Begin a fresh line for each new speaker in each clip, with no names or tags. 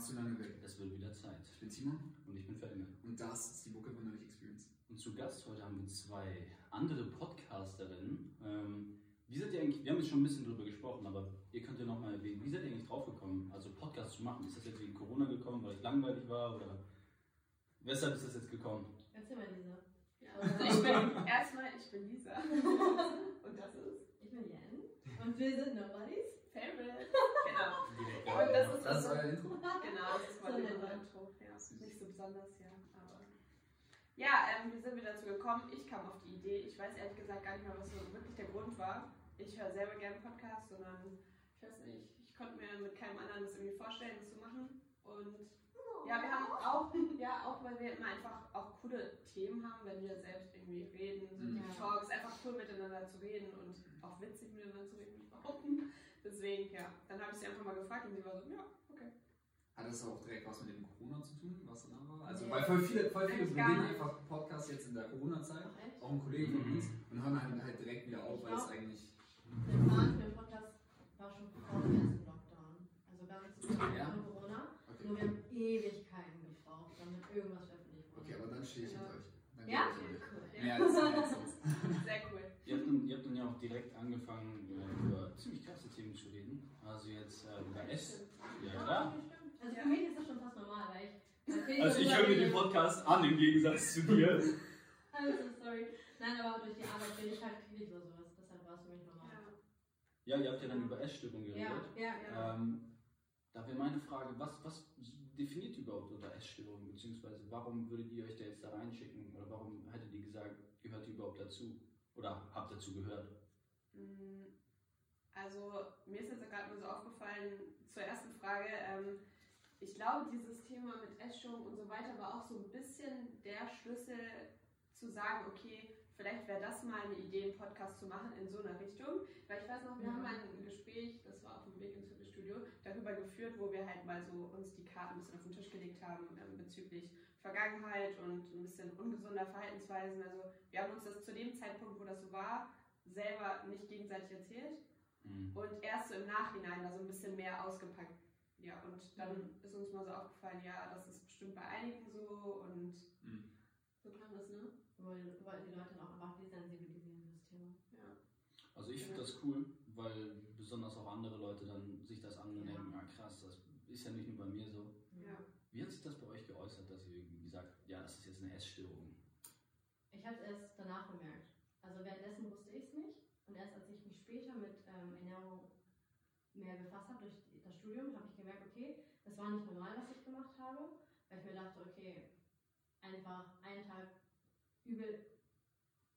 warst zu lange weg.
Es wird wieder Zeit.
Ich bin Simon
Und ich bin Ferdinand.
und das ist die Mucke von Nerdig Experience.
Und zu Gast heute haben wir zwei andere Podcasterinnen. Ähm, wie seid ihr eigentlich, wir haben jetzt schon ein bisschen drüber gesprochen, aber ihr könnt ja nochmal erwähnen, wie seid ihr eigentlich draufgekommen, also Podcast zu machen? Ist das jetzt wegen Corona gekommen, weil es langweilig war oder weshalb ist das jetzt gekommen?
Erzähl mal, Lisa.
Also ich bin erstmal, ich bin Lisa. Und das ist
Ich bin Jen. Und wir sind Nobodies.
Favorite. Genau. Und das ist
Das euer Intro?
genau, das ist mal
So.
Intro. Ja, nicht so besonders, ja. Aber ja, ähm, wie sind wir dazu gekommen? Ich kam auf die Idee. Ich weiß ehrlich gesagt gar nicht mehr, was so wirklich der Grund war. Ich höre selber gerne Podcasts, sondern ich weiß nicht, ich konnte mir mit keinem anderen das irgendwie vorstellen, das zu machen. Und ja, wir haben auch, ja, auch weil wir immer einfach auch coole Themen haben, wenn wir selbst irgendwie reden, so
Mhm.
die Talks, einfach cool miteinander zu reden und auch witzig miteinander zu reden, behaupten. Deswegen, ja, dann habe ich sie einfach mal gefragt und sie war so, ja, okay.
Hat das auch direkt was mit dem Corona zu tun, was da war? Also,
Nee.
weil voll viele, voll viele
gar nicht.
einfach Podcasts jetzt in der Corona-Zeit,
echt?
auch ein Kollege von
Mhm.
uns, und hören halt, halt direkt wieder auf, weil es eigentlich.
Der Plan für den Podcast war schon vor dem ersten Lockdown. Also ganz
Ja?
ohne Corona.
Okay,
Nur wir haben Ewigkeiten gebraucht, damit irgendwas veröffentlicht wurde.
okay aber dann stehe ich hinter euch. Dann
Ja? Cool.
Mehr als, mehr als sonst.
Sehr cool.
Ihr habt, dann, ihr habt dann ja auch direkt angefangen, äh, über ziemlich krasse Themen zu reden. Also jetzt äh, über Ess. Ja,
Ja,
klar.
Also für mich ist das schon fast normal, weil ich.
Also ich höre mir den. Podcast an im Gegensatz zu dir.
Also, sorry. Nein, aber durch die Arbeit bin ich halt kritisch oder sowas. Deshalb war es für mich normal.
Ja.
Ja, ihr habt ja dann über Essstörungen geredet.
Ja, ja,
Ja.
Ähm, da wäre meine Frage, was, was definiert ihr überhaupt unter Essstörung, beziehungsweise warum würdet ihr euch da jetzt da reinschicken oder warum hättet ihr gesagt, gehört ihr überhaupt dazu oder habt dazu gehört?
Mm, Also, mir ist jetzt gerade nur so aufgefallen, zur ersten Frage, ähm, ich glaube, dieses Thema mit Essstörung und so weiter war auch so ein bisschen der Schlüssel zu sagen, okay, vielleicht wäre das mal eine Idee, einen Podcast zu machen in so einer Richtung. Weil ich weiß noch, wir
Mhm.
haben mal ein Gespräch, das war auf dem Weg ins Fitnessstudio, darüber geführt, wo wir halt mal so uns die Karten ein bisschen auf den Tisch gelegt haben ähm, bezüglich Vergangenheit und ein bisschen ungesunder Verhaltensweisen. Also wir haben uns das zu dem Zeitpunkt, wo das so war, selber nicht gegenseitig erzählt
Mhm.
und erst so im Nachhinein da so ein bisschen mehr ausgepackt. Ja, und dann ist uns mal so aufgefallen, ja, das ist bestimmt bei einigen so und
Mhm.
so kam das, ne?
Wollten die Leute auch einfach desensibilisieren für das Thema.
Ja.
Also ich finde das cool, weil besonders auch andere Leute dann sich das annehmen und
Ja.
denken, ah krass, das ist ja nicht nur bei mir so.
Ja.
Wie hat sich das bei euch geäußert, dass ihr irgendwie gesagt habt, ja, das ist jetzt eine Essstörung?
Ich habe es erst danach bemerkt. Also währenddessen wusste ich es nicht. Und erst als ich mich später mit mehr befasst habe durch das Studium, habe ich gemerkt, okay, das war nicht normal, was ich gemacht habe. Weil ich mir dachte, okay, einfach einen Tag übel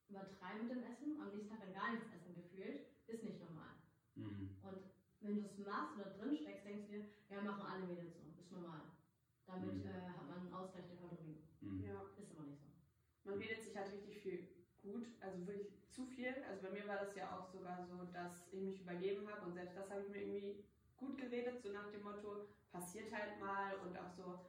übertreiben mit dem Essen, am nächsten Tag dann gar nichts essen gefühlt, ist nicht normal.
Mhm.
Und wenn du es machst oder drin steckst, denkst du dir, ja, machen alle Mädels so, ist normal. Damit
Mhm.
äh, hat man einen Ausgleich der Kalorien.
Mhm.
ja.
Ist aber nicht so.
Man redet sich halt richtig viel gut, also wirklich zu viel. Also bei mir war das ja auch sogar so, dass ich mich übergeben habe und selbst das habe ich mir irgendwie gut geredet, so nach dem Motto, passiert halt mal und auch so,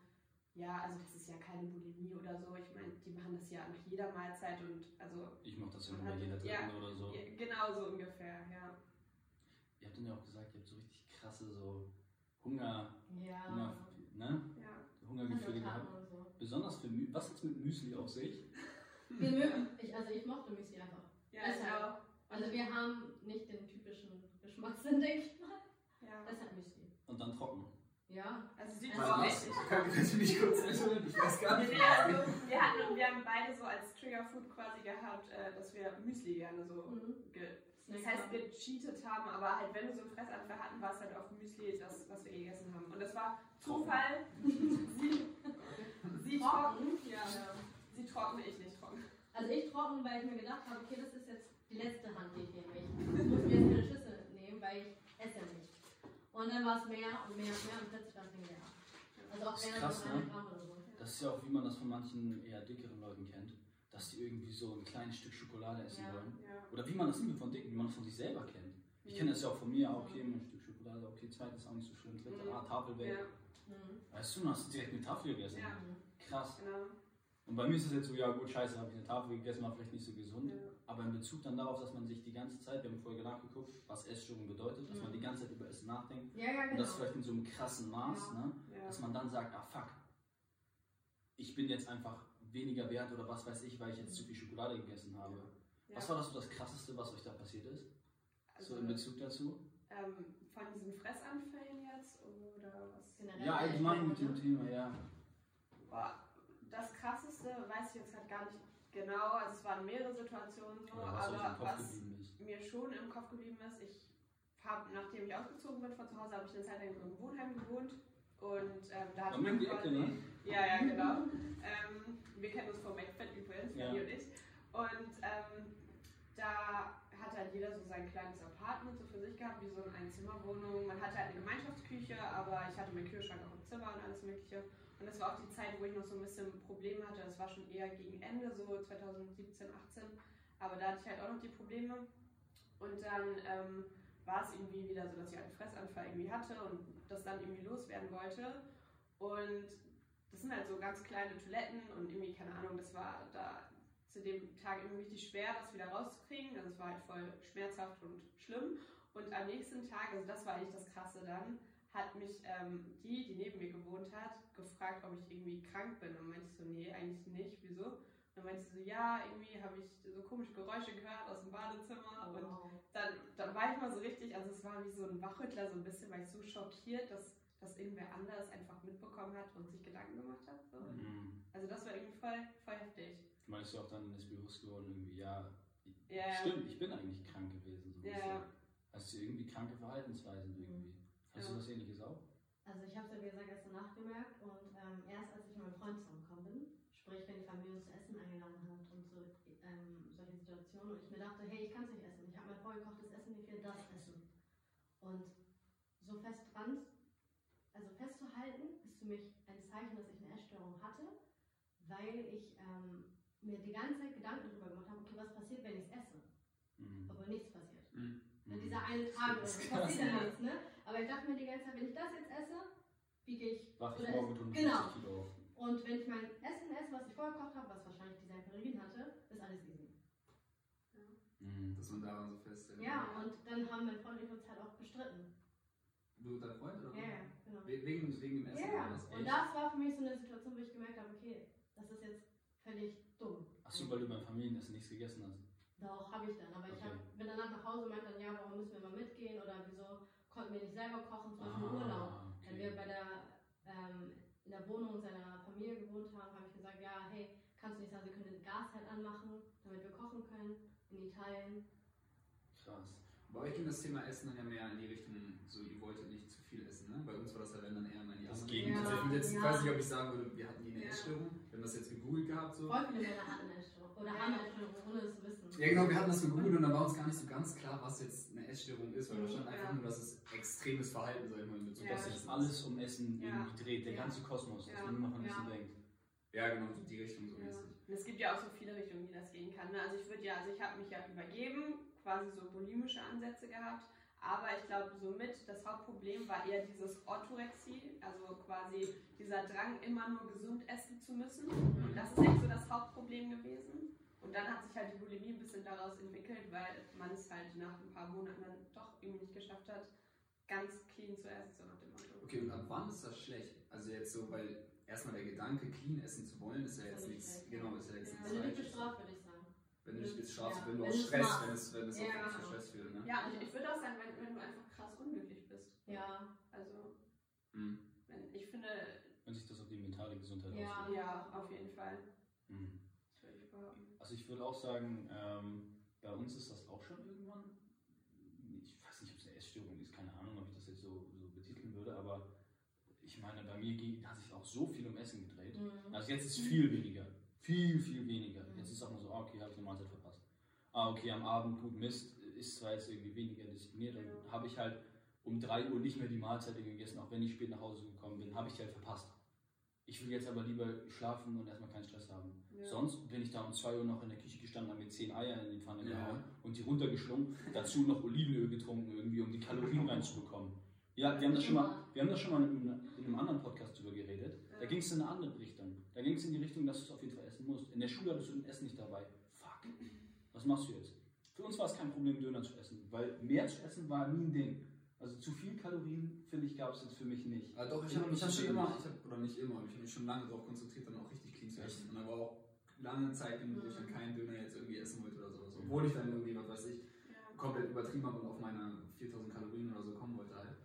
ja, also das ist ja keine Bulimie oder so. Ich meine, die machen das ja nach jeder Mahlzeit und also
Ich mache das ja nur bei jeder dritten
ja,
oder so.
ja, genau so ungefähr, ja.
Ihr habt dann ja auch gesagt, ihr habt so richtig krasse so Hunger,
Ja.
Hunger ne?
ja.
Hungergefühle gehabt.
so.
Besonders für Mü Was hat's mit Müsli auf sich?
Wir mögen, ich, also ich mochte Müsli einfach.
Ja, ich auch.
Also wir haben nicht den typischen Geschmackssinn, denke ich mal.
Ja.
Deshalb Müsli.
Und dann trocken.
Ja.
Also sieht
Also
richtig.
Könnt ihr natürlich kurz erinnern? Ich weiß gar nicht.
Nee, also wir, hatten, wir haben beide so als Triggerfood quasi gehabt, äh, dass wir Müsli gerne so
Mhm.
ge das heißt gecheatet haben, aber halt wenn wir so einen Fressanfall hatten, war es halt oft Müsli, das, was wir gegessen haben. Und das war Zufall. sie, sie trocken. Ja, ja. Sie trocken, ich nicht.
Also ich trocken, weil ich mir gedacht habe, okay, das ist jetzt die letzte Hand, die ich nehme. Ich muss mir jetzt keine Schüssel nehmen, weil ich esse nicht. Und dann war es mehr und mehr und mehr und plötzlich war es mehr. Also auch
Das ist
gerne
krass,
so
ne?
eine Gramm oder so.
Das ist ja auch, wie man das von manchen eher dickeren Leuten kennt, dass die irgendwie so ein kleines Stück Schokolade essen
Ja.
wollen.
Ja.
Oder wie man das nur von dicken, wie man das von sich selber kennt. Ich kenne das ja auch von mir, okay, ein Stück Schokolade, okay, zweites ist auch nicht so schlimm, dritte,
Mhm.
ah, Tafel weg.
Ja,
Mhm.
Weißt du, dann hast du direkt eine Tafel gegessen.
Ja.
Mhm.
Krass.
genau.
Und bei mir ist es jetzt so, ja gut, scheiße, habe ich eine Tafel gegessen, war vielleicht nicht so gesund.
Ja.
Aber in Bezug dann darauf, dass man sich die ganze Zeit, wir haben vorher nachgeguckt, was Essstörung bedeutet, dass man
Mhm.
die ganze Zeit über Essen nachdenkt.
Ja, ja,
Und
genau.
das vielleicht in so einem krassen Maß,
Ja.
ne?
Ja.
dass man dann sagt, ah fuck, ich bin jetzt einfach weniger wert oder was weiß ich, weil ich jetzt zu viel Schokolade gegessen habe.
Ja.
Was war das so das Krasseste, was euch da passiert ist?
Also,
so in Bezug dazu?
ähm, von diesen Fressanfällen jetzt oder was?
Generell
Ja, allgemein mit dem
ne?
Thema, ja.
Boah, das krasseste weiß ich jetzt halt gar nicht genau. Also es waren mehrere Situationen so,
im
aber was mir schon im Kopf geblieben ist, ich habe, nachdem ich ausgezogen bin von zu Hause, habe ich eine Zeit lang in einem Wohnheim gewohnt. Und ähm, da hatte man
Ecke, ne?
Ja, ja, genau. ähm, wir kennen uns vom McFit übrigens,
Ja.
Und ich. Und ähm, da hat halt jeder so sein kleines Apartment so für sich gehabt, wie so eine Einzimmerwohnung. Man hatte halt eine Gemeinschaftsküche, aber ich hatte meinen Kühlschrank auch im Zimmer und alles Mögliche. Und das war auch die Zeit, wo ich noch so ein bisschen Probleme hatte. Das war schon eher gegen Ende, so 2017, 18. Aber da hatte ich halt auch noch die Probleme. Und dann ähm, war es irgendwie wieder so, dass ich einen Fressanfall irgendwie hatte und das dann irgendwie loswerden wollte. Und das sind halt so ganz kleine Toiletten und irgendwie, keine Ahnung, das war da zu dem Tag irgendwie richtig schwer, das wieder rauszukriegen. Also es war halt voll schmerzhaft und schlimm. Und am nächsten Tag, also das war eigentlich das Krasse dann, hat mich ähm, die, die neben mir gewohnt hat, gefragt, ob ich irgendwie krank bin. Und meinte ich so, nee, eigentlich nicht. Wieso? Und dann meinte sie so, ja, irgendwie habe ich so komische Geräusche gehört aus dem Badezimmer. Und
Wow.
dann, dann war ich mal so richtig, also es war wie so ein Wachrüttler, so ein bisschen, weil ich so schockiert, dass, dass irgendwer anders einfach mitbekommen hat und sich Gedanken gemacht hat. So.
Mhm.
Also das war irgendwie voll, voll heftig.
Du meinst ja auch dann ist bewusst geworden, irgendwie, ja,
Ja, ja.
stimmt, ich bin eigentlich krank gewesen. So
ja.
Hast du irgendwie kranke Verhaltensweisen irgendwie? Hast du was ähnliches auch?
Also ich habe es ja wie gesagt erst danach gemerkt und ähm, erst als ich mit meinem Freund zusammengekommen bin, sprich wenn die Familie uns zu essen eingeladen hat und so ähm, solche Situationen und ich mir dachte, hey, ich kann es nicht essen, ich habe mein vorgekochtes Essen, ich will das essen. Und so fest dran, also festzuhalten, ist für mich ein Zeichen, dass ich eine Essstörung hatte, weil ich ähm, mir die ganze Zeit Gedanken darüber gemacht habe, okay, was passiert, wenn ich es esse,
Mhm.
obwohl nichts passiert.
Mhm.
Dieser eine Tag,
Das
passiert ja nichts, ne? Aber ich dachte mir die ganze Zeit, wenn ich das jetzt esse, wiege ich.
Wach ich
oder
morgen mit 150
Genau.
Kilo auf.
Und wenn ich mein Essen esse, was ich vorher gekocht habe, was wahrscheinlich dieser Perin hatte, ist alles easy.
Mhm.
Dass man daran so festhält.
Ja, und dann haben mein Freund und ich uns halt auch gestritten.
Du, dein Freund oder?
Ja, ja, genau.
We- Wegen, wegen dem Essen
Ja,
was?
und das war für mich so eine Situation, wo ich gemerkt habe, okay, das ist jetzt völlig dumm.
Achso, weil du beim Familienessen nichts gegessen hast.
Doch, habe ich dann. Aber ich
Okay.
hab, bin danach nach Hause und meinte dann, ja, warum müssen wir mal mitgehen oder wieso konnten wir nicht selber kochen, zum Beispiel im Urlaub.
Ah,
Wenn wir
okay.
bei der, ähm, in der Wohnung seiner Familie gewohnt haben, habe ich gesagt, ja, hey, kannst du nicht sagen, sie können den Gasherd anmachen, damit wir kochen können in Italien.
Krass.
Bei euch ging das Thema Essen dann ja mehr in die Richtung, so ihr wolltet nicht zu viel essen, ne? Bei uns war das ja wenn dann eher mal in die
Das
andere
Gegenteil.
Also ich, jetzt,
Ja.
weiß nicht, ob ich sagen würde, wir hatten nie eine
Ja.
Essstörung. Wir haben das jetzt gegoogelt gehabt so.
Voll viele Männer hatten eine. Oder
Ja.
haben eine Essstörung, ohne es zu wissen.
Ja genau, wir hatten das gegoogelt und da war uns gar nicht so ganz klar, was jetzt eine Essstörung ist, weil da stand einfach
Ja.
nur, dass es extremes Verhalten, sag ich mal, in Bezug
Ja.
auf
Dass sich alles um Essen
Ja.
irgendwie dreht, der ganze Kosmos, dass man nur noch an
Ja.
Essen denkt.
Ja genau, so die Richtung so
Ja.
mäßig.
Und es gibt ja auch so viele Richtungen, wie das gehen kann. ne? Also ich würde ja, also ich habe mich ja übergeben, quasi so bulimische Ansätze gehabt. Aber ich glaube, somit das Hauptproblem war eher dieses Orthorexie, also quasi dieser Drang, immer nur gesund essen zu müssen. Und das ist echt so das Hauptproblem gewesen. Und dann hat sich halt die Bulimie ein bisschen daraus entwickelt, weil man es halt nach ein paar Monaten dann doch irgendwie nicht geschafft hat, ganz clean zu essen, so nach dem Motto.
Okay, und ab wann ist das schlecht? Also jetzt so, weil erstmal der Gedanke, clean essen zu wollen, ist ja jetzt nichts, genau, ist ja jetzt
Ja.
nichts
Wenn du ich
dich bestrafst,
Ja.
wenn du aus
es
Stress,
machst.
wenn es, wenn es
Ja,
auch zu
genau.
Stress führt, ne?
Ja, und ich würde auch sagen, wenn, wenn du einfach krass unglücklich bist.
Ja,
Also,
Mhm.
wenn, ich finde,
Wenn sich das auf die mentale Gesundheit
Ja.
auswirkt.
ja, auf jeden Fall.
Mhm.
Das würde ich behaupten.
Also ich würde auch sagen, ähm, bei uns ist das auch schon irgendwann, ich weiß nicht, ob es eine Essstörung ist, keine Ahnung, ob ich das jetzt so, so betiteln würde, aber ich meine, bei mir ging, hat sich auch so viel um Essen gedreht.
Mhm.
Also jetzt ist viel weniger, viel, viel weniger. Jetzt ist auch nur so, ah, okay, habe ich eine Mahlzeit verpasst. Ah, okay, am Abend, gut, Mist, ist zwar jetzt irgendwie weniger diszipliniert
Ja.
habe ich halt um 3 Uhr nicht mehr die Mahlzeit gegessen, auch wenn ich spät nach Hause gekommen bin, habe ich die halt verpasst. Ich will jetzt aber lieber schlafen und erstmal keinen Stress haben.
Ja.
Sonst bin ich da um 2 Uhr noch in der Küche gestanden, habe mir 10 Eier in die Pfanne
Ja.
gehauen und die runtergeschlungen, dazu noch Olivenöl getrunken, irgendwie, um die Kalorien reinzubekommen. Ja, wir haben das schon mal, wir haben das schon mal in, in einem anderen Podcast drüber geredet. Da ging es in eine andere Richtung. Da ging es in die Richtung, dass du es auf jeden Fall essen musst. In der Schule hattest du ein Essen nicht dabei. Fuck, was machst du jetzt? Für uns war es kein Problem, Döner zu essen, weil mehr zu essen war nie ein Ding. Also zu viel Kalorien, finde ich, gab es jetzt für mich nicht.
Ah, doch, ich habe ich hab schon immer, ich hab, oder nicht immer, ich habe mich schon lange darauf konzentriert, dann auch richtig clean zu essen. Und da war auch lange Zeit, wo ich dann keinen Döner jetzt irgendwie essen wollte oder sowas. Obwohl ich dann irgendwie, was weiß ich,
Ja.
komplett übertrieben habe und auf meine 4000 Kalorien oder so kommen wollte halt.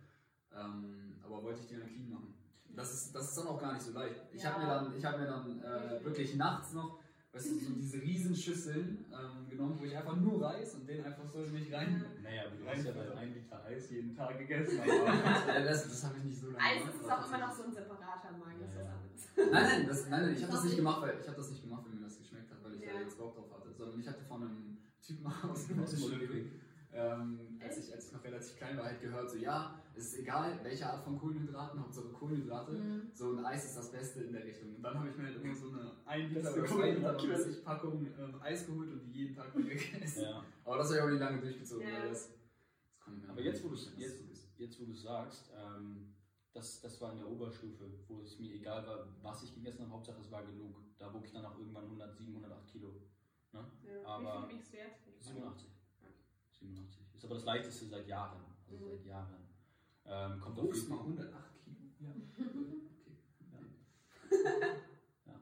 Ähm, aber wollte ich die dann clean machen. Das ist, das ist dann auch gar nicht so leicht. Ich
Ja.
habe mir dann, ich hab mir dann äh, wirklich nachts noch, weißt du, so diese riesen Schüsseln ähm, genommen, wo ich einfach nur Reis und den einfach so in mich rein.
Naja, aber du
hast ja
dein 1 Liter Eis jeden Tag gegessen.
Äh, das das habe ich nicht so lange
Eis
gemacht,
ist
aber
auch immer noch so ein separater Magen, ist
Ja.
Nein, nein, das, nein, nein, ich habe das nicht gemacht, weil ich habe das nicht gemacht, weil mir das geschmeckt hat, weil ich
Ja.
da jetzt Bock drauf hatte, sondern ich hatte von einem Typen aus dem ähm, als, ich, als ich noch relativ klein war, halt gehört, so ja, es ist egal, welche Art von Kohlenhydraten, Hauptsache Kohlenhydrate,
Mhm.
so ein Eis ist das Beste in der Richtung. Und dann habe ich mir halt immer so eine 1
Beste
Liter oder 2 Liter
Kohlenhydrat-
was weiß ich, Packung ähm, Eis geholt und die jeden Tag wieder gegessen.
Ja.
Aber das habe ich auch nicht lange durchgezogen,
Ja.
weil das, das konnte ich mir
Aber jetzt, wo du
es so ist.
jetzt, wo du sagst, ähm, das, das war in der Oberstufe, wo es mir egal war, was ich gegessen habe, Hauptsache es war genug. Da wog ich dann auch irgendwann 107, 108 Kilo.
Ja.
Aber-
Wie viel wiegst du jetzt?
87. 87. Ist aber das leichteste seit Jahren. Also
Mhm.
seit Jahren. Ähm, kommt
Du
auf jeden
mal 108 Kilo?
Ja.
Okay.
ja.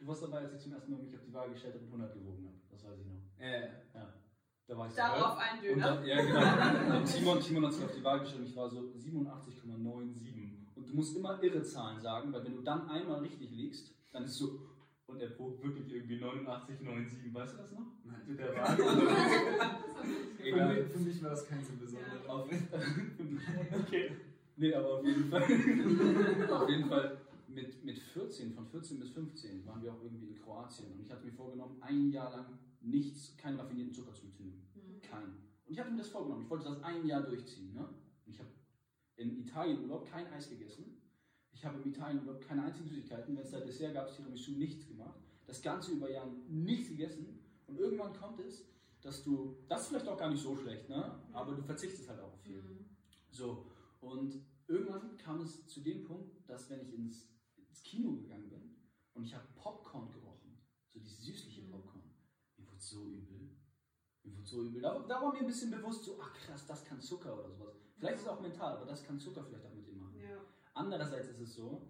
Du warst dabei, als ich zum ersten Mal mich auf die Waage gestellt habe und 100 gewogen habe. Das weiß ich noch.
Äh,
Da war ich so,
Darauf ein Döner.
dann, ja, genau. Und Timon, Timon hat sich auf die Waage gestellt und ich war so 87,97. Und du musst immer irre Zahlen sagen, weil wenn du dann einmal richtig liegst, dann ist so, und er wog wirklich irgendwie 89,97. Weißt du das noch?
nein.
Mit der Waage.
Für
Egal.
mich, für mich war das kein so besonderer.
Auf, okay. Nee, aber auf jeden Fall. auf jeden Fall mit, mit 14, von 14 bis 15 waren wir auch irgendwie in Kroatien. Und ich hatte mir vorgenommen, ein Jahr lang nichts, keinen raffinierten Zucker zu nehmen.
Mhm.
Keinen. Und ich hatte mir das vorgenommen. Ich wollte das ein Jahr durchziehen. Ne? Und ich habe in Italien Urlaub kein Eis gegessen. Ich habe im Italien Urlaub keine einzigen Süßigkeiten. Wenn es da Dessert gab, Tiramisu nichts gemacht. Das Ganze über Jahren nichts gegessen. Und irgendwann kommt es, dass du, das ist vielleicht auch gar nicht so schlecht, ne? aber du verzichtest halt auch auf viel.
Mhm.
So, und irgendwann kam es zu dem Punkt, dass wenn ich ins, ins Kino gegangen bin und ich habe Popcorn gerochen, so dieses süßliche
Mhm.
Popcorn, mir wurde so übel. Mir wurde so übel. Da, da war mir ein bisschen bewusst so, ach krass, das kann Zucker oder sowas. Vielleicht ist es auch mental, aber das kann Zucker vielleicht auch.
Ja.
Andererseits ist es so,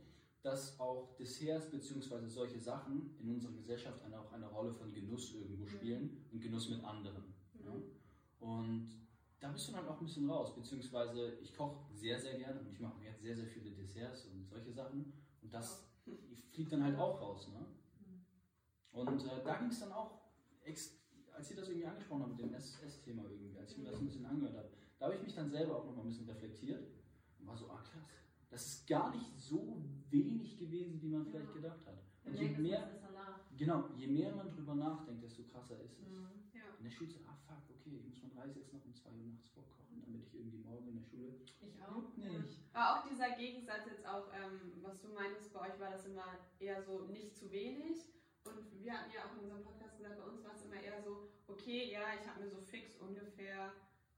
dass auch Desserts bzw. solche Sachen in unserer Gesellschaft eine, auch eine Rolle von Genuss irgendwo spielen und Genuss mit anderen. Ja? Und da bist du dann auch ein bisschen raus, beziehungsweise ich koche sehr, sehr gerne und ich mache jetzt sehr, sehr viele Desserts und solche Sachen und das fliegt dann halt auch raus. Ne? Und äh, da ging es dann auch, als ihr das irgendwie angesprochen habt mit dem SS-Thema irgendwie, als ich mir das ein bisschen angehört habe, da habe ich mich dann selber auch nochmal ein bisschen reflektiert und war so, ah krass, das ist gar nicht so wenig gewesen, wie man vielleicht gedacht hat. Und je
denkt, es
mehr, genau, je mehr man drüber nachdenkt, desto krasser ist es.
Mhm.
Ja.
In der Schulzeit, ah fuck, okay, ich muss mein Reis jetzt noch um 2 Uhr nachts vorkochen, damit ich irgendwie morgen in der Schule
Ich auch.
nicht.
Aber auch dieser Gegensatz jetzt auch, ähm, was du meintest, bei euch war das immer eher so nicht zu wenig. Und wir hatten ja auch in unserem Podcast gesagt, bei uns war es immer eher so, okay, ja, ich habe mir so fix ungefähr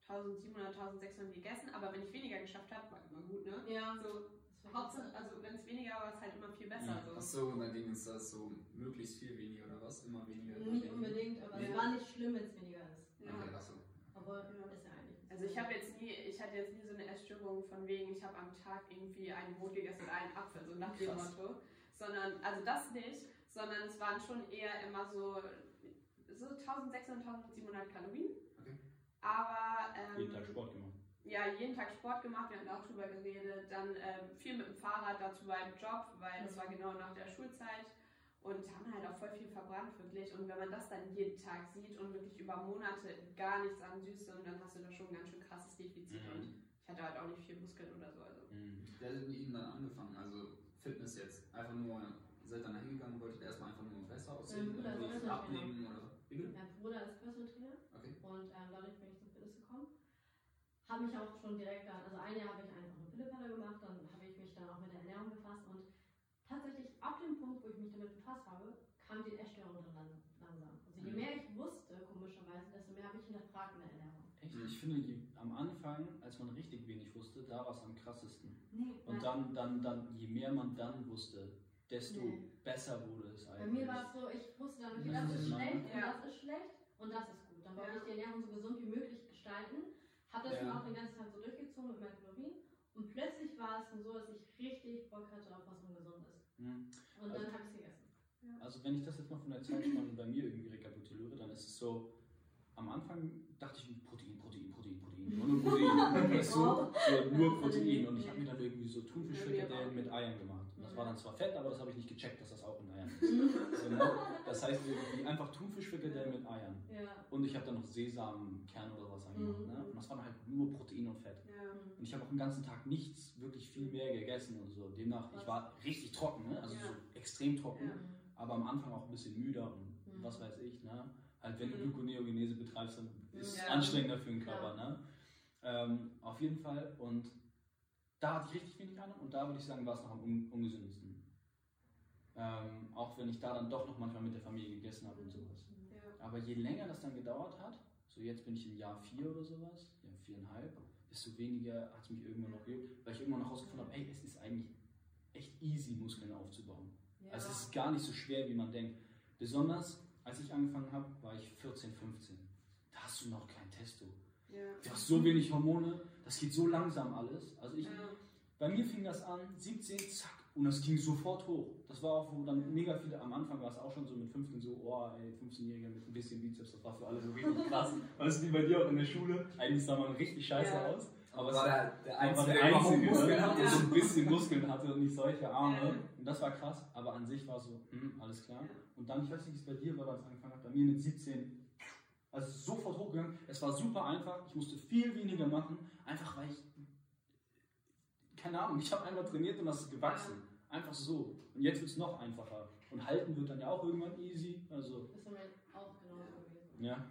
1700, 1600 gegessen, aber wenn ich weniger geschafft habe, war immer gut, ne?
Ja.
So, Hauptsache, also wenn es weniger war, war es halt immer viel besser.
Ja.
Ach
So.
so, und dann ging es das so möglichst viel weniger oder was? Immer weniger?
Nicht
weniger?
unbedingt, aber
Nee.
es war nicht schlimm, wenn es weniger ist.
Ja.
Okay, ach so.
Obwohl,
Ja.
ist ja eigentlich.
Also ich habe jetzt nie, ich hatte jetzt nie so eine Essstörung von wegen, ich habe am Tag irgendwie ein Brot gegessen und einen Apfel, so nach dem
Krass.
Motto. Sondern, also das nicht, sondern es waren schon eher immer so, so 1600, 1700 Kalorien. Aber ähm,
Jeden Tag Sport gemacht.
ja, jeden Tag Sport gemacht, wir hatten auch drüber geredet, dann ähm, viel mit dem Fahrrad dazu beim Job, weil das war genau nach der Schulzeit und haben halt auch voll viel verbrannt wirklich und wenn man das dann jeden Tag sieht und wirklich über Monate gar nichts an Süßem, dann hast du da schon ein ganz schön krasses Defizit
Mhm.
und ich hatte halt auch nicht viel Muskeln oder so. Also.
Mhm.
Wer hat mit Ihnen dann angefangen? Also Fitness jetzt? Einfach nur, seid dann hingegangen, wolltet erstmal einfach nur besser aussehen?
Mein Bruder Personal
abnehmen oder? Wie bitte?
Mein Bruder ist Personal Trainer
Okay.
und ähm, dadurch bin ich zum Fitness gekommen. Habe mich auch schon direkt dann, also ein Jahr habe ich einfach eine Pillepalle gemacht, dann habe ich mich dann auch mit der Ernährung befasst und tatsächlich ab dem Punkt, wo ich mich damit befasst habe, kam die Essstörung dann lang- langsam. Also je
Mhm.
mehr ich wusste, komischerweise, desto mehr habe ich hinterfragt in der Ernährung.
Echt? Ich finde, je, am Anfang, als man richtig wenig wusste, da war es am krassesten.
Nee,
Und dann, dann, dann, je mehr man dann wusste, desto
Nee.
besser wurde es
Bei
eigentlich.
mir war es so, ich wusste dann, okay,
Das
das
ist
schlecht und
Ja.
das ist schlecht und das ist gut. Dann wollte
Ja.
ich die Ernährung so gesund wie möglich gestalten. Habe das
Ja.
dann auch den ganzen Tag so durchgezogen mit meinen Kalorien. Und plötzlich war es dann so, dass ich richtig Bock hatte auf was Ungesundes.
Mhm.
Und
Also-
dann habe ich es gegessen.
Also wenn ich das jetzt mal von der Zeitspanne bei mir irgendwie rekapituliere, dann ist es so, am Anfang dachte ich Protein, Protein, Protein, Protein, nur, nur Protein, weißt du? so, nur Protein und ich habe mir dann irgendwie so Thunfischfrikadellen mit Eiern gemacht. Das
Mhm.
war dann zwar fett, aber das habe ich nicht gecheckt, dass das auch in Eiern ist. so, ne? Das heißt irgendwie einfach Thunfischfrikadellen mit Eiern.
Ja.
Und ich habe dann noch Sesamenkern oder was angemacht.
Mhm.
Ne? Und das war dann halt nur Protein und Fett.
Ja.
Und ich habe auch den ganzen Tag nichts wirklich viel mehr gegessen und so. Demnach, ich war richtig trocken, ne? also
Ja.
so extrem trocken, aber am Anfang auch ein bisschen müder und
Mhm.
was weiß ich. Ne? Halt, wenn du
Mhm.
Gluconeogenese betreibst, dann ist es anstrengender für den Körper. Ne? Ähm, auf jeden Fall. Und da hatte ich richtig wenig Ahnung und da würde ich sagen, war es noch am un ungesündesten. Ähm, auch wenn ich da dann doch noch manchmal mit der Familie gegessen habe und sowas.
Ja.
Aber je länger das dann gedauert hat, so jetzt bin ich im Jahr vier oder sowas, ja viereinhalb, desto weniger hat es mich irgendwann noch gejuckt, weil ich irgendwann noch rausgefunden habe, ey, es ist eigentlich echt easy, Muskeln aufzubauen.
Ja.
Also es ist gar nicht so schwer, wie man denkt. Besonders als ich angefangen habe, war ich 14, 15. Da hast du noch kein Testo.
Ja.
Du hast so wenig Hormone, das geht so langsam alles. Also ich,
Ja.
bei mir fing das an, 17, zack, und das ging sofort hoch. Das war auch, wo dann mega viele, am Anfang war es auch schon so mit 15 so, oh ey, 15-Jähriger mit ein bisschen Bizeps, das war für alle so richtig krass. Weißt du, wie bei dir auch in der Schule? Eigentlich sah man richtig scheiße
Ja.
aus. Aber es
war der, der Einzige,
der Einzige,
Muskeln
der so ein bisschen Muskeln hatte und nicht solche Arme.
Ja.
Und das war krass, aber an sich war so, hm, alles klar.
Ja.
Und dann, ich weiß nicht, wie es bei dir war, als es angefangen hat, bei mir mit 17, also sofort hochgegangen. Es war super einfach, ich musste viel weniger machen, einfach weil ich, keine Ahnung, ich habe einmal trainiert und das ist gewachsen. Einfach so. Und jetzt wird es noch einfacher. Und halten wird dann ja auch irgendwann easy. Also,
Das ist mir auch genauso gewesen.
ja.
Ja.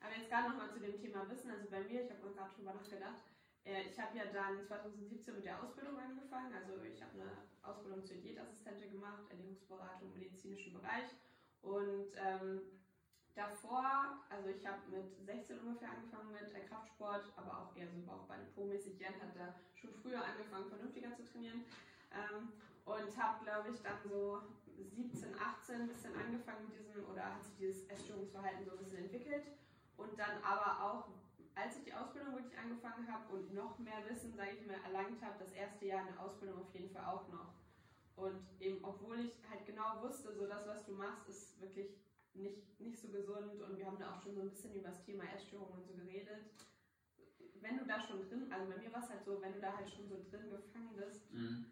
Aber jetzt gerade nochmal zu dem Thema Wissen. Also bei mir, ich habe mal gerade drüber nachgedacht. Äh, ich habe ja dann 2017 mit der Ausbildung angefangen. Also ich habe eine Ausbildung zur Diätassistentin gemacht, Ernährungsberatung im medizinischen Bereich. Und ähm, davor, also ich habe mit 16 ungefähr angefangen mit äh, Kraftsport, aber auch eher so Bauchbeine pro-mäßig. Jan hat da schon früher angefangen, vernünftiger zu trainieren. Ähm, und habe, glaube ich, dann so 17, 18 ein bisschen angefangen mit diesem, oder hat sich dieses Essstörungsverhalten so ein bisschen entwickelt. Und dann aber auch, als ich die Ausbildung wirklich angefangen habe und noch mehr Wissen, sage ich mal, erlangt habe, das erste Jahr in der Ausbildung auf jeden Fall auch noch. Und eben, obwohl ich halt genau wusste, so das, was du machst, ist wirklich nicht, nicht so gesund. Und wir haben da auch schon so ein bisschen über das Thema Essstörungen und so geredet. Wenn du da schon drin, also bei mir war es halt so, wenn du da halt schon so drin gefangen bist,
Mhm.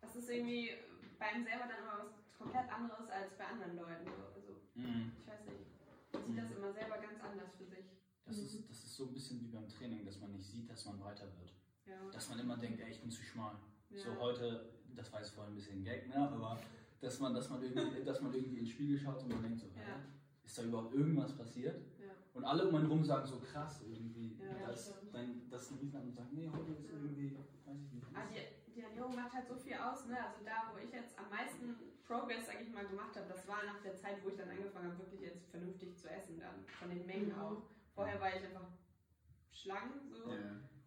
das ist irgendwie bei einem selber dann immer was komplett anderes als bei anderen Leuten. So. Also,
Mhm.
ich weiß nicht. Man sieht das immer selber ganz anders für sich.
Das, ist, das ist so ein bisschen wie beim Training, dass man nicht sieht, dass man breiter wird.
Ja.
Dass man immer denkt, ey, ich bin zu schmal.
Ja.
So heute, das war jetzt vorhin ein bisschen Gag, ne? aber dass man, dass, man irgendwie, dass man irgendwie in den Spiegel schaut und man denkt so,
Ja.
ist da überhaupt irgendwas passiert?
Ja.
Und alle um einen rum sagen so krass irgendwie,
Ja,
das, dann, das ein Riesen und sagen, nee, heute ist irgendwie, weiß ich nicht.
Aber die, die Ernährung macht halt so viel aus. Ne? Also da, wo ich jetzt am meisten Progress, sag ich mal, gemacht habe, das war nach der Zeit, wo ich dann angefangen habe, wirklich jetzt vernünftig zu essen, dann von den Mengen
Mhm.
auch. Vorher war ich einfach schlank, so.
Ja.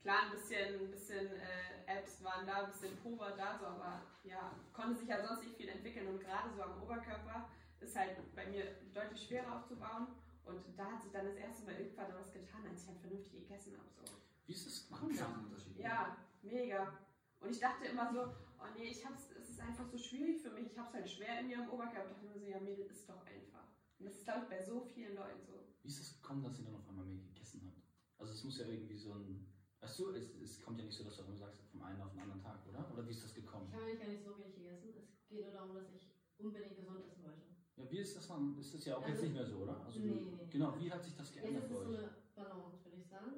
Klar, ein bisschen, ein bisschen äh, Apps waren da, ein bisschen Po war da, so, aber ja, konnte sich ja sonst nicht viel entwickeln. Und gerade so am Oberkörper ist halt bei mir deutlich schwerer aufzubauen. Und da hat sich dann das erste Mal irgendwann was getan, als ich halt vernünftig gegessen habe. So.
Wie ist das
krassen Unterschied.
Ja, mega. Und ich dachte immer so, oh nee, ich hab's, es ist einfach so schwierig für mich, ich hab's halt schwer in mir am Oberkörper. Ich dachte mir so, ja, Mädel, ist doch einfach. Und das ist, glaube ich, bei so vielen Leuten so.
Wie ist das gekommen, dass ihr dann auf einmal mehr gegessen habt? Also es muss ja irgendwie so ein, weißt du, es, es kommt ja nicht so, dass du sagst, vom einen auf den anderen Tag, oder? Oder wie ist das gekommen?
Ich habe eigentlich gar nicht so wenig gegessen. Es geht nur darum, dass ich unbedingt gesund essen wollte.
Ja, wie ist das dann? Ist das ja auch jetzt
Also-
nicht mehr so, oder? Also
Nee,
du,
nee.
Genau, wie hat sich das
Jetzt
geändert
ist
bei
es so eine Balance, würde ich sagen.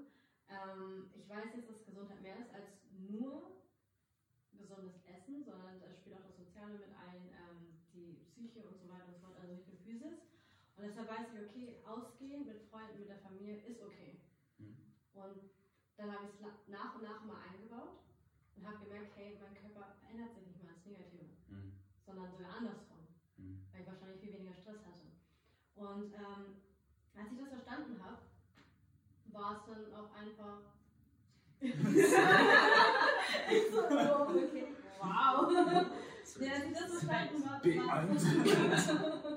Ähm, ich weiß jetzt, dass Gesundheit mehr ist als nur gesundes Essen, sondern da spielt auch das Soziale mit ein, ähm, die Psyche und so weiter und so fort, also nicht nur Physis. Und deshalb weiß ich, okay, ausgehen mit Freunden, mit der Familie ist okay.
Hm.
Und dann habe ich es nach und nach mal eingebaut und habe gemerkt, hey, mein Körper verändert sich nicht mal ins Negative,
Hm,
sondern sogar andersrum
hm.
weil ich wahrscheinlich viel weniger Stress hatte. Und ähm, als ich das verstanden habe, war es dann auch einfach. ich so, oh, okay, wow. Ja, als ich das verstanden habe.
Beeindruckend.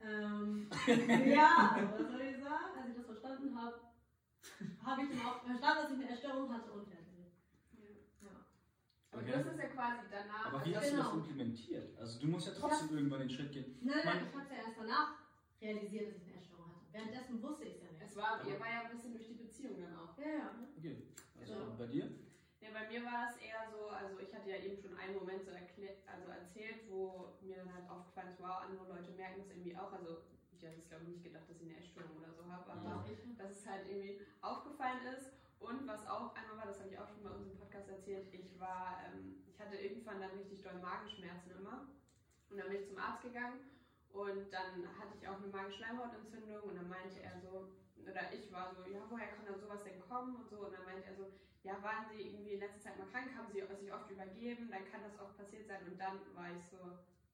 Ähm, ja, was soll ich sagen? Als ich das verstanden habe, habe ich dann auch verstanden, dass ich eine Erstörung hatte und fertig. Ja.
Aber
Okay.
das ist ja quasi danach.
Aber wie
also
hast du das
Genau.
implementiert? Also du musst ja trotzdem irgendwann den Schritt gehen.
Nein, nein,
Mein-
ich habe es ja erst danach realisiert, dass ich eine Erstörung hatte. Währenddessen wusste ich es ja nicht.
es war, ihr war ja ein bisschen durch die Beziehung dann auch.
Ja, ja.
Okay. Also
Genau.
bei dir?
Ja, bei mir war das eher so, also ich hatte ja eben schon einen Moment so erklärt, also erzählt, wo mir dann halt aufgefallen ist, wow, andere Leute merken das irgendwie auch. Also ich hatte es glaube ich nicht gedacht, dass ich eine Essstörung oder so habe, aber
ich.
dass es halt irgendwie aufgefallen ist. Und was auch einmal war, das habe ich auch schon bei uns im Podcast erzählt, ich war, ähm, ich hatte irgendwann dann richtig doll Magenschmerzen immer. Und dann bin ich zum Arzt gegangen und dann hatte ich auch eine Magenschleimhautentzündung und dann meinte er so, oder ich war so, ja, woher kann dann sowas denn kommen und so. Und dann meinte er so, ja, waren Sie irgendwie in letzter Zeit mal krank, haben Sie sich oft übergeben, dann kann das oft passiert sein. Und dann war ich so,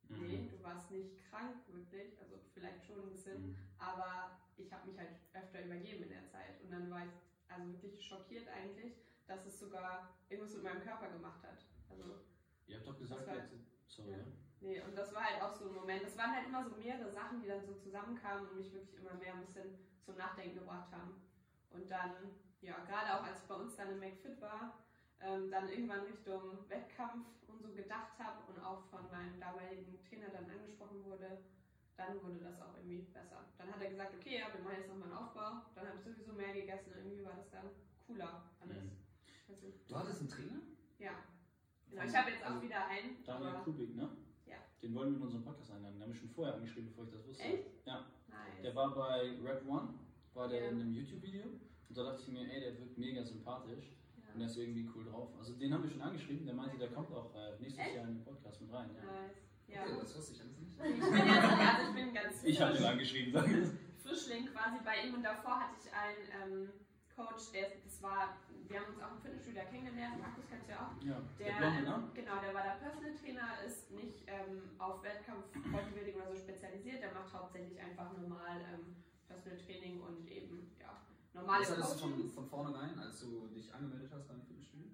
nee, du warst nicht krank wirklich, also vielleicht schon ein bisschen.
Mhm.
Aber ich habe mich halt öfter übergeben in der Zeit. Und dann war ich also wirklich schockiert eigentlich, dass es sogar irgendwas mit meinem Körper gemacht hat. Also,
Ihr habt doch gesagt,
war-
sorry,
Ja. nee, und das war halt auch so ein Moment. Das waren halt immer so mehrere Sachen, die dann so zusammenkamen und mich wirklich immer mehr ein bisschen zum Nachdenken gebracht haben. Und dann, ja, gerade auch als ich bei uns dann im McFit war, ähm, dann irgendwann Richtung Wettkampf und so gedacht habe und auch von meinem damaligen Trainer dann angesprochen wurde, dann wurde das auch irgendwie besser. Dann hat er gesagt, okay, ja, wir machen jetzt nochmal einen Aufbau. Dann habe ich sowieso mehr gegessen und irgendwie war das dann cooler alles.
Mhm.
Also,
Du hattest einen Trainer?
ja. Genau, ich habe jetzt auch
Also,
wieder einen.
Daniel Kubik, ne?
Ja.
Den wollen wir in unserem Podcast einladen. Den haben wir schon vorher angeschrieben, bevor ich das wusste.
Echt?
Ja.
Nice.
Der war bei Red One, war der
Ja.
in einem YouTube-Video. Und da dachte ich mir, ey, der wirkt mega sympathisch. Und der
ja.
ist irgendwie cool drauf. Also den haben wir schon angeschrieben. Der meinte, der kommt auch äh, nächstes
Echt?
Jahr in den Podcast mit rein. Ja.
Nice. Ja.
Okay, das wusste ich alles nicht.
Ich bin jetzt, also ich bin ganz
Ich habe
frisch,
angeschrieben, sag ich.
Frischling quasi bei ihm und davor hatte ich einen ähm, Coach, der das war, wir haben uns auch im Fitnessstudio kennengelernt, Markus kennst du ja auch.
Ja, der,
Der,
Blonde,
ähm,
ne?
genau, der war der Personal Trainer, ist nicht ähm, auf Wettkampf, Bodybuilding oder so spezialisiert, der macht hauptsächlich einfach normal ähm, Personal Training und eben, ja, normale
Das hattest du von, von vornherein, als du dich angemeldet hast beim Fitnessstudio?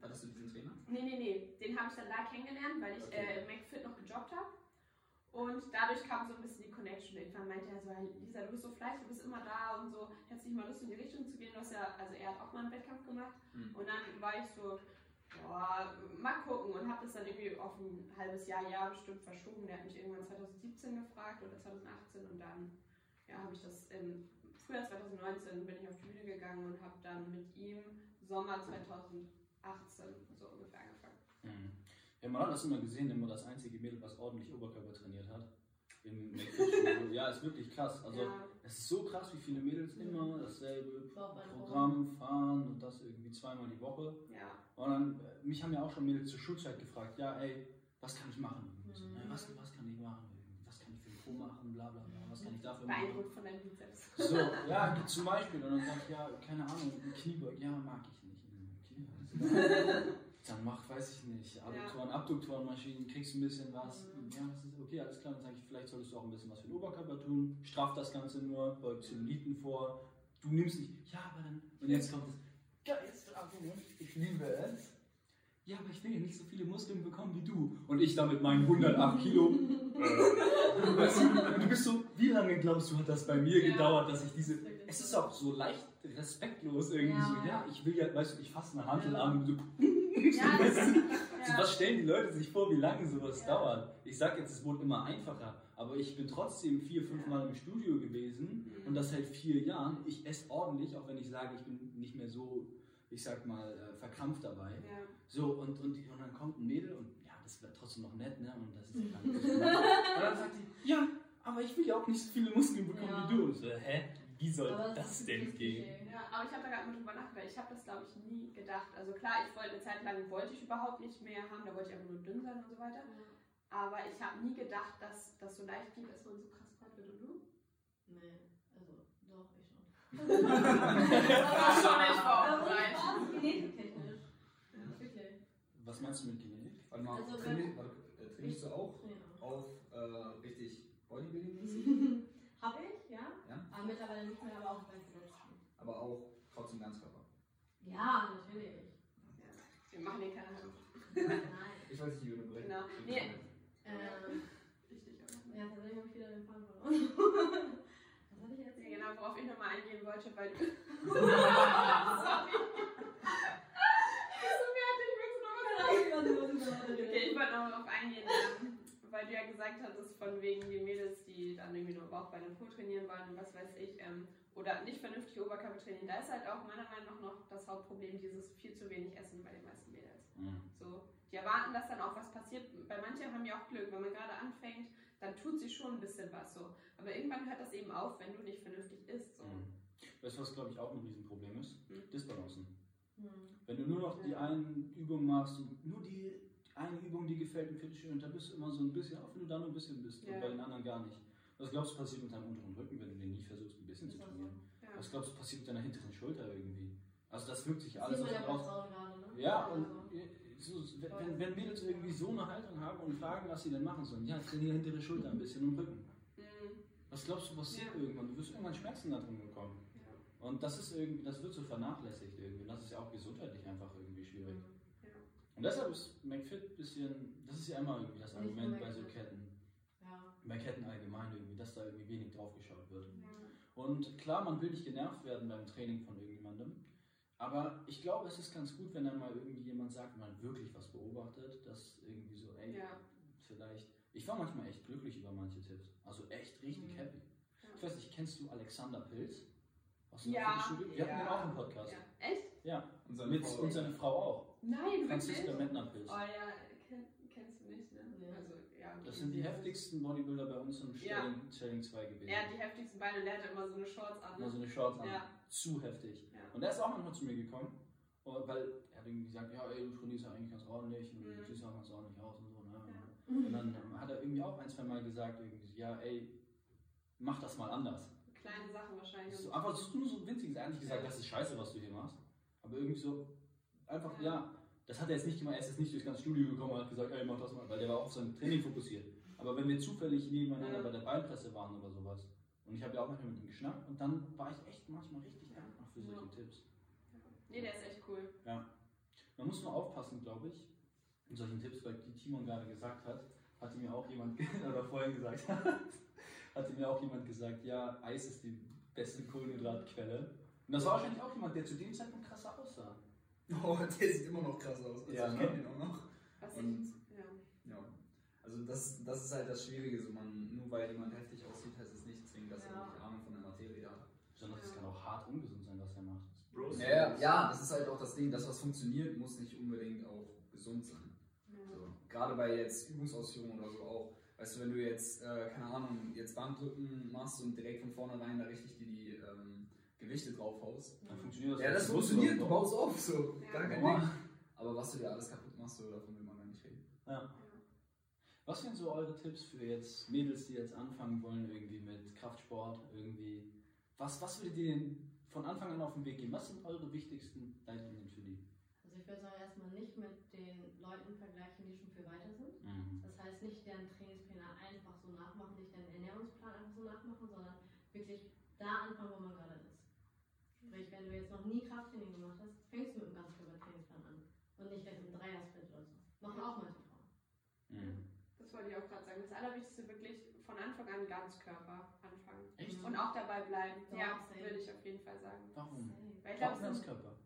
Hattest du diesen Trainer?
Nee, nee, nee, den habe ich dann da kennengelernt, weil ich
Okay.
äh, McFit noch gejobbt habe. Und dadurch kam so ein bisschen die Connection. Irgendwann meinte er so, hey, Lisa, du bist so fleißig, du bist immer da und so. Hättest nicht mal Lust, in die Richtung zu gehen? Du hast ja, also er hat auch mal einen Wettkampf gemacht.
Mhm.
Und dann war ich so, boah, mal gucken. Und habe das dann irgendwie auf ein halbes Jahr, Jahr bestimmt verschoben. Der hat mich irgendwann 2017 gefragt oder 2018. Und dann ja, habe ich das im Frühjahr 2019 bin ich auf die Bühne gegangen und habe dann mit ihm Sommer 2018 so ungefähr angefangen.
Mhm. Ja, man hat das immer gesehen, immer das einzige Mädel, was ordentlich Oberkörper trainiert hat. Im ja, ist wirklich krass. Also,
ja,
es ist so krass, wie viele Mädels immer dasselbe Programm fahren und das irgendwie zweimal die Woche.
ja.
Und dann, äh, mich haben ja auch schon Mädels zur Schulzeit gefragt, ja, ey, was kann ich machen? So,
Mhm.
"Ey, was, was kann ich machen? Was kann ich für ein Po machen? Bla bla kann ich dafür machen?
Beeindruckt von deinem Bizeps.
So, ja, zum Beispiel. Und dann sag ich, ja, keine Ahnung, Kniebeug, ja, mag ich nicht. Okay, dann mach, weiß ich nicht, Adduktoren, Abduktorenmaschinen, kriegst ein bisschen was.
Mhm.
Ja, das ist okay, alles klar. Dann sage ich, vielleicht solltest du auch ein bisschen was für den Oberkörper tun. Straff das Ganze nur, beug Zelluliten vor. Du nimmst nicht, ja, aber dann, und jetzt kommt das geilste Argument, ich liebe es. Ja, aber ich will ja nicht so viele Muskeln bekommen wie du. Und ich da mit meinen 108 Kilo. Weißt du, du bist so, wie lange glaubst du, hat das bei mir
Ja.
gedauert, dass ich diese. Es ist auch so leicht respektlos irgendwie
Ja.
so, ja, ich will ja, weißt du, ich fasse eine Handel an und so,
Ja,
so, was stellen die Leute sich vor, wie lange sowas dauert? Ich sag jetzt, es wurde immer einfacher, aber ich bin trotzdem vier, fünf Mal im Studio gewesen
Mhm.
und das seit vier Jahren. Ich esse ordentlich, auch wenn ich sage, ich bin nicht mehr so, ich sag mal, äh, verkrampft dabei.
ja.
So, und, und, und dann kommt ein Mädel und ja, das wird trotzdem noch nett, ne? Und das ist ja gar nicht so Und dann sagt die, ja, aber ich will ja auch nicht so viele Muskeln bekommen
Ja.
wie du. Und so, hä? Wie soll
Aber
das,
ist
denn gehen?
Ja, aber ich habe da gerade mal drüber nachgedacht. Ich habe das, glaube ich, nie gedacht. Also klar, ich wollte eine Zeit lang, wollte ich überhaupt nicht mehr haben, da wollte ich einfach nur dünn sein und so weiter. Aber ich habe nie gedacht, dass das so leicht geht, dass man so krass breit wird. Und du?
Nee, ich schon.
war schon nicht vorbereitet.
Das.
Was meinst du mit Genetik?
Warte mal,
Also,
traini- warte, äh, trainierst du auch
Ja.
auf äh, richtig Bodybuilding-mäßig?
Hab ich, ja.
Ja.
Aber mittlerweile nicht mehr, aber auch beim Verletzten.
Aber auch trotzdem Ganzkörper.
Ja, natürlich.
Wir machen hier keine Hand.
wollte dich nicht unterbrechen.
Genau. Nee.
Ähm,
Richtig, aber.
ja, tatsächlich habe ich wieder den Faden verloren. Was hatte ich jetzt?
Nee, genau, worauf ich nochmal eingehen wollte, weil du. Sorry. Okay, ich wollte noch darauf eingehen, ähm, weil du ja gesagt hattest, von wegen die Mädels, die dann irgendwie nur Bauchbein und Po trainieren wollen und was weiß ich, ähm, oder nicht vernünftig Oberkörper trainieren. Da ist halt auch meiner Meinung nach noch das Hauptproblem, dieses viel zu wenig Essen bei den meisten Mädels.
Mhm.
So, die erwarten, dass dann auch was passiert. Bei manchen haben ja auch Glück, wenn man gerade anfängt, dann tut sie schon ein bisschen was so. Aber irgendwann hört das eben auf, wenn du nicht vernünftig isst. So.
Mhm. Weißt du, was glaube ich auch ein Riesenproblem ist?
Mhm.
Disbalancen.
Hm.
Wenn du nur noch die
Ja.
einen Übungen machst nur die eine Übung, die gefällt mir schön, und da bist du immer so ein bisschen, auch wenn du da nur ein bisschen bist
Ja.
und bei den anderen gar nicht. Was glaubst du passiert mit deinem unteren Rücken, wenn du den nicht versuchst, ein bisschen zu
das
trainieren?
Ja.
Was glaubst du passiert mit deiner hinteren Schulter irgendwie? Also das wirkt sich alles auf.
Frauen gerade, ne?
Ja, und
Also,
so, wenn, wenn- Mädels irgendwie so eine Haltung haben und fragen, was sie denn machen sollen, ja, trainiere hintere Schulter ein bisschen und Rücken.
Mhm.
Was glaubst du, passiert
Ja.
irgendwann? Du wirst irgendwann Schmerzen da drin bekommen.
Ja.
Und das ist irgendwie, das wird so vernachlässigt irgendwie. Und das ist ja auch gesundheitlich einfach irgendwie schwierig.
hm.
Und deshalb ist McFit ein bisschen, das ist ja immer irgendwie das Argument bei so. Ketten,
Ja.
bei Ketten allgemein irgendwie, dass da irgendwie wenig drauf geschaut wird.
Ja.
Und klar, man will nicht genervt werden beim Training von irgendjemandem, aber ich glaube, es ist ganz gut, wenn dann mal irgendwie jemand sagt, man wirklich was beobachtet, dass irgendwie so, ey,
Ja.
vielleicht, ich war manchmal echt glücklich über manche Tipps, also echt richtig
Mhm.
happy.
Ja.
Ich weiß nicht, kennst du Alexander Pilz? Aus dem
Ja?
Wir hatten
ja.
den auch im Podcast.
Ja. Echt?
Ja,
Und seine
mit,
Frau-
und seine Frau auch.
Nein,
Franziska? Mettner-Pilz.
Oh ja, kenn, kennst du nicht, ne?
Nee.
Also, ja.
Das sind die heftigsten Bodybuilder bei uns im
Ja.
Stelling, Stelling 2 gewesen.
Er hat die heftigsten Beine der hatte immer so eine Shorts an.
Immer so
Ne?
eine Shorts an.
Ja.
Zu heftig.
Ja.
Und er ist auch manchmal zu mir gekommen, weil er hat irgendwie gesagt, ja, ey, du trainierst ja eigentlich ganz ordentlich und
Mhm.
du siehst auch ganz ordentlich aus und so. Ne?
Ja.
Und dann hat er irgendwie auch ein, zwei Mal gesagt, irgendwie, ja, ey, mach das mal anders.
Kleine Sachen wahrscheinlich.
So, aber es ist nur so winzig, eigentlich gesagt,
Ja.
das ist scheiße, was du hier machst. Aber irgendwie so, einfach,
Ja.
ja, das hat er jetzt nicht gemacht, er ist jetzt nicht durchs ganze Studio gekommen und hat gesagt, ey, mach das mal, weil der war auf sein Training fokussiert. Aber wenn wir zufällig nebeneinander
Ja.
bei der Beinpresse waren oder sowas, und ich habe ja auch manchmal mit ihm geschnackt, und dann war ich echt manchmal richtig für solche
Ja.
Tipps.
Nee, der ist echt cool.
Man muss nur aufpassen, glaube ich, in solchen Tipps, weil die Timon gerade gesagt hat, hatte mir auch jemand, oder vorhin gesagt hat, hatte mir auch jemand gesagt, ja, Eis ist die beste Kohlenhydratquelle. Und das war wahrscheinlich auch jemand, der zu dem Zeitpunkt krasser aussah.
Oh, der sieht immer noch krass aus. Also
Ja,
ich
ne?
kenne ihn auch noch.
Was
Und-
ja.
Ja. Also das, das ist halt das Schwierige. So man, nur weil jemand heftig aussieht, heißt es nicht zwingend, dass er
Ja.
wirklich Ahnung von der Materie hat.
Besonders es
Ja.
kann auch hart ungesund sein, was er macht.
Bros.
Ja, ja, ja, das ist halt auch das Ding, das was funktioniert, muss nicht unbedingt auch gesund sein.
Ja.
So, gerade bei jetzt Übungsausführungen oder so auch. Weißt du, wenn du jetzt, äh, keine Ahnung, jetzt Bankdrücken machst und direkt von vornherein da richtig die, die ähm, Gewichte draufhaust.
Dann funktioniert das.
Ja, das funktioniert, du baust auf, so,
Ja.
gar kein
Normal.
Ding. Aber was du dir alles kaputt machst, so, davon will man gar nicht reden.
Was sind so eure Tipps für jetzt Mädels, die jetzt anfangen wollen, irgendwie mit Kraftsport, irgendwie. Was, was würdet ihr denn von Anfang an auf den Weg geben? Was sind eure wichtigsten Leitlinien für die?
Also ich würde sagen, erstmal nicht mit den Leuten vergleichen, die schon viel weiter sind.
Mhm.
Das heißt nicht deren Trainingspläne einfach so nachmachen, nicht deren Ernährungsplan einfach so nachmachen, sondern wirklich da anfangen, wo man gerade ist. Sprich, wenn du jetzt noch nie Krafttraining gemacht hast, fängst du mit einem Ganzkörpertrainingsplan an. Und nicht gleich mit einem Dreier-Split oder so. Machen auch manche Frauen.
Mhm.
Das wollte ich auch gerade sagen. Das Allerwichtigste wirklich von Anfang an Ganzkörper.
Echt?
Und auch dabei bleiben.
Ja,
Ja,
same.
würde ich auf jeden Fall sagen.
Warum?
Weil ich
Warum
glaube, es ist
Ganzkörper?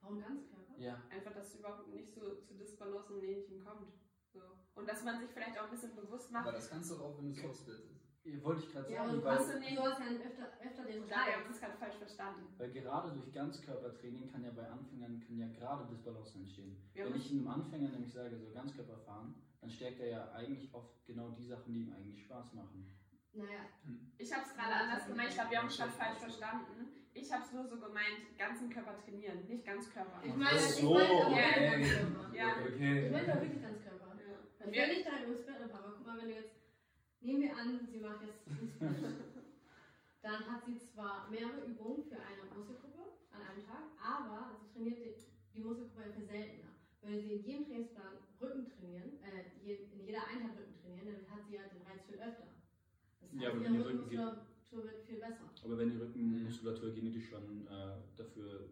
Warum Ganzkörper?
Ja.
einfach, dass es überhaupt nicht so zu Disbalancen und Ähnlichem kommt. So. Und dass man sich vielleicht auch ein bisschen bewusst macht,
Aber das kannst du auch, wenn du so splittest.
Ja, Wollte ich gerade
Ja, aber
sagen,
du,
weil,
hast, du hast ja öfter, öfter den
haben
Reiz.
das gerade falsch verstanden.
weil gerade durch Ganzkörpertraining kann ja bei Anfängern können ja gerade Disbalancen entstehen.
Wir
Wenn ich einem Anfänger nämlich sage, so Ganzkörper fahren, dann stärkt er ja eigentlich oft genau die Sachen, die ihm eigentlich Spaß machen.
Naja,
Ich habe es gerade anders gemeint, ich glaube, wir haben es falsch verstanden. Ich habe es nur so gemeint, ganzen Körper trainieren, nicht Ganzkörper.
ich meine,
Ach
ich
so,
meine
okay. Ja.
Ich
Okay.
meine doch wirklich Ganzkörper.
Ja.
Also wenn ich da im Split anfange, guck mal, wenn du jetzt, nehmen wir an, sie macht jetzt dann hat sie zwar mehrere Übungen für eine Muskelgruppe an einem Tag, aber sie trainiert die, die Muskelgruppe einfach seltener. Würde sie in jedem Trainingsplan Rücken trainieren, äh, in jeder Einheit Rücken trainieren, dann hat sie halt den Reiz viel öfter.
Ja, aber wenn die Rücken
Rückenmuskulatur wird viel besser.
Aber wenn die Rückenmuskulatur genetisch schon äh, dafür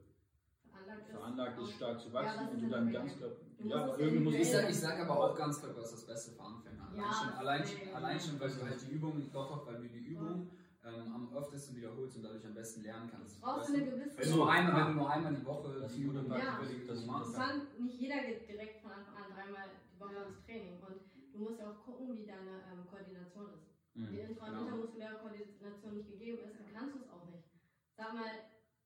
veranlagt ist.
veranlagt ist,
auch-
stark zu
Ja,
wachsen
das
und
ist
du
ja
dann ganz klar. Ja, irgendwie muss
Ich
es
sag, ich sag aber auch ganz klar, ist das Beste für Anfänger. Allein,
Ja,
schon, allein, schon, allein schon, weil du halt die Übung, doch, doch, weil du die Übung ähm, am öftesten wiederholst und dadurch am besten lernen kannst.
Brauchst du eine gewisse.
Wenn du nur einmal, wenn du nur einmal die Woche
Das ist
die Übung.
Ja.
überlegen,
Das ist
machst,
nicht jeder geht direkt von Anfang an dreimal die Woche
Ja.
ins Training. Und du musst ja auch gucken, wie deine ähm, Koordination ist.
Mhm.
Die intra- und
Genau.
intermuskuläre Koordination nicht gegeben ist, dann kannst du es auch nicht. Sag mal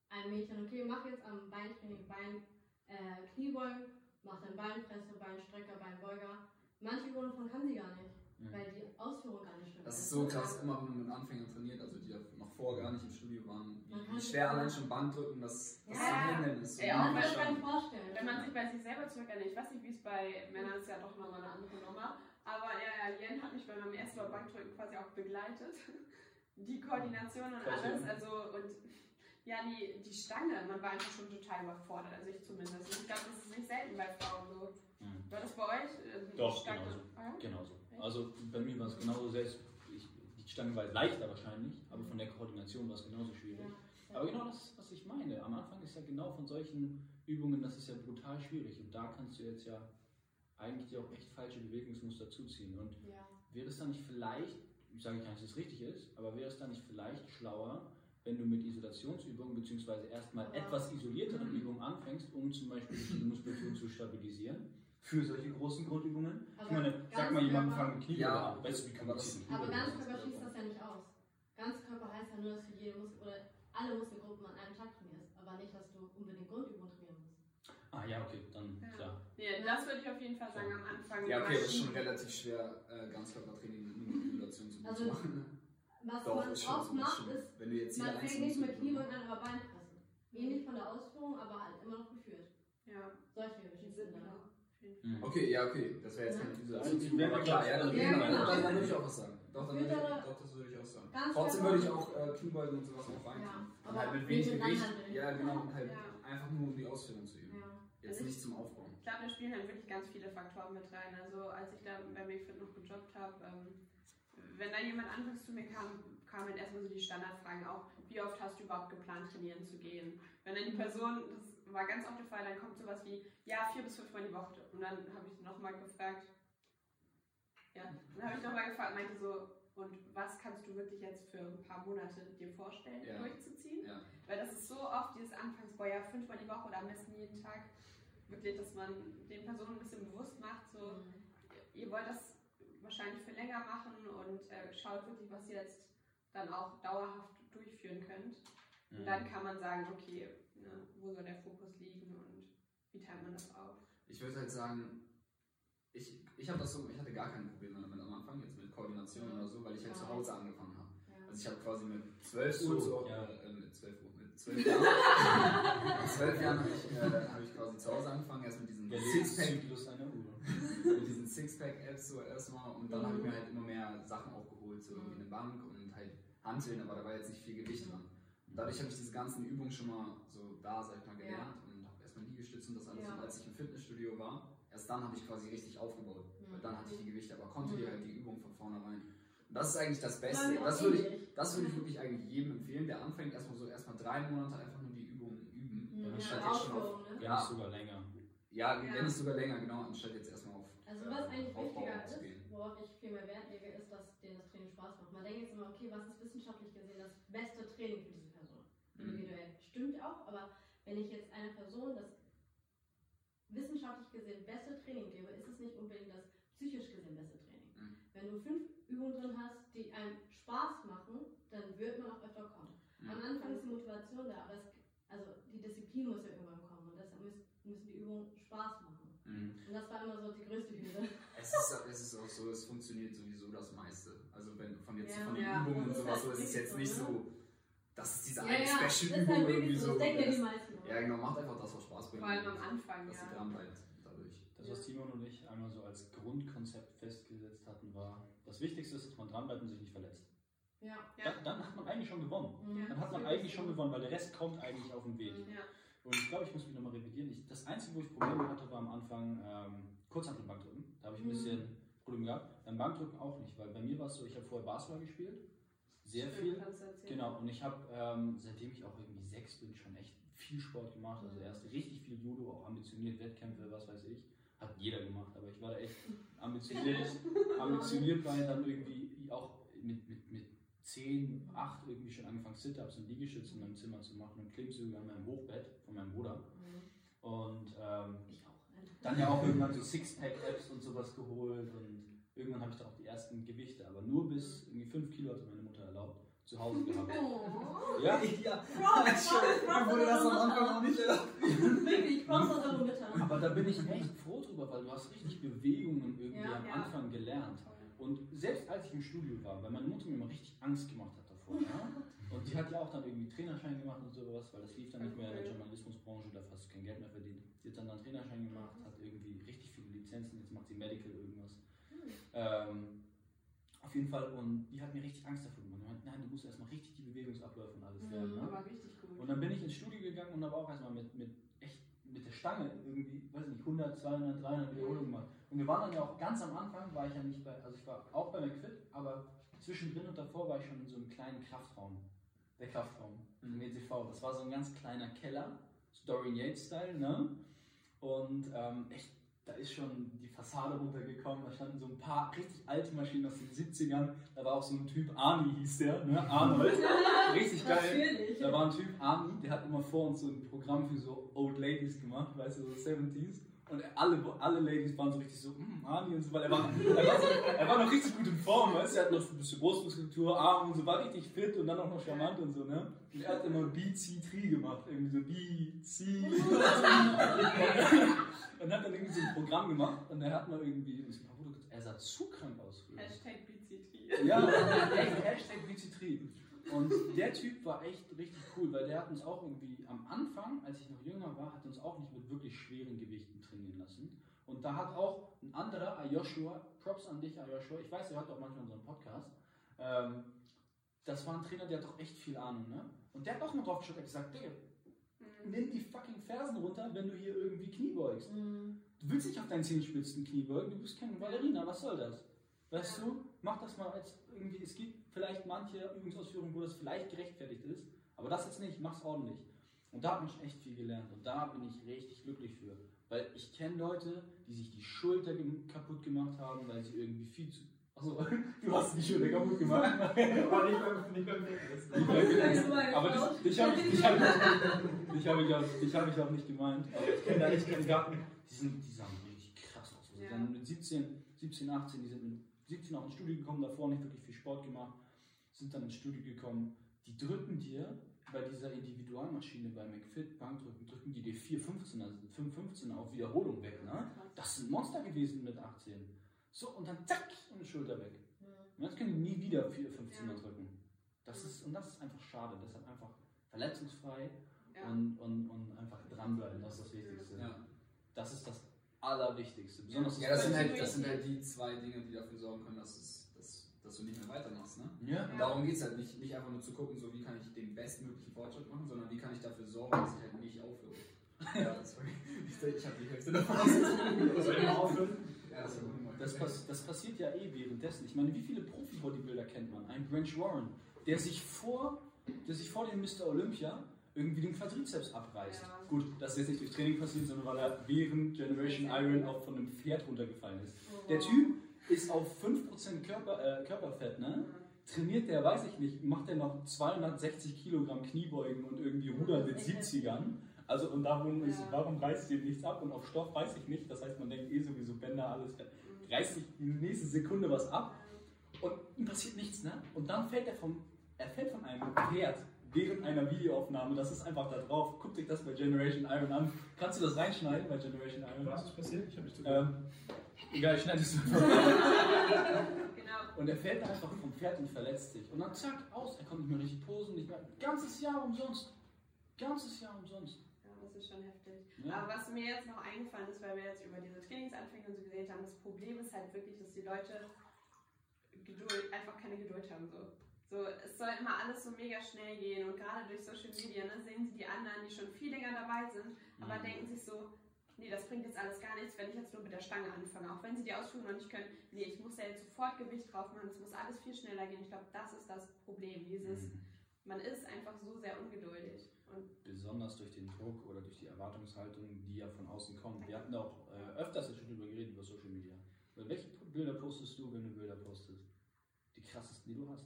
ein Mädchen, okay, mach jetzt am Beintraining Bein, äh, Kniebeugen, mach dann Beinpresse, Beinstrecker, Beinbeuger. Manche Übungen davon kann sie gar nicht,
Mhm.
weil die Ausführung gar nicht stimmt.
Das ist so krass, immer wenn man mit Anfängern trainiert, also die noch vorher gar nicht im Studio waren, wie, schwer allein schon Bankdrücken, das, das
Ja.
zu handeln ist. So
Ja,
Man
auch
kann sich
schon-
gar nicht vorstellen.
Wenn man sich bei sich selber zurückerinnert, ich weiß nicht, wie es bei Männern ist, ja doch nochmal eine andere Nummer. Aber ja, ja, Jen hat mich bei meinem ersten Mal Bankdrücken quasi auch begleitet. Die Koordination und
Krass,
alles, also und ja, die, die Stange, man war einfach schon total überfordert, also ich zumindest. Und ich glaube, das ist nicht selten bei Frauen so.
Mhm.
War das bei euch? Ähm,
Doch,
Stange?
genauso.
Ah?
Genauso. Also bei mir war es genauso selbst. Ich, die Stange war leichter wahrscheinlich, aber von der Koordination war es genauso schwierig.
Ja.
Aber genau das, was ich meine. Am Anfang ist ja genau von solchen Übungen, das ist ja brutal schwierig. Und da kannst du jetzt ja eigentlich auch echt falsche Bewegungsmuster zuziehen. Und
Ja.
wäre es dann nicht vielleicht, ich sage nicht, dass es richtig ist, aber wäre es dann nicht vielleicht schlauer, wenn du mit Isolationsübungen beziehungsweise erstmal
Ja.
etwas isolierteren Übungen anfängst, um zum Beispiel die Muskulatur zu stabilisieren? Für solche großen Grundübungen. Ich
Aber
meine, sag
ganz
mal jemand,
Körper-
fang mit Kniebeuge
Ja,
an. Weißt du, wie kompliziert
Aber
ist?
Ganzkörper schließt das ja nicht aus. Ganzkörper heißt ja nur, dass du jede Muskel oder alle Muskelgruppen an einem Tag trainierst, aber nicht, dass du unbedingt Grundübungen trainieren musst.
Ah ja, okay.
Nee, das würde ich auf jeden Fall sagen am Anfang.
Ja, okay, das ist schon relativ schwer, äh, Ganzkörpertraining nur mit Isolation zu
Also,
machen.
Was
Doch,
man oft macht, ist,
wenn du jetzt
man fängt nicht mit Kniebeugen an, aber Beinpressen. Ähnlich von der Ausführung, aber halt immer noch geführt.
Ja,
Solche Geschichten
sind
dann.
genau.
Mhm.
Okay, ja, okay, das wäre jetzt keine
Also, wäre
aber klar, ja, dann,
also,
Ja, genau.
dann, dann würde ich auch was sagen. Doch, dann würde doch, das würde ich auch sagen.
Ganz
Trotzdem würde ich auch äh, Kniebeugen und sowas auch rein.
Ja,
und
aber
halt mit wenig Gewicht. Ja, genau, und halt
Ja.
einfach nur um die Ausführung zu üben.
Ja.
Jetzt nicht zum Aufbauen.
Ich glaube, da spielen halt wirklich ganz viele Faktoren mit rein. Also als ich da bei MakeFit noch gejobbt habe, ähm, wenn da jemand anderes zu mir kam, kamen halt erstmal so die Standardfragen auch, wie oft hast du überhaupt geplant, trainieren zu gehen? Wenn dann die. Person, das war ganz oft der Fall, dann kommt sowas wie, ja, vier bis fünf Mal die Woche. Und dann habe ich nochmal gefragt, ja, dann habe ich nochmal gefragt, meinte so, und was kannst du wirklich jetzt für ein paar Monate dir vorstellen,
Ja.
durchzuziehen?
Ja.
Weil das ist so oft dieses Anfangs, boah, ja, fünfmal die Woche oder am besten jeden Tag. Wirklich, dass man den Personen ein bisschen bewusst macht, so, ihr wollt das wahrscheinlich für länger machen und äh, schaut wirklich, was ihr jetzt dann auch dauerhaft durchführen könnt. Und dann kann man sagen, okay, ne, wo soll der Fokus liegen und wie teilt man das auf?
Ich würde halt sagen, ich, ich, das so, ich hatte gar keine Probleme damit am Anfang, jetzt mit Koordination oder so, weil ich halt
Ja.
zu Hause angefangen habe.
Ja.
Also ich habe quasi mit 12
So,
Uhr, zu,
ja.
äh, mit 12 Uhr, mit 12 Jahren, mit 12 Jahren habe ich, äh, hab ich quasi zu Hause angefangen, erst mit mit diesen Sixpack-Apps so erstmal und dann habe ich
Mhm.
mir halt immer mehr Sachen auch geholt, so irgendwie eine Bank und halt Hanteln, aber da war jetzt nicht viel Gewicht dran. Und dadurch habe ich diese ganzen Übungen schon mal so da, sag ich mal, gelernt und habe erstmal Liegestütze und das alles.
Ja.
Und als ich im Fitnessstudio war, erst dann habe ich quasi richtig aufgebaut. Weil dann hatte ich die Gewichte, aber konnte
Mhm.
dir halt die Übung von vornherein. Und das ist eigentlich das Beste. Das würde, ich, das würde ich wirklich eigentlich jedem empfehlen, der anfängt, erstmal so erstmal drei Monate einfach nur die Übungen üben.
Mhm,
anstatt
ja,
jetzt schon auf,
ne?
Ja, sogar länger.
ja,
Ja.
wenn nicht sogar länger, genau, anstatt jetzt erstmal auf
Also
äh,
was eigentlich
Aufbau
wichtiger ist, worauf ich viel mehr Wert lege, ist, dass denen das Training Spaß macht. Man denkt jetzt immer, okay, was ist wissenschaftlich gesehen das beste Training für diese Person?
Mhm.
Individuell. Stimmt auch, aber wenn ich jetzt einer Person das wissenschaftlich gesehen beste Training gebe, ist es nicht unbedingt das psychisch gesehen beste Training.
Mhm.
Wenn du fünf Übungen drin hast, die einem Spaß machen, dann wird man auch öfter kommen.
Mhm.
Am Anfang ist die Motivation da, aber es, also die Disziplin muss ja irgendwann kommen und deshalb müssen, die Übungen Spaß machen.
Mhm.
Und das war immer so die größte Hürde.
Es ist, es ist auch so, es funktioniert sowieso das meiste. Also wenn von jetzt
Ja,
von den
ja,
Übungen und
das ist
sowas,
halt
so ist es
wirklich
jetzt
so,
nicht
ne?
so, dass es diese
Ja,
eine
ja, das ist
Special-Übung
halt
irgendwie
so, das denken die
ist.
meisten.
Ja, genau, macht einfach das, was Spaß bringt.
Vor allem am Anfang,
Dass sie
ja.
bleibt dadurch.
Das, was Timon und ich einmal so als Grundkonzept festgesetzt hatten, war, das Wichtigste ist, dass man dranbleibt und sich nicht verletzt.
Ja.
Ja.
Dann, dann hat man eigentlich schon gewonnen.
Mhm.
Dann hat man eigentlich schon gewonnen, weil der Rest kommt eigentlich auf den Weg.
Ja.
Und ich glaube, ich muss mich nochmal revidieren. Ich, das Einzige, wo ich Probleme hatte, war am Anfang ähm, Kurzhantelbankdrücken. Da habe ich ein
Mhm.
bisschen Probleme gehabt. Beim Bankdrücken auch nicht, weil bei mir war es so, ich habe vorher Basketball gespielt. sehr
Stimmt,
viel. Genau, und ich habe, ähm, seitdem ich auch irgendwie sechs bin, schon echt viel Sport gemacht. Also erst richtig viel Judo, auch ambitioniert, Wettkämpfe, was weiß ich. Hat jeder gemacht, aber ich war da echt ambitioniert, ambitioniert bei dann irgendwie auch mit, mit, mit 10, 8 irgendwie schon angefangen, Sit-Ups und Liegestütze in meinem Zimmer zu machen und Klimmzüge an meinem Hochbett von meinem Bruder. Und ähm, dann ja auch irgendwann so Sixpack-Apps und sowas geholt und irgendwann habe ich dann auch die ersten Gewichte, aber nur bis irgendwie 5 Kilo hat meine Mutter erlaubt, zu Hause gehabt.
Oh.
Ja,
Ja,
Props, Props,
wurde das am Anfang auch nicht erlaubt.
Wirklich, Props an eure Mütter.
aber da bin ich echt froh drüber, weil du hast richtig Bewegungen irgendwie
Ja,
am
ja.
Anfang gelernt. Und selbst als ich im Studio war, weil meine Mutter mir immer richtig Angst gemacht hat davor. Ja? Und die hat ja auch dann irgendwie Trainerschein gemacht und sowas, weil das lief dann nicht mehr in der Journalismusbranche, dafür hast du kein Geld mehr verdient. Sie hat dann einen Trainerschein gemacht, hat irgendwie richtig viele Lizenzen, jetzt macht sie Medical irgendwas. Ähm, auf jeden Fall, und die hat mir richtig Angst davor gemacht. Meinte, Nein, du musst erstmal richtig die Bewegungsabläufe und alles lernen. Ne?
Aber richtig gut.
Und dann bin ich ins Studio gegangen und habe auch erstmal mit, mit echt mit der Stange irgendwie, weiß ich nicht, 100, 200, 300 Wiederholungen gemacht. Und wir waren dann ja auch ganz am Anfang, war ich ja nicht bei, also ich war auch bei McFit, aber zwischendrin und davor war ich schon in so einem kleinen Kraftraum. Der Kraftraum im ECV. Das war so ein ganz kleiner Keller, Dorian Yates-Style, ne? Und ähm, echt, da ist schon die Fassade runtergekommen, da standen so ein paar richtig alte Maschinen aus den 70ern. Da war auch so ein Typ, Arnie hieß der, ne? Arnold. Richtig geil.
Natürlich.
Da war ein Typ, Army, der hat immer vor uns so ein Programm für so Old Ladies gemacht, weißt du, so 70s. Und alle, alle Ladies waren so richtig so, mm, Army und so, weil er war, er, war so, er war noch richtig gut in Form, weißt du, er hat noch ein bisschen Brustmuskulatur, Arme und so, war richtig fit und dann auch noch charmant und so, ne? Und er hat immer BC3 gemacht, irgendwie so BC. und hat dann irgendwie so ein Programm gemacht und er hat mal irgendwie, er sah zu krank aus. früher.
Hashtag BCT.
Ja, echt, Hashtag BC3. Und der Typ war echt richtig cool, weil der hat uns auch irgendwie am Anfang, als ich noch jünger war, hat uns auch nicht mit wirklich schweren Gewichten trainieren lassen. Und da hat auch ein anderer, Ayoshua, Props an dich, Ayoshua, ich weiß, er hört auch manchmal unseren Podcast, ähm, das war ein Trainer, der hat doch echt viel Ahnung, ne? Und der hat auch mal drauf geschaut, er hat gesagt, Digga,
Mhm.
nimm die fucking Fersen runter, wenn du hier irgendwie Knie beugst.
Mhm.
Du willst nicht auf deinen Zehenspitzen Knie beugen, du bist keine Ballerina, was soll das? Weißt du, mach das mal als irgendwie, es gibt vielleicht manche Übungsausführungen, wo das vielleicht gerechtfertigt ist, aber das jetzt nicht, mach's ordentlich. Und da habe ich echt viel gelernt und da bin ich richtig glücklich für. Weil ich kenne Leute, die sich die Schulter kaputt gemacht haben, weil sie irgendwie viel zu. Achso, du hast die Schulter kaputt gemacht.
Aber nicht beim, nicht beim Fitness.
Nicht beim Fitness. Aber dich, dich habe ich, dich hab ich, dich hab ich, auch, dich hab ich auch nicht gemeint. Aber ich kenne da echt Kandidaten, die, sind, die sahen richtig krass aus. Also
Ja.
dann mit 17, 17, 18, die sind mit 17 auch ins Studio gekommen, davor nicht wirklich viel Sport gemacht, sind dann ins Studio gekommen. Die drücken dir bei dieser Individualmaschine bei McFit, Bankdrücken, drücken die dir 4,15, also 5,15 auf Wiederholung weg. Ne? Das sind Monster gewesen mit 18. So, und dann zack, und die Schulter weg. Und jetzt können die nie wieder 4,15er
Ja.
drücken. Das ist, und das ist einfach schade. Deshalb einfach verletzungsfrei
Ja.
und, und, und einfach dranbleiben, das ist das Wichtigste.
Ja.
Das ist das Allerwichtigste. Besonders
Ja, das sind, halt, das sind halt die zwei Dinge, die dafür sorgen können, dass, es, dass, du nicht mehr weitermachst. Ne?
ja.
Und darum geht es halt nicht, nicht einfach nur zu gucken, so wie kann ich den bestmöglichen Fortschritt machen, sondern wie kann ich dafür sorgen, dass ich halt nicht aufhöre. Ja, sorry. Ich, ich habe die Hälfte davon
aufhören?
Ja, das.
Das, pass, das passiert ja eh währenddessen. Ich meine, wie viele Profi-Bodybuilder kennt man? Ein Branch Warren, der sich vor, der sich vor dem Mr. Olympia irgendwie den Quadrizeps abreißt.
Ja.
Gut, das ist jetzt nicht durch Training passiert, sondern weil er während Generation Iron auch von einem Pferd runtergefallen ist. Der Typ ist auf 5% Körper, äh, Körperfett, ne? Trainiert der, weiß ich nicht, macht der noch 260 Kilogramm Kniebeugen und irgendwie Rudern mit 70ern. Also und darum ist, warum reißt dir nichts ab? Und auf Stoff weiß ich nicht. Das heißt, man denkt eh sowieso Bänder, alles reißt sich die nächste Sekunde was ab und ihm passiert nichts, ne? Und dann fällt er vom, er fällt von einem Pferd während einer Videoaufnahme. Das ist einfach da drauf. Guckt euch das bei Generation Iron an. Kannst du das reinschneiden bei Generation Iron?
Was ist passiert? Ich habe nicht zugehört.
Ähm, egal, ich schneide es.
Genau.
Und er fällt einfach vom Pferd und verletzt sich. Und dann zack, aus. Er kommt nicht mehr richtig posen, nicht mehr. Ganzes Jahr umsonst. Ganzes Jahr umsonst.
Ja, das ist schon heftig.
Ja.
Aber was mir jetzt noch eingefallen ist, weil wir jetzt über diese Trainingsanfänge und so geredet haben, das Problem ist halt wirklich, dass die Leute Geduld, einfach keine Geduld haben. So. So, es soll immer alles so mega schnell gehen und gerade durch Social Media ne, sehen sie die anderen, die schon viel länger dabei sind, aber
Mhm.
denken sich so, nee, das bringt jetzt alles gar nichts, wenn ich jetzt nur mit der Stange anfange. Auch wenn sie die Ausführung noch nicht können, nee, ich muss ja jetzt sofort Gewicht drauf machen, es muss alles viel schneller gehen. Ich glaube, das ist das Problem. Dieses,
Mhm.
man ist einfach so sehr ungeduldig. Und
Besonders durch den Druck oder durch die Erwartungshaltung, die ja von außen kommt. Wir hatten da auch äh, öfters jetzt schon drüber geredet über Social Media. Welche Bilder postest du, wenn du Bilder postest? Die krassesten, die du hast?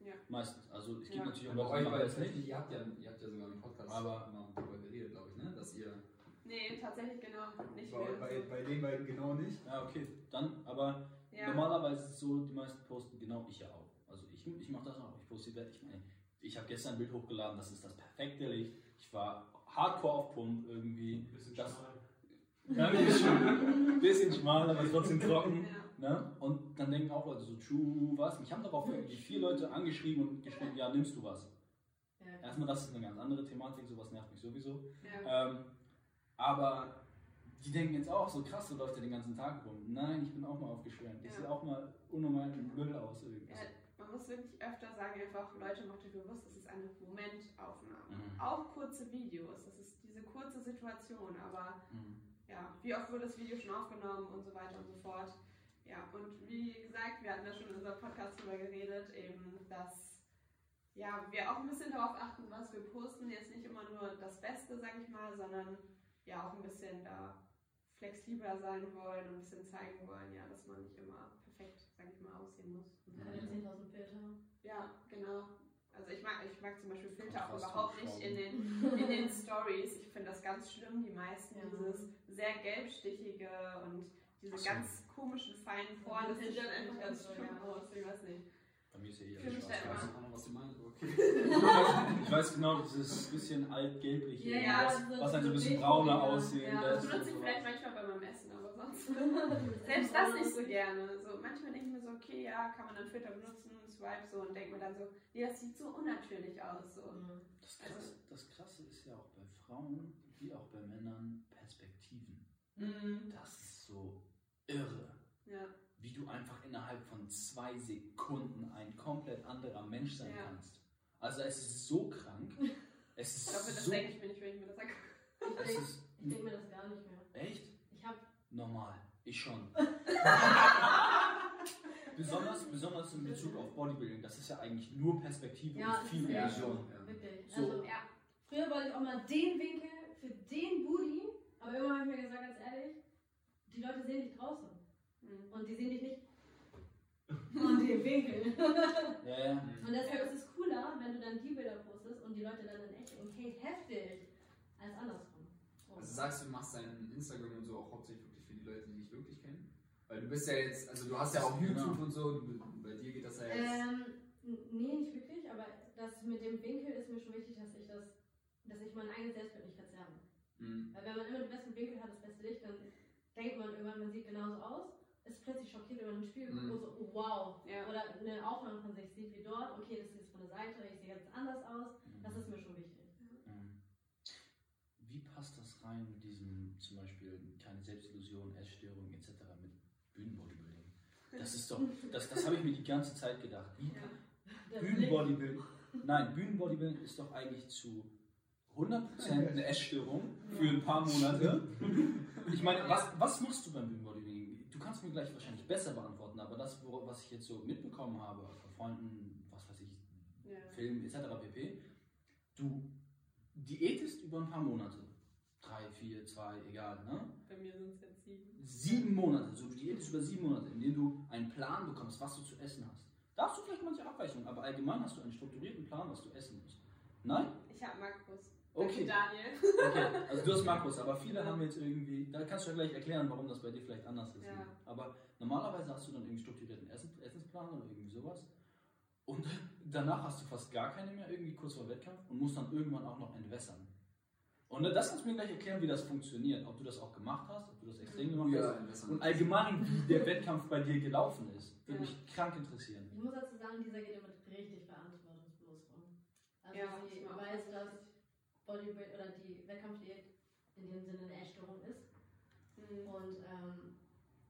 Ja.
Meistens. Also es gibt
Ja.
natürlich auch
Aber
Leute,
euch
die machen das
nicht, ihr habt, ja, ihr habt ja sogar im Podcast
Aber-
mal darüber geredet, glaube ich, ne? dass ihr
nee, tatsächlich genau nicht
bei,
mehr.
bei, bei den beiden genau nicht.
Ja, okay. Dann, aber
ja.
normalerweise ist es so, die meisten posten, genau ich ja auch. Also ich, ich mache das auch. Ich poste die Welt. Ich meine, ich habe gestern ein Bild hochgeladen, das ist das perfekte Licht. Ich war hardcore auf Pump irgendwie.
Bisschen
Das-
schmal.
Ja, ein bisschen, bisschen schmal, aber trotzdem trocken. Ne? Und dann denken auch Leute so, true, was? Mich haben darauf irgendwie vier Leute angeschrieben und geschrieben, ja, nimmst du was?
Ja,
Erstmal, das ist eine ganz andere Thematik, sowas nervt mich sowieso.
Ja.
Ähm, aber die denken jetzt auch, so krass, so läuft er den ganzen Tag rum. Nein, ich bin auch mal aufgeschwärmt. Ich
Ja.
sehe auch mal unnormal Müll aus. Irgendwie.
Ja, man muss wirklich öfter sagen, einfach, Leute, macht euch bewusst, das ist eine Momentaufnahme.
Mhm.
Auch kurze Videos, das ist diese kurze Situation, aber
Mhm.
Ja, wie oft wurde das Video schon aufgenommen und so weiter und so fort. Ja, und wie gesagt, wir hatten ja schon in unserem Podcast darüber geredet, eben, dass ja, wir auch ein bisschen darauf achten, was wir posten. Jetzt nicht immer nur das Beste, sag ich mal, sondern ja auch ein bisschen da flexibler sein wollen und ein bisschen zeigen wollen, ja, dass man nicht immer perfekt, sag ich mal, aussehen muss.
Keine 10.000 Filter.
Ja, genau. Also ich mag, ich mag zum Beispiel Filter auch überhaupt nicht in den, in den Stories. Ich finde das ganz schlimm, die meisten
Ja.
dieses sehr gelbstichige und diese
so.
ganz komischen feinen Poren, das sieht dann einfach ganz
Ja.
schlimm aus. Ich weiß nicht.
Bei mir ist ja eh
mich da
Ich weiß
schwarz.
nicht Ahnung, was du meinst, okay.
Ich weiß genau, dieses bisschen altgelbliche,
Ja,
ja,
was,
so-
was dann so ein bisschen brauner
ja.
aussehen
Ja,
Das
lässt.
benutze ich vielleicht manchmal bei meinem Essen, aber sonst selbst das nicht so gerne. So, manchmal denke ich mir so, okay, ja, kann man einen Filter benutzen, swipe so und denke mir dann so, nee, das sieht so unnatürlich aus. So.
Mhm.
Das, Krasse, das Krasse ist ja auch bei Frauen wie auch bei Männern Perspektiven.
Mhm.
Das ist so irre.
Ja.
wie du einfach innerhalb von zwei Sekunden ein komplett anderer Mensch sein
Ja.
kannst. Also es ist so krank. Es
Ich
ist
glaube, das
so.
denke ich mir nicht, wenn ich mir das sage.
Ich denke ich denk mir das gar nicht mehr.
echt
Ich habe
normal. Ich schon. besonders, besonders in Bezug auf Bodybuilding. Das ist ja eigentlich nur Perspektive
Ja,
und viel Illusion.
Ja.
wirklich.
So.
Also,
Ja.
früher wollte ich auch mal den Winkel für den Booty, aber irgendwann habe ich mir gesagt, ganz ehrlich, die Leute sehen dich draußen
Mhm.
und die sehen dich nicht von dem Winkel.
Ja, ja.
Und deshalb ist es cooler, wenn du dann die Bilder postest und die Leute dann in echt denken, hey, heftig, als andersrum. So.
Also sagst du, du machst dein Instagram und so auch hauptsächlich Leute, die dich wirklich kennen? Weil du bist ja jetzt, also du hast ja auch
Genau.
YouTube und so, bei dir geht das ja jetzt.
Ähm, nee, nicht wirklich, aber das mit dem Winkel ist mir schon wichtig, dass ich das, dass ich mein eigenes Selbstbild nicht verzerre.
Mhm.
Weil wenn man immer den besten Winkel hat, das beste Licht, dann denkt man irgendwann, man sieht genauso aus, ist plötzlich schockiert, wenn man ins Spiegel guckt
Mhm.
und so, oh, wow.
Ja.
Oder eine Aufnahme von sich sieht wie dort, okay, das ist jetzt von der Seite, ich sehe ganz anders aus. Das ist mir schon wichtig.
Passt das rein mit diesem zum Beispiel keine Selbstillusion, Essstörung etc. mit Bühnenbodybuilding? Das ist doch, das, das habe ich mir die ganze Zeit gedacht.
Ja.
Bühnenbodybuilding. Nein, Bühnenbodybuilding ist doch eigentlich zu 100% eine Essstörung für ein paar Monate. Ich meine, was, was machst du beim Bühnenbodybuilding? Du kannst mir gleich wahrscheinlich besser beantworten, aber das, was ich jetzt so mitbekommen habe von Freunden, was weiß ich,
Ja.
Film etc. pp. Du diätest über ein paar Monate. Drei, vier, zwei, egal, ne?
Bei mir sind es jetzt sieben.
Sieben Monate, so du diätest über sieben Monate, indem du einen Plan bekommst, was du zu essen hast. Da hast du vielleicht manche Abweichungen, aber allgemein hast du einen strukturierten Plan, was du essen musst. Nein?
Ich habe Makros.
Okay.
Daniel.
Okay, also du hast Makros, aber viele haben jetzt irgendwie, da kannst du ja gleich erklären, warum das bei dir vielleicht anders ist.
Ja.
Ne? Aber normalerweise hast du dann irgendwie strukturierten Essen, Essensplan oder irgendwie sowas. Und danach hast du fast gar keine mehr, irgendwie kurz vor Wettkampf und musst dann irgendwann auch noch entwässern. Und das kannst du mir gleich erklären, wie das funktioniert. Ob du das auch gemacht hast, ob du das extrem gemacht
Ja,
hast. Und allgemein, wie der Wettkampf bei dir gelaufen ist. Würde
Ja.
mich krank interessieren.
Ich muss dazu sagen, dieser geht damit richtig verantwortungslos um. Also
Ja,
sie weiß, dass Bodybuild oder die Wettkampfdiät in dem Sinne eine Essstörung ist.
Mhm.
Und ähm,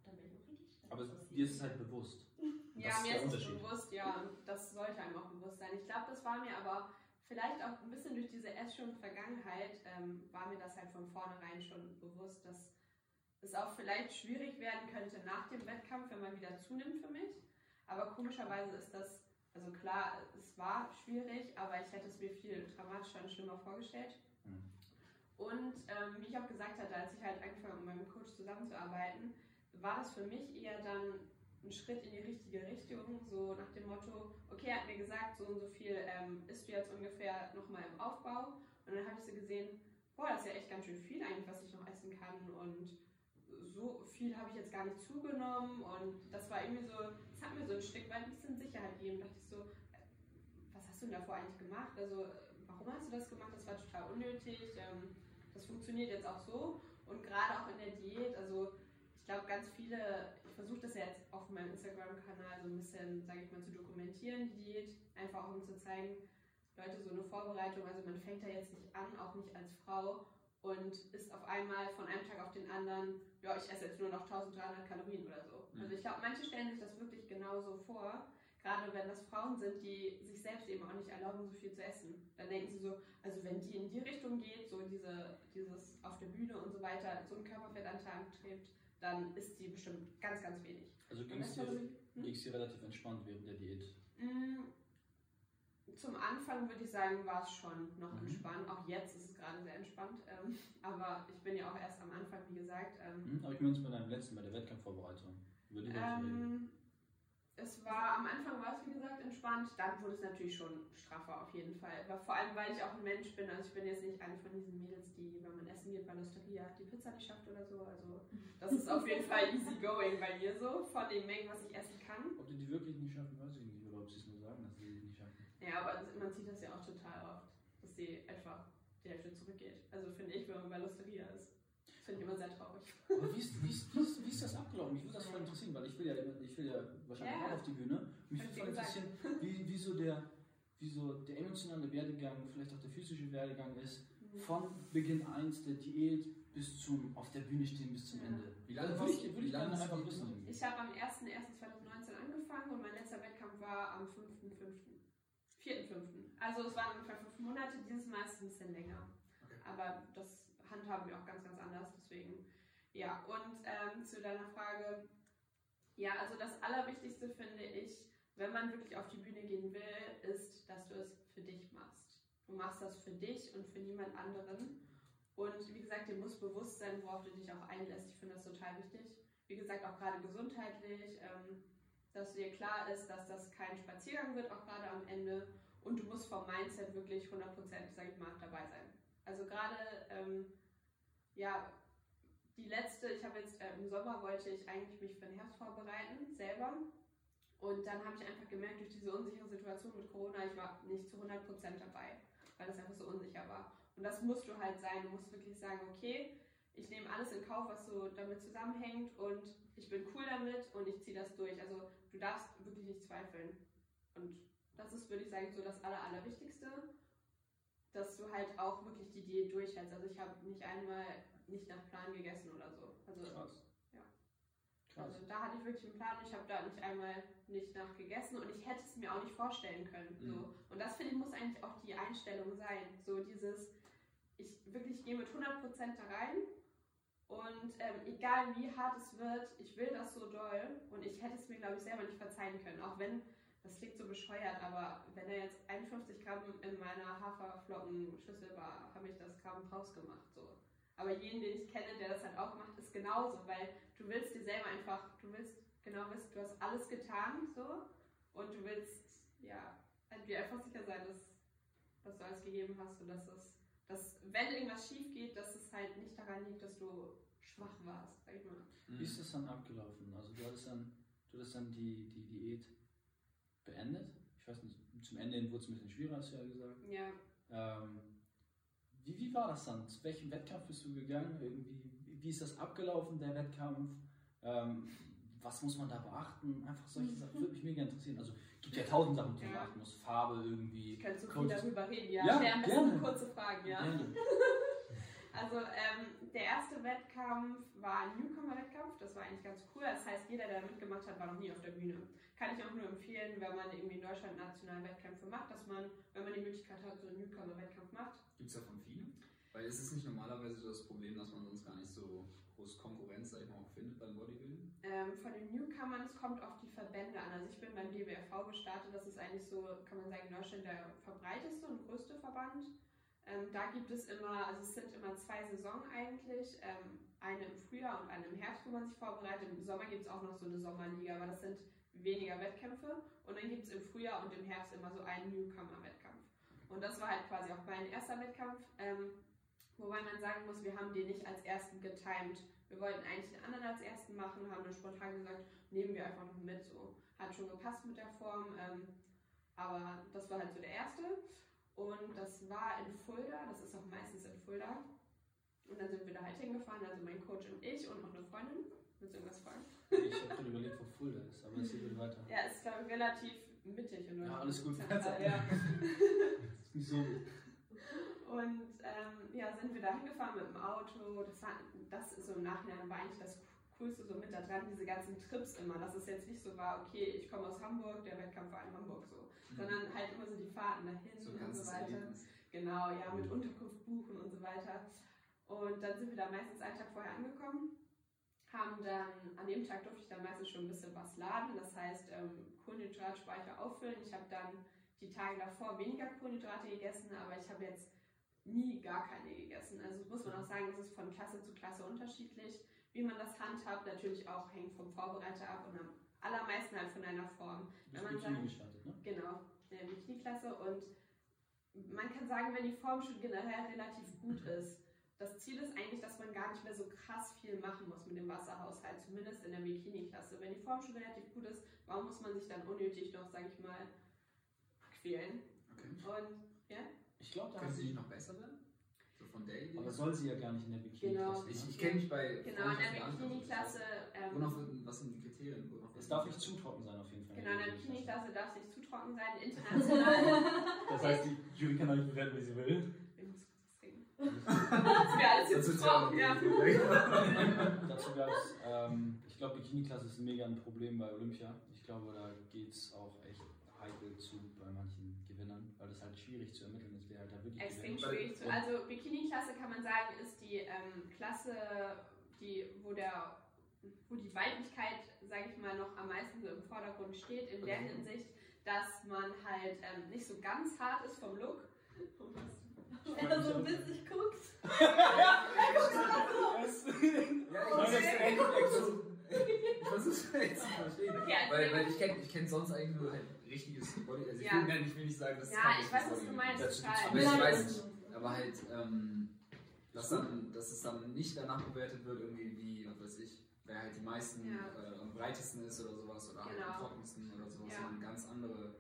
da bin ich auch richtig.
Aber dir ist es halt bewusst.
Ja,
Das ist
mir
der
ist es
Unterschied.
bewusst, ja, und das sollte einem auch bewusst sein. Ich glaube, das war mir aber vielleicht auch ein bisschen durch diese Essstörung-Vergangenheit ähm, war mir das halt von vornherein schon bewusst, dass es auch vielleicht schwierig werden könnte nach dem Wettkampf, wenn man wieder zunimmt für mich. Aber komischerweise ist das, also klar, es war schwierig, aber ich hätte es mir viel dramatischer und schlimmer vorgestellt.
Mhm.
Und ähm, wie ich auch gesagt hatte, als ich halt angefangen habe, mit meinem Coach zusammenzuarbeiten, war das für mich eher dann ein Schritt in die richtige Richtung, so nach dem Motto, okay, er hat mir gesagt, so und so viel ähm, isst du jetzt ungefähr nochmal im Aufbau. Und dann habe ich so gesehen, boah, das ist ja echt ganz schön viel eigentlich, was ich noch essen kann. Und so viel habe ich jetzt gar nicht zugenommen. Und das war irgendwie so, das hat mir so ein Stück weit ein bisschen Sicherheit gegeben. Da dachte ich so, äh, was hast du denn davor eigentlich gemacht? Also, warum hast du das gemacht? Das war total unnötig. Ähm, das funktioniert jetzt auch so. Und gerade auch in der Diät, also ich glaube, ganz viele, versuche das ja jetzt auf meinem Instagram-Kanal so ein bisschen, sage ich mal, zu dokumentieren, die Diät, einfach auch um zu zeigen, Leute, so eine Vorbereitung, also man fängt da jetzt nicht an, auch nicht als Frau und ist auf einmal von einem Tag auf den anderen, ja, ich esse jetzt nur noch 1300 Kalorien oder so.
Mhm.
Also ich glaube, manche stellen sich das wirklich genauso vor, gerade wenn das Frauen sind, die sich selbst eben auch nicht erlauben, so viel zu essen. Dann denken sie so, also wenn die in die Richtung geht, so diese, dieses auf der Bühne und so weiter, so einen Körperfettanteil anstrebt, dann ist die bestimmt ganz, ganz wenig.
Also ging es dir,
hm?
dir relativ entspannt während der Diät.
Mm, Zum Anfang würde ich sagen, war es schon noch
Mhm.
entspannt. Auch jetzt ist es gerade sehr entspannt. Ähm, aber ich bin ja auch erst am Anfang, wie gesagt. Ähm,
Hm? Aber ich meine jetzt bei deinem letzten, bei der Wettkampfvorbereitung. Über die
ähm, es war am Anfang war es wie gesagt entspannt, dann wurde es natürlich schon straffer auf jeden Fall. Aber vor allem, weil ich auch ein Mensch bin. Also ich bin jetzt nicht eine von diesen Mädels, die, wenn man essen geht bei Losteria, die Pizza nicht schafft oder so. Also das ist auf jeden Fall easy going bei mir so, von den Mengen, was ich essen kann.
Ob die die wirklich nicht schaffen, weiß ich nicht. Oder ob sie es nur sagen, dass sie die nicht schaffen.
Ja, aber man sieht das ja auch total oft, dass sie einfach die Hälfte zurückgeht. Also finde ich, wenn man bei Losteria ist, finde ich immer sehr traurig.
Aber wie ist, wie, ist, wie, ist, wie ist das abgelaufen? Mich würde das voll interessieren, weil ich will ja, ich will ja wahrscheinlich
Ja.
auch auf die Bühne. Mich würde
ich
voll interessieren, wie, wie, so der, wie so der emotionale Werdegang, vielleicht auch der physische Werdegang ist, von Beginn 1 der Diät bis zum auf der Bühne stehen bis zum
Ja.
Ende.
Wie lange
würde
warst
ich,
du-
würde ich
lange
einfach wissen.
Ich habe am 01.01.2019 angefangen und mein letzter Wettkampf war am 5.05. 4.05. Also es waren ungefähr fünf Monate, dieses Mal ist es ein bisschen länger.
Okay.
Aber das handhaben wir auch ganz, ganz anders, deswegen. Ja, und ähm, zu deiner Frage, ja, also das Allerwichtigste finde ich, wenn man wirklich auf die Bühne gehen will, ist, dass du es für dich machst. Du machst das für dich und für niemand anderen. Und wie gesagt, dir muss bewusst sein, worauf du dich auch einlässt. Ich finde das total wichtig. Wie gesagt, auch gerade gesundheitlich, ähm, dass dir klar ist, dass das kein Spaziergang wird, auch gerade am Ende. Und du musst vom Mindset wirklich 100%, sag ich mal, dabei sein. Also gerade, ähm, ja, die letzte, ich habe jetzt äh, im Sommer wollte ich eigentlich mich für den Herbst vorbereiten, selber. Und dann habe ich einfach gemerkt, durch diese unsichere Situation mit Corona, ich war nicht zu 100% dabei, weil das einfach so unsicher war. Und das musst du halt sein. Du musst wirklich sagen, okay, ich nehme alles in Kauf, was so damit zusammenhängt und ich bin cool damit und ich ziehe das durch. Also du darfst wirklich nicht zweifeln. Und das ist, würde ich sagen, so das Aller, Allerwichtigste, dass du halt auch wirklich die Diät durchhältst. Also ich habe nicht einmal nicht nach Plan gegessen oder so. Also
Krass.
Ja.
Krass.
also da hatte ich wirklich einen Plan. Ich habe da nicht einmal nicht nach gegessen und ich hätte es mir auch nicht vorstellen können.
Mhm.
So. Und das finde ich muss eigentlich auch die Einstellung sein. So dieses, ich wirklich gehe mit 100% da rein und ähm, egal wie hart es wird, ich will das so doll und ich hätte es mir glaube ich selber nicht verzeihen können. Auch wenn, das klingt so bescheuert, aber wenn er jetzt 51 Gramm in meiner Haferflockenschüssel war, habe ich das Gramm rausgemacht. So. Aber jeden, den ich kenne, der das halt auch macht, ist genauso, weil du willst dir selber einfach, du willst genau wissen, du hast alles getan, so, und du willst, ja, halt dir einfach sicher sein, dass, dass du alles gegeben hast und dass es, dass, wenn irgendwas schief geht, dass es halt nicht daran liegt, dass du schwach warst, sag ich mal.
Wie ist das dann abgelaufen? Also du hattest dann, du hattest dann die, die Diät beendet. Ich weiß nicht, zum Ende hin wurde es ein bisschen schwieriger, hast du ja gesagt.
Ja,
Ähm, wie, wie war das dann? Zu welchem Wettkampf bist du gegangen? Irgendwie, wie- ist das abgelaufen, der Wettkampf? Ähm, was muss man da beachten? Einfach solche Sachen würde mich mega interessieren. Also gibt ja tausend Sachen, die man beachten muss. Farbe irgendwie.
ich könnte so viel darüber reden, ja.
Ja,
besten
gerne.
kurze Fragen, ja.
Gerne.
Also ähm, der erste Wettkampf war ein Newcomer-Wettkampf, das war eigentlich ganz cool. Das heißt, jeder, der mitgemacht hat, war noch nie auf der Bühne. Kann ich auch nur empfehlen, wenn man irgendwie in Deutschland nationale Wettkämpfe macht, dass man, wenn man die Möglichkeit hat, so einen Newcomer-Wettkampf macht.
Gibt es davon viele? Weil es ist nicht normalerweise so das Problem, dass man sonst gar nicht so groß Konkurrenz, sag ich mal, auch findet beim Bodybuilding.
Ähm, von den Newcomern, es kommt auf die Verbände an. Also ich bin beim DBFV gestartet, das ist eigentlich so, kann man sagen, in Deutschland der verbreiteste und größte Verband. Ähm, da gibt es immer, also es sind immer zwei Saisonen eigentlich, ähm, eine im Frühjahr und eine im Herbst, wo man sich vorbereitet. Im Sommer gibt es auch noch so eine Sommerliga, aber das sind weniger Wettkämpfe. Und dann gibt es im Frühjahr und im Herbst immer so einen Newcomer-Wettkampf. Und das war halt quasi auch mein erster Wettkampf. Ähm, wobei man sagen muss, wir haben den nicht als ersten getimed. Wir wollten eigentlich den anderen als ersten machen, haben dann spontan gesagt, nehmen wir einfach noch mit. So hat schon gepasst mit der Form. Ähm, aber das war halt so der erste. Und das war in Fulda, das ist auch meistens in Fulda. Und dann sind wir da halt hingefahren, also mein Coach und ich und noch eine Freundin. Willst du irgendwas fragen?
Ich habe gerade überlegt, wo Fulda ist, aber es geht weiter.
Ja, es ist glaube ich relativ mittig in Deutschland.
Ja, alles gut.
Zentral, ja.
ist nicht so.
Und ähm, ja, sind wir da hingefahren mit dem Auto. Das, war, das ist so im Nachhinein war eigentlich das Coolste so mit da dran, diese ganzen Trips immer. Dass es jetzt nicht so war, okay, ich komme aus Hamburg, der Wettkampf war in Hamburg so. Mhm. Sondern halt immer so die Fahrten dahin
So
und so weiter.
Erlebnis.
Genau, ja, mit Unterkunft buchen und so weiter. Und dann sind wir da meistens einen Tag vorher angekommen, haben dann, an dem Tag durfte ich dann meistens schon ein bisschen was laden, das heißt ähm, Kohlenhydratspeicher auffüllen. Ich habe dann die Tage davor weniger Kohlenhydrate gegessen, aber ich habe jetzt nie gar keine gegessen. Also muss man auch sagen, es ist von Klasse zu Klasse unterschiedlich, wie man das handhabt. Natürlich auch hängt vom Vorbereiter ab und am allermeisten halt von deiner Form. Wenn man sagt,
gestartet, ne?
Genau, in der Bikini-Klasse. Und man kann sagen, wenn die Form schon generell relativ gut ist, das Ziel ist eigentlich, dass man gar nicht mehr so krass viel machen muss mit dem Wasserhaushalt, zumindest in der Bikini-Klasse. Wenn die Form schon relativ gut ist, warum muss man sich dann unnötig noch, sag ich mal, quälen?
Okay.
Und ja,
Ich glaube, da
sie. nicht noch besser werden? Von der Idee?
Aber soll sie ja gar nicht in der Bikini
Genau.
passen,
ich
ne?
ich kenne mich bei.
genau, in der
nicht.
Bikini-Klasse. Ähm,
was sind die Kriterien?
Es darf nicht zu trocken sein, auf jeden Fall.
genau, in der Bikini-Klasse darf es nicht zu trocken sein. International.
Das heißt, die Jury kann euch bewerten, wie sie will.
Wir müssen kurz trinken. Das wäre alles jetzt
ist
trocken, ja.
Dazu gab es, ähm, ich glaube, Bikini-Klasse ist mega ein Problem bei Olympia. Ich glaube, da geht es auch echt heikel zu Das halt schwierig zu ermitteln ist, wer halt da wirklich
Extrem schwierig zu. Also Bikini-Klasse kann man sagen, ist die ähm, Klasse, die, wo der wo die Weiblichkeit, sage ich mal, noch am meisten so im Vordergrund steht, in der
Okay.
Hinsicht, dass man halt ähm, nicht so ganz hart ist vom Look.
Wenn er so witzig guckt.
Ja, ich versuche ich versuch's jetzt zu verstehen.
Okay, also
Weil, weil ich kenne ich kenn sonst eigentlich nur halt richtiges Body. Also ich,
Ja.
will, ich will nicht sagen, dass es
Ja,
kein
ich weiß, was du meinst,
ist.
Dazu
total.
Aber ich weiß
das-
nicht. Aber halt, ähm, dass, dann, dass es dann nicht danach bewertet wird, irgendwie wie, was weiß ich, wer halt die meisten
Ja.
äh, am breitesten ist oder sowas oder
Genau.
am trockensten oder sowas,
Ja.
sondern ganz andere.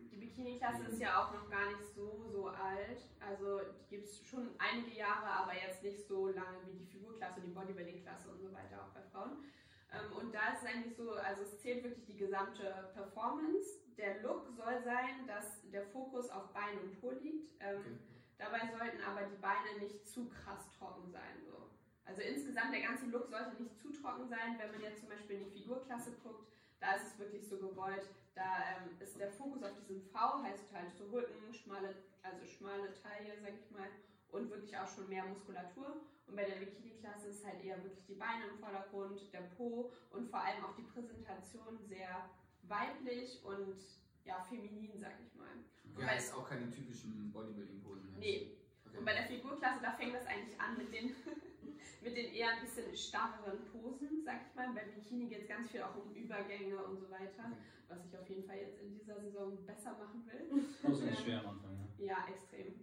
Die Bikini-Klasse ist ja auch noch gar nicht so, so alt. Also die gibt es schon einige Jahre, aber jetzt nicht so lange wie die Figurklasse, die Bodybuilding-Klasse und so weiter auch bei Frauen. Ähm, und da ist es eigentlich so, also es zählt wirklich die gesamte Performance. Der Look soll sein, dass der Fokus auf Bein und Po liegt. Ähm,
Okay.
Dabei sollten aber die Beine nicht zu krass trocken sein. So. Also insgesamt der ganze Look sollte nicht zu trocken sein. Wenn man jetzt zum Beispiel in die Figurklasse guckt, da ist es wirklich so gewollt, da ähm, ist der Fokus auf diesem V, heißt halt so Rücken, schmale, also schmale Taille, sag ich mal, und wirklich auch schon mehr Muskulatur. Und bei der Bikini-Klasse ist halt eher wirklich die Beine im Vordergrund, der Po und vor allem auch die Präsentation sehr weiblich und ja, feminin, sag ich mal.
Okay, heißt auch keine typischen Bodybuilding-Posen.
Nee.
Okay.
Und bei der Figurklasse, da fängt das eigentlich an mit den, mit den eher ein bisschen starreren Posen, sag ich mal. Bei Bikini geht es ganz viel auch um Übergänge und so weiter,
Okay.
was ich auf jeden Fall jetzt in dieser Saison besser machen will.
Pose ist schwer am Anfang, ne?
Ja, extrem.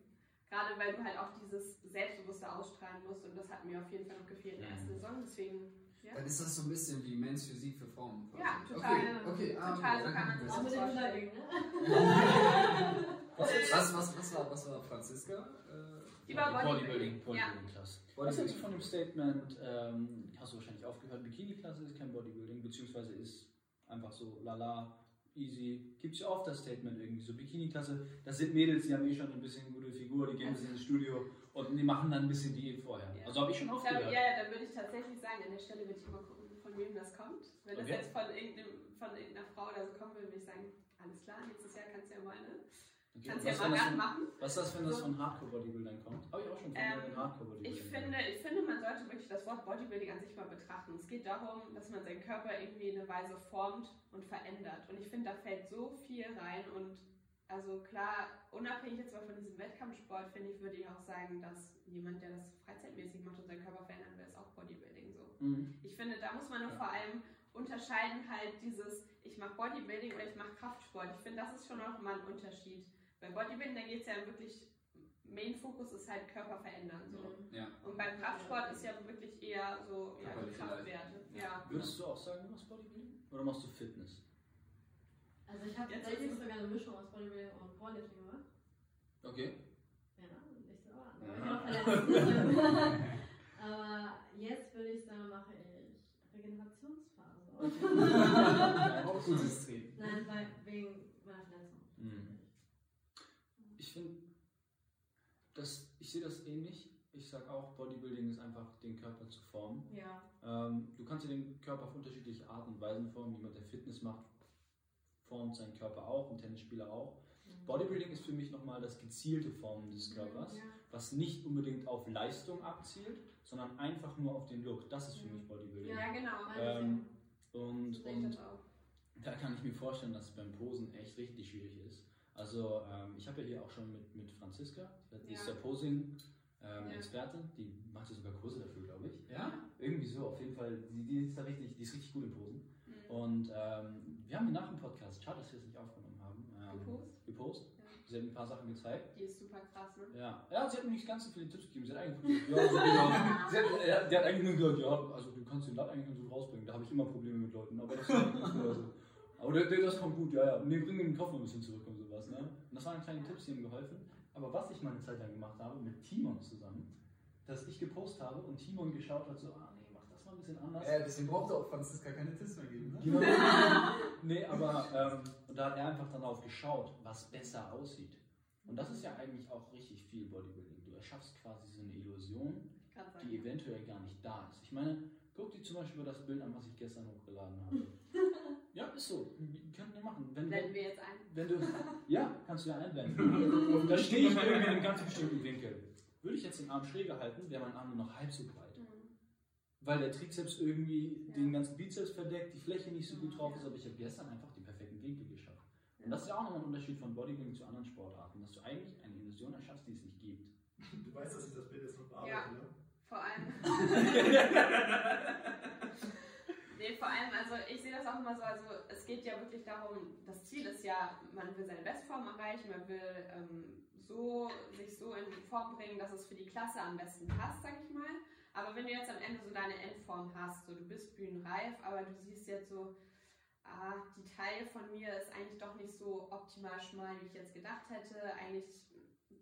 Gerade weil du halt auch dieses Selbstbewusste ausstrahlen musst und das hat mir auf jeden Fall noch gefehlt in der ersten Saison. Deswegen, ja.
Dann ist das so ein bisschen wie Men's Physik für Frauen. quasi.
Ja, total,
Okay, okay. ah,
Total,
okay,
so kann man es
Auch mit. Untergängen, ne?
Was, was, was, war, was war Franziska? Äh,
Die war Bodybuilding.
Bodybuilding,
Ja.
Bodybuilding-Klasse. Was
Bodybuilding.
hältst du von dem Statement, ähm, hast du wahrscheinlich aufgehört, Bikini-Klasse ist kein Bodybuilding, beziehungsweise ist einfach so lala, easy. Gibt es ja oft das Statement irgendwie, so Bikini-Klasse, das sind Mädels, die haben eh schon ein bisschen gute Figur, die gehen bisschen ins Studio und die machen dann ein bisschen Diät vorher.
Ja.
Also habe ich schon oft
Ich ja, ja, dann würde ich tatsächlich sagen, an der Stelle würde ich immer gucken, von wem das kommt. Wenn das
Okay.
jetzt von, irgendeinem, von irgendeiner Frau oder so kommen würde, würde ich sagen, alles klar, nächstes Jahr kannst du ja mal, ne?
Okay,
Kannst du ja mal
das von,
machen.
was ist das, wenn das
So.
von Hardcore-Bodybuildern kommt? Habe ich auch schon von
Ähm,
Hardcore-Bodybuildern
Ich finde, ich finde, man sollte wirklich das Wort Bodybuilding an sich mal betrachten. Es geht darum, dass man seinen Körper irgendwie in eine Weise formt und verändert. Und ich finde, da fällt so viel rein. Und also klar, unabhängig jetzt mal von diesem Wettkampfsport, finde ich, würde ich auch sagen, dass jemand, der das freizeitmäßig macht und seinen Körper verändern will, ist auch Bodybuilding so.
Mhm.
Ich finde, da muss man nur
Ja.
vor allem unterscheiden halt dieses, ich mache Bodybuilding oder ich mache Kraftsport. Ich finde, das ist schon noch mal ein Unterschied. Bei Bodybuilding, da geht es ja wirklich, Main-Fokus ist halt Körper verändern. So.
Mhm.
Ja.
Und beim Kraftsport ist ja wirklich eher so ja, die Kraftwerte.
Ja.
Ja.
Würdest du auch sagen, du machst Bodybuilding? Oder machst du Fitness?
Also ich habe
Jetzt
tatsächlich sogar eine Mischung aus Bodybuilding und Powerlifting gemacht.
Okay.
Ja, nicht so an.
Ja.
Aber jetzt würde ich sagen, mache ich Regenerationsphase.
Auch gutes Training.
Nein, weil, wegen meiner Verletzung.
Mhm. Ich finde, das, ich sehe das ähnlich. Ich sage auch, Bodybuilding ist einfach, den Körper zu formen.
Ja.
Ähm, du kannst dir den Körper auf unterschiedliche Arten und Weisen formen. Jemand, der Fitness macht, formt seinen Körper auch, ein Tennisspieler auch. Bodybuilding ist für mich nochmal das gezielte Formen des Körpers,
Ja.
was nicht unbedingt auf Leistung abzielt, sondern einfach nur auf den Look. Das ist für mich Bodybuilding.
ja, genau.
Ähm, und, und da kann ich mir vorstellen, dass es beim Posen echt richtig schwierig ist. Also ähm, ich habe ja hier auch schon mit, mit Franziska, die ist
Ja.
der Posing-Expertin, die macht ja sogar Kurse dafür, glaube ich.
Ja?
Irgendwie so, auf jeden Fall, die, die, ist da richtig, die ist richtig gut im Posen.
Mhm.
Und ähm, wir haben hier nach dem Podcast, schade, dass wir es nicht aufgenommen haben, ähm,
Gepost?
gepost.
Ja.
Sie hat ein paar Sachen gezeigt.
Die ist super krass, ne?
Ja, ja sie hat mir nicht ganz so viele Tipps gegeben. Sie hat eigentlich gesagt, ja, so genau. sie hat, ja, die hat eigentlich nur gesagt, ja, also du kannst den Latt eigentlich nur so rausbringen. Da habe ich immer Probleme mit Leuten, aber das ist ganz gut. Also. Aber der, der, das kommt gut, ja, ja. Nee, bring den Kopf noch ein bisschen zurück und sowas. Ne? Und das waren kleine Tipps, die ihm geholfen. Aber was ich mal eine Zeit lang gemacht habe, mit Timon zusammen, dass ich gepostet habe und Timon geschaut hat, so, ah nee, mach das mal ein bisschen anders.
Ja, deswegen braucht auch Franziska keine Tipps mehr geben. Ne?
Genau. nee, aber ähm, und da hat er einfach darauf geschaut, was besser aussieht. Und das ist ja eigentlich auch richtig viel Bodybuilding. Du erschaffst quasi so eine Illusion, die eventuell gar nicht da ist. Ich meine, guck dir zum Beispiel das Bild an, was ich gestern hochgeladen habe. Ja, ist so. Könnt ihr machen. Wenn,
Blenden
wenn,
wir jetzt ein.
wenn du, ja, kannst du ja einblenden. da stehe ich irgendwie in einem ganz bestimmten Winkel. Würde ich jetzt den Arm schräger halten, wäre mein Arm nur noch halb so breit.
Mhm.
Weil der Trizeps irgendwie
Ja.
den ganzen Bizeps verdeckt, die Fläche nicht so gut
Ja.
drauf ist, aber ich habe gestern einfach den perfekten Winkel geschafft. Und das ist ja auch nochmal ein Unterschied von Bodybuilding zu anderen Sportarten, dass du eigentlich eine Illusion erschaffst, die es nicht gibt.
Du weißt, dass ich das Bild jetzt noch bearbeite,
Ja.
ne?
Vor allem. nee, vor allem, also ich sehe das auch immer so, also es geht ja wirklich darum, das Ziel ist ja, man will seine Bestform erreichen, man will ähm, so, sich so in Form bringen, dass es für die Klasse am besten passt, sag ich mal. Aber wenn du jetzt am Ende so deine Endform hast, so du bist bühnenreif, aber du siehst jetzt so, ah, die Taille von mir ist eigentlich doch nicht so optimal schmal, wie ich jetzt gedacht hätte. Eigentlich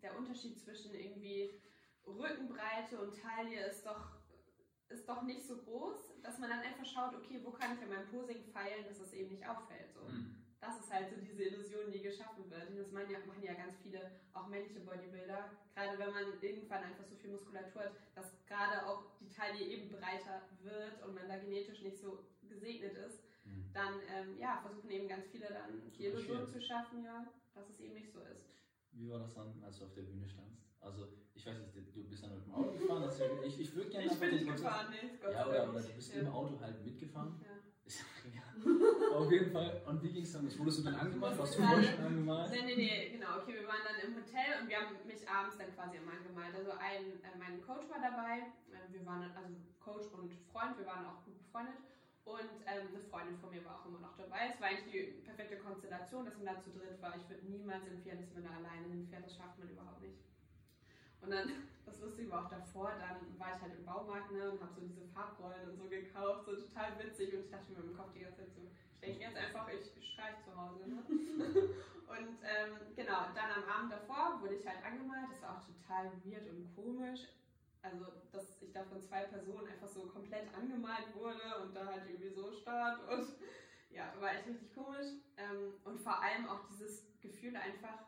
der Unterschied zwischen irgendwie Rückenbreite und Taille ist doch, ist doch nicht so groß, dass man dann einfach schaut, okay, wo kann ich an meinem Posing feilen, dass es eben nicht auffällt. So.
Mhm.
Das ist halt so diese Illusion, die geschaffen wird. Und das machen ja, machen ja ganz viele, auch männliche Bodybuilder. Gerade wenn man irgendwann einfach so viel Muskulatur hat, dass gerade auch die Taille eben breiter wird und man da genetisch nicht so gesegnet ist,
Mhm.
dann ähm, ja, versuchen eben ganz viele dann die Illusion zu schaffen, ja, dass es eben nicht so ist.
Wie war das dann, als du auf der Bühne standst? Also, ich weiß nicht, du bist dann mit dem Auto gefahren, das ist ja, ich, ich würde gerne
Ich bin nicht gefahren, nee, Gott
Ja, oder, oder du bist
ja.
im Auto halt mitgefahren.
Ja.
Ist ja. Auf jeden Fall. Und wie ging es dann? Wurdest du dann angemalt? Warst du vorher schon angemalt?
Nee, nee, nee, genau. Okay, wir waren dann im Hotel und wir haben mich abends dann quasi immer angemalt. Also ein, äh, mein Coach war dabei. Äh, wir waren, also Coach und Freund, wir waren auch gut befreundet. Und ähm, eine Freundin von mir war auch immer noch dabei. Es war eigentlich die perfekte Konstellation, dass man da zu dritt war. Ich würde niemals empfehlen, dass man da alleine hinfährt. Das schafft man überhaupt nicht. Und dann, das Lustige war auch davor, dann war ich halt im Baumarkt ne, und habe so diese Farbrollen und so gekauft, so total witzig. Und ich dachte mir im Kopf die ganze Zeit so, ich denke jetzt einfach, ich streiche zu Hause. Ne? Und ähm, genau, dann am Abend davor wurde ich halt angemalt. Das war auch total weird und komisch. Also, dass ich da von zwei Personen einfach so komplett angemalt wurde und da halt irgendwie so stand. Und ja, war echt richtig komisch. Ähm, und vor allem auch dieses Gefühl einfach,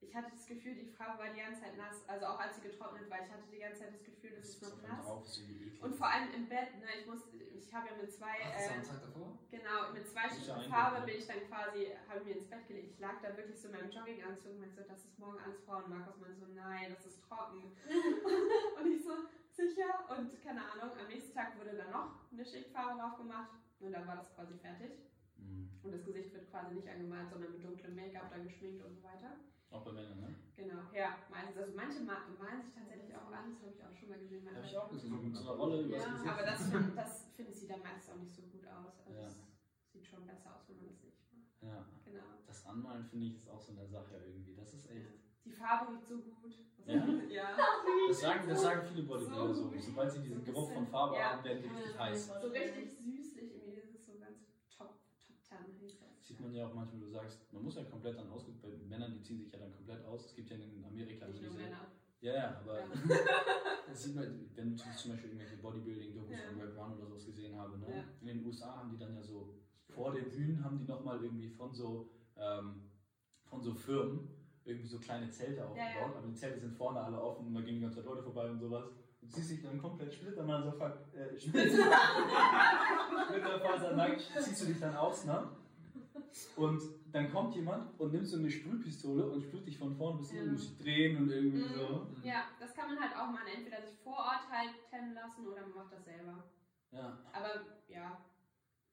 ich hatte das Gefühl, die Farbe war die ganze Zeit nass. Also auch als sie getrocknet war, ich hatte die ganze Zeit das Gefühl, das ist noch nass.
Drauf, eklig.
Und vor allem im Bett, ne, ich muss, ich habe ja mit zwei,
Ach,
äh,
am Tag davor?
genau, mit zwei
ein
Farbe
ne?
bin ich dann quasi, habe ich mir ins Bett gelegt. Ich lag da wirklich so in meinem Jogginganzug und meinte so, das ist morgen alles Frauen. Markus meinte so, nein, das ist trocken. und ich so, sicher? Und keine Ahnung, am nächsten Tag wurde dann noch eine Schicht Farbe drauf gemacht und dann war das quasi fertig.
Mhm.
Und das Gesicht wird quasi nicht angemalt, sondern mit dunklem Make-up dann geschminkt und so weiter.
Auch bei Männern, ne?
Genau, ja, meistens. Also manche ma- malen sich tatsächlich auch an, das habe ich auch schon mal gesehen.
Habe ich auch gesehen. Mit so einer Rolle übers
Ja.
Gesicht.
Aber das, das finde ich sieht dann meistens auch nicht so gut aus. Also
Ja.
es sieht schon besser aus, wenn man das nicht macht.
Ja.
Genau.
Das Anmalen finde ich ist auch so eine Sache irgendwie. Das ist echt.
Die Farbe riecht so gut. Das
Ja?
ja.
Das sagen, das sagen viele Bodybuilder so.
So.
Sobald sie diesen
So
Geruch von Farbe
ja.
haben, werden die richtig heiß.
So richtig süßlich irgendwie. Das ist so ganz top, top 10 heißt das.
Sieht man ja auch manchmal, du sagst, man muss ja komplett dann ausge... Bei Männern, die ziehen sich ja dann komplett aus. Es gibt ja in Amerika
nur
diese... Ja, ja, aber das sieht man, wenn ich zum Beispiel irgendwelche Bodybuilding-Dokus
Ja.
von Red Run oder sowas gesehen habe, ne?
Ja.
in den USA haben die dann ja so, vor den Bühnen haben die nochmal irgendwie von so, ähm, von so Firmen irgendwie so kleine Zelte aufgebaut, aber die Zelte sind vorne alle offen und da gehen die ganze Zeit Leute vorbei und sowas. Und ziehst dich dann komplett splittermann so fuck, äh, splitterfasernackt, ziehst du dich dann aus, ne? Und dann kommt jemand und nimmt so eine Sprühpistole und sprüht dich von vorne bis hinten, musst dich drehen und irgendwie
Mhm.
so.
Ja, das kann man halt auch mal entweder sich vor Ort halt tennen lassen oder man macht das selber.
Ja.
Aber ja,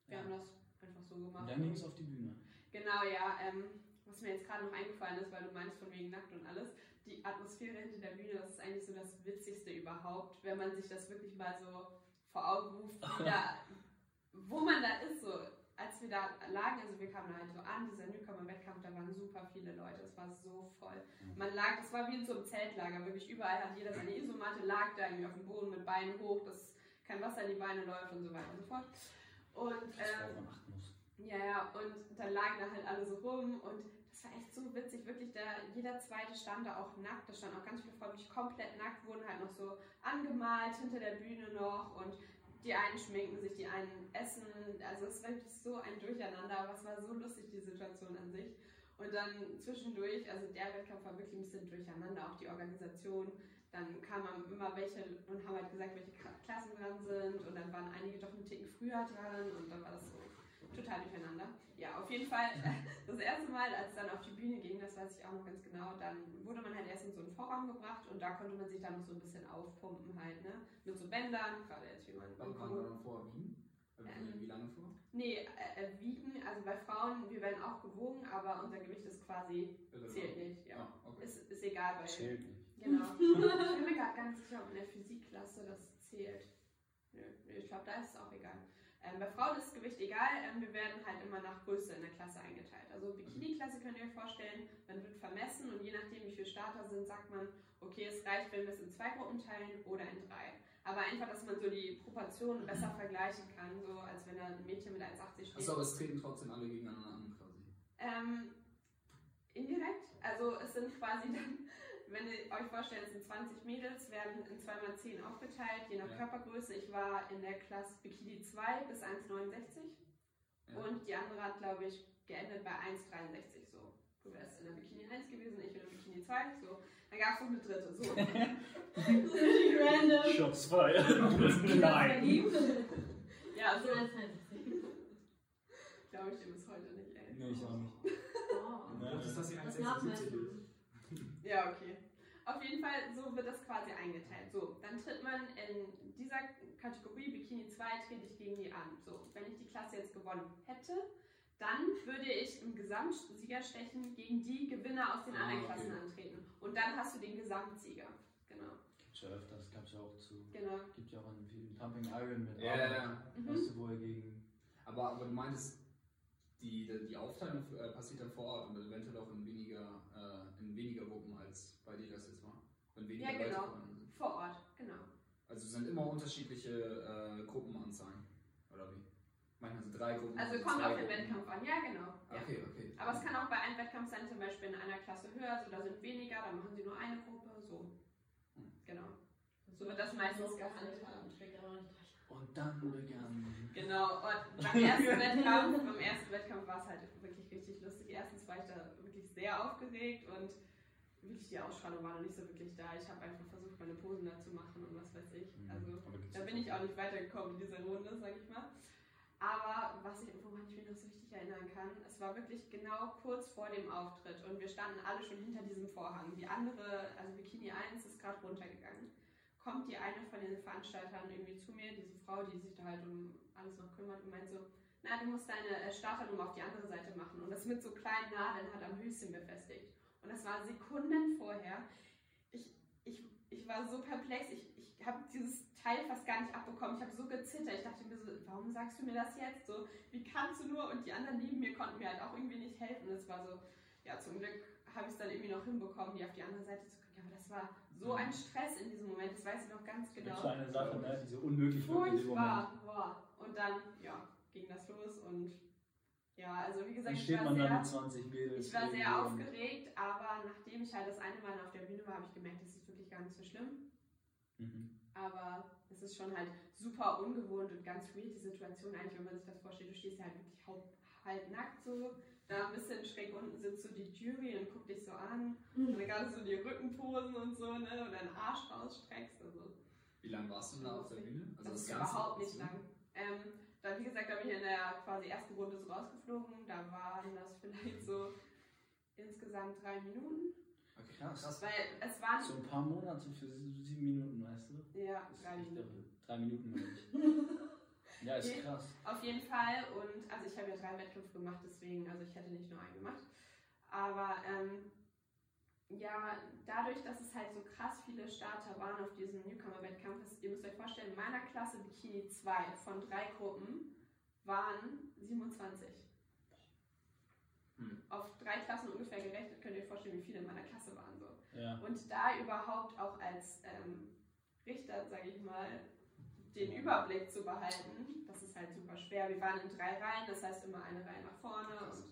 wir
Ja.
haben das einfach so gemacht.
Und dann ging es auf die Bühne.
Genau, ja. Ähm, was mir jetzt gerade noch eingefallen ist, weil du meinst von wegen nackt und alles, die Atmosphäre hinter der Bühne, das ist eigentlich so das Witzigste überhaupt, wenn man sich das wirklich mal so vor Augen ruft, da, wo man da ist. So, als wir da lagen, also wir kamen da halt so an, dieser Newcomer-Wettkampf, da waren super viele Leute, es war so voll. Man lag, das war wie in so einem Zeltlager, wirklich überall hat jeder seine Isomatte, lag da irgendwie auf dem Boden mit Beinen hoch, dass kein Wasser in die Beine läuft und so weiter und so fort. Und ähm, ja, ja, und dann lagen da halt alle so rum und das war echt so witzig, wirklich, da jeder zweite stand da auch nackt, da standen auch ganz viele Frauen wirklich komplett nackt, wurden halt noch so angemalt hinter der Bühne noch und die einen schminken sich, die einen essen, also es war wirklich so ein Durcheinander, aber es war so lustig, die Situation an sich. Und dann zwischendurch, also der Wettkampf war wirklich ein bisschen durcheinander, auch die Organisation. Dann kamen immer welche und haben halt gesagt, welche Kla- Klassen dran sind und dann waren einige doch einen Ticken früher dran und dann war das so total durcheinander. Ja, auf jeden Fall das erste Mal, als es dann auf die Bühne ging, das weiß ich auch noch ganz genau, dann wurde man halt erst in so einen Vorraum gebracht und da konnte man sich dann noch so ein bisschen aufpumpen halt, ne? Mit so Bändern, gerade jetzt wie man
Wann waren wir dann vor Wien? Wie,
Ähm.
wie lange vor?
Nee, äh, äh, wiegen, also bei Frauen, wir werden auch gewogen, aber unser Gewicht ist quasi, zählt nicht, ja.
Ah, okay.
Ist, ist egal, weil.
Zählt nicht.
Genau. ich bin mir gerade gar nicht sicher, ob in der Physikklasse das zählt. Nö, ich glaube, da ist es auch egal. Ähm, bei Frauen ist das Gewicht egal, ähm, wir werden halt immer nach Größe in der Klasse eingeteilt. Also Bikini-Klasse könnt ihr euch vorstellen, man wird vermessen und je nachdem, wie viele Starter sind, sagt man, okay, es reicht, wenn wir es in zwei Gruppen teilen oder in drei. Aber einfach, dass man so die Proportionen besser vergleichen kann, so als wenn da ein Mädchen mit 1,80 steht.
Achso, aber es treten trotzdem alle gegeneinander an quasi.
Ähm, indirekt. Also es sind quasi dann, wenn ihr euch vorstellt, es sind 20 Mädels, werden in 2x10 aufgeteilt, je nach
Ja.
Körpergröße. Ich war in der Klasse Bikini 2 bis 1,69
Ja.
und die andere hat, glaube ich, geendet bei 1,63 so. Du wärst in der Bikini 1 gewesen, ich in der Bikini 2, so. Dann gab es noch eine dritte, so.
Richtig random.
Shots bist klein.
ja,
Also,
so. Glaube ich dir bis heute nicht, ey.
Nee, ich auch nicht.
oh.
Ne?
Das ist,
Das
1,76
Nachmessen.
ist.
Ja, okay. Auf jeden Fall, so wird das quasi eingeteilt. So, dann tritt man in dieser Kategorie Bikini 2 trete ich gegen die an. So, wenn ich die Klasse jetzt gewonnen hätte, dann würde ich im Gesamtsiegerstechen gegen die Gewinner aus den
Ah,
anderen
okay.
Klassen antreten. Und dann hast du den Gesamtsieger. Genau.
Gibt's ja öfters, gab's ja auch zu.
Genau.
Gibt ja auch in vielen Pumping Iron mit
Ja,
Arbeit.
ja, ja.
Mhm.
Weißt du, wo er gegen.
Aber, aber du meintest, die, die Aufteilung äh, passiert dann vor Ort und eventuell auch in weniger, äh, weniger Gruppen als bei dir das jetzt war. Wenn weniger
Ja,
Leute
genau.
vorhanden sind.
Vor Ort, genau.
Also es sind immer unterschiedliche äh, Gruppenanzahlen. Oder wie? Manchmal sind drei Gruppen.
Also kommt auf den. Wettkampf an. Ja, genau. Ja.
Okay, okay.
Aber es kann auch bei einem Wettkampf sein, zum Beispiel in einer Klasse höher, so da sind weniger, dann machen sie nur eine Gruppe, so.
Hm.
Genau. So wird das meistens gehandhabt.
Und dann begann.
Genau, und beim ersten Wettkampf, beim ersten Wettkampf war es halt wirklich richtig lustig. Erstens war ich da sehr aufgeregt und wirklich die Ausstrahlung war noch nicht so wirklich da. Ich habe einfach versucht, meine Posen da zu machen und was weiß ich.
Mhm.
Also da bin ich auch nicht weitergekommen in dieser Runde, sag ich mal. Aber was ich, woran ich mich noch so richtig erinnern kann, es war wirklich genau kurz vor dem Auftritt und wir standen alle schon hinter diesem Vorhang. Die andere, also Bikini 1 ist gerade runtergegangen. Kommt die eine von den Veranstaltern irgendwie zu mir, diese Frau, die sich da halt um alles noch kümmert und meint so, na, du musst deine äh, Starternummer auf die andere Seite machen und das mit so kleinen Nadeln hat am Höschen befestigt. Und das war Sekunden vorher. Ich, ich, ich war so perplex, ich, ich habe dieses Teil fast gar nicht abbekommen. Ich habe so gezittert. Ich dachte mir so, warum sagst du mir das jetzt? So, wie kannst du nur? Und die anderen neben mir konnten mir halt auch irgendwie nicht helfen. Es war so, ja, zum Glück habe ich es dann irgendwie noch hinbekommen, die auf die andere Seite zu kriegen. Aber das war so ein Stress in diesem Moment. Das weiß ich noch ganz
Das
genau.
ist so eine Sache, ne, die so unmöglich.
Furchtbar. Boah. Und dann, ja, ging das los und ja, also wie gesagt, ich
steht
war
man
sehr,
da mit 20 Mädels.
ich war sehr aufgeregt, aber nachdem ich halt das eine Mal auf der Bühne war, habe ich gemerkt, das ist wirklich gar nicht so schlimm.
Mhm.
Aber es ist schon halt super ungewohnt und ganz weird, die Situation eigentlich, wenn man sich das vorstellt. Du stehst ja halt wirklich halb, halb nackt so, da ein bisschen schräg unten sitzt so die Jury und guckt dich so an. Und dann gerade so die Rückenposen und so, ne, und deinen Arsch rausstreckst. Also,
Wie lange warst du da auf der Bühne? Also
das ist
Ganze?
überhaupt nicht lang. Ähm, dann, wie gesagt, da bin ich in der quasi ersten Runde so rausgeflogen. Da waren das vielleicht so insgesamt drei Minuten.
Okay,
Krass.
Weil es waren.
So ein paar Monate für sieben Minuten, weißt du?
Ja,
Das
drei Minuten.
Drei Minuten. Ja, ist krass.
Auf jeden Fall. Und also ich habe ja drei Wettkämpfe gemacht, deswegen, also ich hätte nicht nur einen gemacht. Aber ähm, ja, dadurch, dass es halt so krass viele Starter waren auf diesem Newcomer-Wettkampf, ihr müsst euch vorstellen, in meiner Klasse Bikini 2 von drei Gruppen waren 27.
Hm.
Auf drei Klassen ungefähr gerechnet, könnt ihr euch vorstellen, wie viele in meiner Klasse waren. So.
Ja.
Und da überhaupt auch als ähm, Richter, sage ich mal, den Überblick zu behalten, das ist halt super schwer. Wir waren in drei Reihen, das heißt immer eine Reihe nach vorne. Und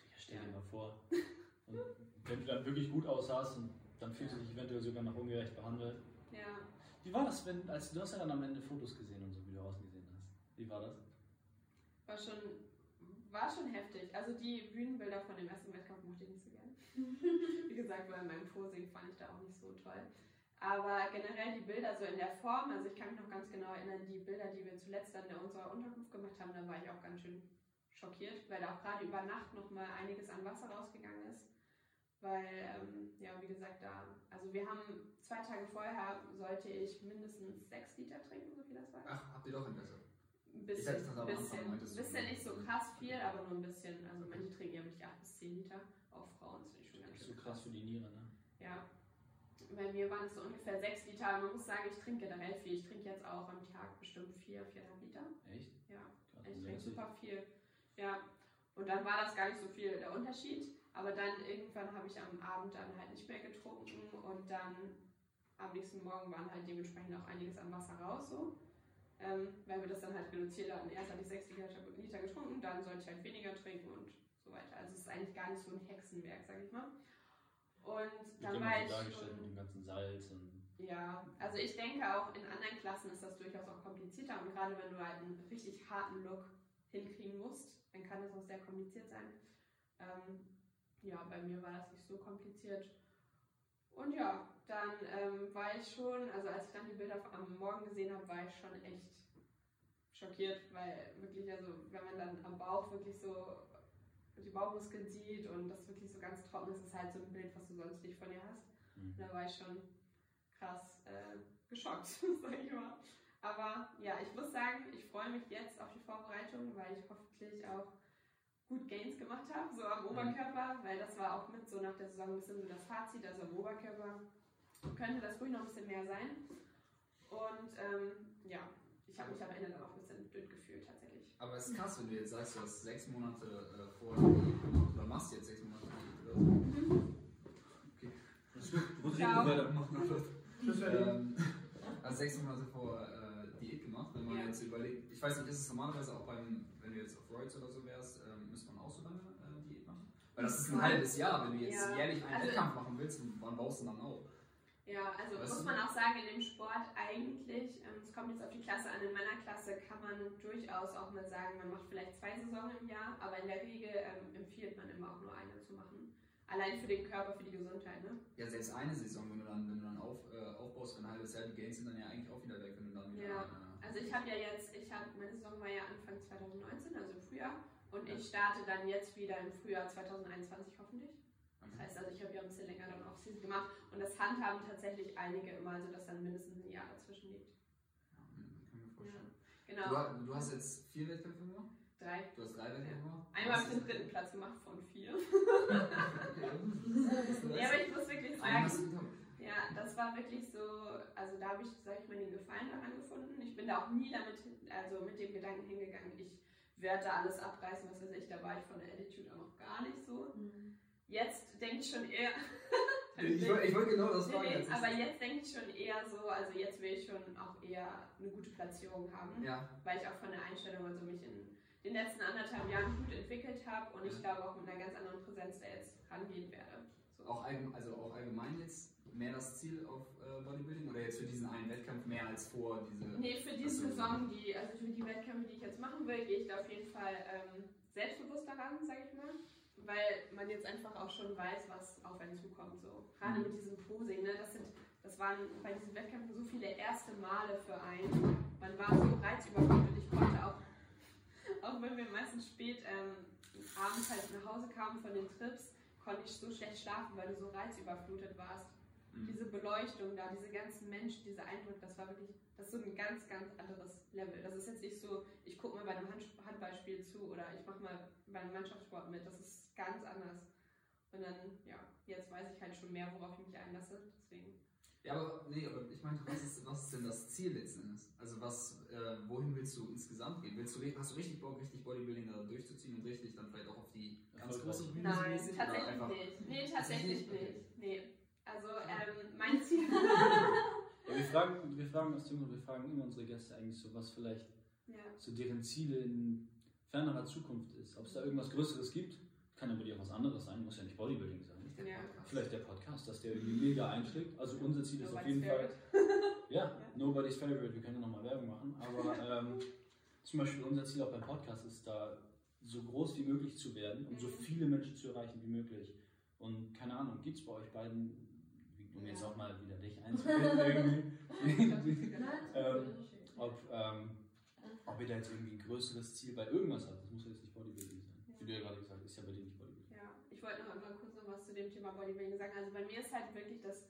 Digga, stell dir mal vor. Und wenn du dann wirklich gut aussahst und dann fühlst du dich eventuell sogar noch ungerecht behandelt.
ja,
Wie war das, wenn, als du hast ja dann am Ende Fotos gesehen und so, wie du ausgesehen hast? Wie war das?
war schon, war schon heftig. Also die Bühnenbilder von dem ersten Wettkampf mochte ich nicht so gern. Wie gesagt, weil mein Posing fand ich da auch nicht so toll. Aber generell die Bilder so in der Form, also ich kann mich noch ganz genau erinnern, die Bilder, die wir zuletzt dann in unserer Unterkunft gemacht haben, da war ich auch ganz schön schockiert, weil da auch gerade über Nacht nochmal einiges an Wasser rausgegangen ist. Weil, ähm, ja, wie gesagt, da, also wir haben zwei Tage vorher sollte ich mindestens sechs Liter trinken, so viel das war.
Ach, habt ihr doch Interesse?
Ein
Ich
bisschen,
hätte das am Anfang
bisschen, bisschen nicht so krass viel, aber nur ein bisschen. Also manche trinken ja wirklich 8 bis 10 Liter, auch Frauen, das finde ich schon
Das
ganz
ist so
schön
krass für die Niere, ne?
Ja. Bei mir waren es so ungefähr 6 Liter. Man muss sagen, ich trinke generell viel. Ich trinke jetzt auch am Tag bestimmt 4, 4,5 Liter.
Echt?
Ja,
Krass,
ich trinke super viel. Ja. Und dann war das gar nicht so viel der Unterschied. Aber dann irgendwann habe ich am Abend dann halt nicht mehr getrunken und dann am nächsten Morgen waren halt dementsprechend auch einiges an Wasser raus so. Ähm, weil wir das dann halt reduziert hatten. Erst habe ich 6 Liter, Liter getrunken, dann sollte ich halt weniger trinken und so weiter. Also es ist eigentlich gar nicht so ein Hexenwerk, sag ich mal. Und dann war
so
ich
dargestellt
schon
mit dem ganzen Salz und.
ja, also ich denke auch in anderen Klassen ist das durchaus auch komplizierter und gerade wenn du halt einen richtig harten Look hinkriegen musst, dann kann das auch sehr kompliziert sein. Ähm, ja, bei mir war das nicht so kompliziert. Und ja, dann ähm, war ich schon, also als ich dann die Bilder am Morgen gesehen habe, war ich schon echt schockiert, weil wirklich, also wenn man dann am Bauch wirklich so die Bauchmuskeln sieht und das wirklich so ganz trocken ist, ist halt so ein Bild, was du sonst nicht von dir hast.
Mhm.
Da war ich schon krass äh, geschockt, sag ich mal. Aber ja, ich muss sagen, ich freue mich jetzt auf die Vorbereitung, weil ich hoffentlich auch gut Gains gemacht habe, so am Oberkörper, weil das war auch mit so nach der Saison ein bisschen so das Fazit, also am Oberkörper könnte das ruhig noch ein bisschen mehr sein. Und ähm, ja, ich habe mich am Ende dann auch ein bisschen dünn gefühlt tatsächlich.
Aber es ist krass, wenn du jetzt sagst, du hast sechs Monate äh, gemacht oder machst jetzt sechs Monate Diät oder so.
Ciao.
Tschüss, Ferdi.
Ähm, also sechs Monate vor äh, Diät gemacht, wenn man
Ja.
jetzt überlegt, ich weiß nicht, ist es normalerweise auch beim, wenn du jetzt auf Roids oder so wärst, ähm, müsste man auch so lange äh, Diät machen? Weil das ist ein halbes Jahr, wenn du jetzt
Ja.
jährlich einen
Also-
Wettkampf machen willst, wann baust du dann auf?
Ja, also
Weißt
muss man auch sagen, in dem Sport eigentlich, ähm, es kommt jetzt auf die Klasse an, in meiner Klasse kann man durchaus auch mal sagen, man macht vielleicht zwei Saison im Jahr, aber in der Regel ähm, empfiehlt man immer auch nur eine zu machen. Allein für den Körper, für die Gesundheit, ne?
Ja, selbst eine Saison, wenn du dann, wenn du dann auf, äh, aufbaust für ein halbes Jahr, die Gains sind dann ja eigentlich auch wieder weg, wenn du dann wieder.
Ja.
Äh,
Also ich habe ja jetzt, ich habe, meine Saison war ja Anfang 2019, also im Frühjahr, und
Ja.
ich starte dann jetzt wieder im Frühjahr 2021 hoffentlich. Das
okay.
heißt also, ich habe ja ein bisschen länger dann Off-Season gemacht und das handhaben tatsächlich einige immer, also dass dann mindestens ein Jahr dazwischen liegt.
Ja, kann mir vorstellen.
Genau,
Du, du hast jetzt vier Wettkämpfe gemacht?
drei.
Du hast drei Wettkämpfe gemacht?
Einmal habe ich den dritten Platz gemacht von vier. Ja, aber ich muss wirklich sagen, ja, das war wirklich so, also da habe ich, sag ich mal, den Gefallen daran gefunden. Ich bin da auch nie damit, also mit dem Gedanken hingegangen, ich werde da alles abreißen, was weiß ich, da war ich von der Attitude auch noch gar nicht so. Jetzt denke ich schon eher.
Ich wollte ich wollte genau das
nee,
als
aber jetzt denke ich schon eher so, also jetzt will ich schon auch eher eine gute Platzierung haben,
Ja,
weil ich auch von der Einstellung und so mich in den letzten anderthalb Jahren gut entwickelt habe und ich glaube auch mit einer ganz anderen Präsenz da jetzt rangehen werde. So.
auch, allgemein, also auch allgemein jetzt mehr das Ziel auf äh, Bodybuilding oder jetzt für diesen einen Wettkampf mehr als vor diese.
Nee, für
so.
Saison, die, also für die Wettkämpfe, die ich jetzt machen will, gehe ich da auf jeden Fall ähm, selbstbewusster ran, sage ich mal. Weil man jetzt einfach auch schon weiß, was auf einen zukommt. So. Gerade
Mhm.
mit diesem Posing, ne? das, sind, das waren bei diesen Wettkämpfen so viele erste Male für einen. Man war so reizüberflutet. Ich konnte auch, auch wenn wir meistens spät ähm, abends halt nach Hause kamen von den Trips, konnte ich so schlecht schlafen, weil du so reizüberflutet warst
Mhm.
diese Beleuchtung da, diese ganzen Menschen, dieser Eindruck, das war wirklich, das ist so ein ganz, ganz anderes Level. Das ist jetzt nicht so, ich gucke mal bei einem Hand Handballspiel zu oder ich mache mal bei einem Mannschaftssport mit. Das ist ganz anders. Und dann, ja, jetzt weiß ich halt schon mehr, worauf ich mich einlasse. Deswegen.
Ja, aber nee, aber ich meine, was ist, was ist denn das Ziel letzten Endes? Also was, äh, wohin willst du insgesamt gehen? Willst du, hast du richtig Bock, richtig Bodybuilding da durchzuziehen und richtig dann vielleicht auch auf die ganz große Bühne
Nein, tatsächlich nicht. Nee, tatsächlich
nicht.
Nee. Also, ähm, mein Ziel.
Ja, wir, fragen, wir fragen aus dem wir fragen immer unsere Gäste eigentlich so, was vielleicht
ja.
so deren Ziele in fernerer Zukunft ist. Ob es da irgendwas Größeres gibt, kann aber auch was anderes sein, muss ja nicht Bodybuilding sein.
Der
Ja.
Podcast.
Vielleicht der Podcast, dass der irgendwie mega einschlägt. Also unser Ziel ist auf jeden Fall,
favorite.
ja, nobody's favorite, wir können ja nochmal Werbung machen, aber ähm, zum Beispiel unser Ziel auch beim Podcast ist da so groß wie möglich zu werden und so
Mhm.
viele Menschen zu erreichen wie möglich. Und keine Ahnung, gibt es bei euch beiden, um jetzt auch mal wieder dich einzubinden, irgendwie, Ähm, ob, ähm, ob ihr da jetzt irgendwie ein größeres Ziel bei irgendwas habt. Das muss ja jetzt nicht Bodybuilding sein. Wie du ja gerade gesagt hast, ist ja bei dir nicht Bodybuilding.
Ja, ich wollte noch mal kurz noch was zu dem Thema Bodybuilding sagen. Also bei mir ist halt wirklich das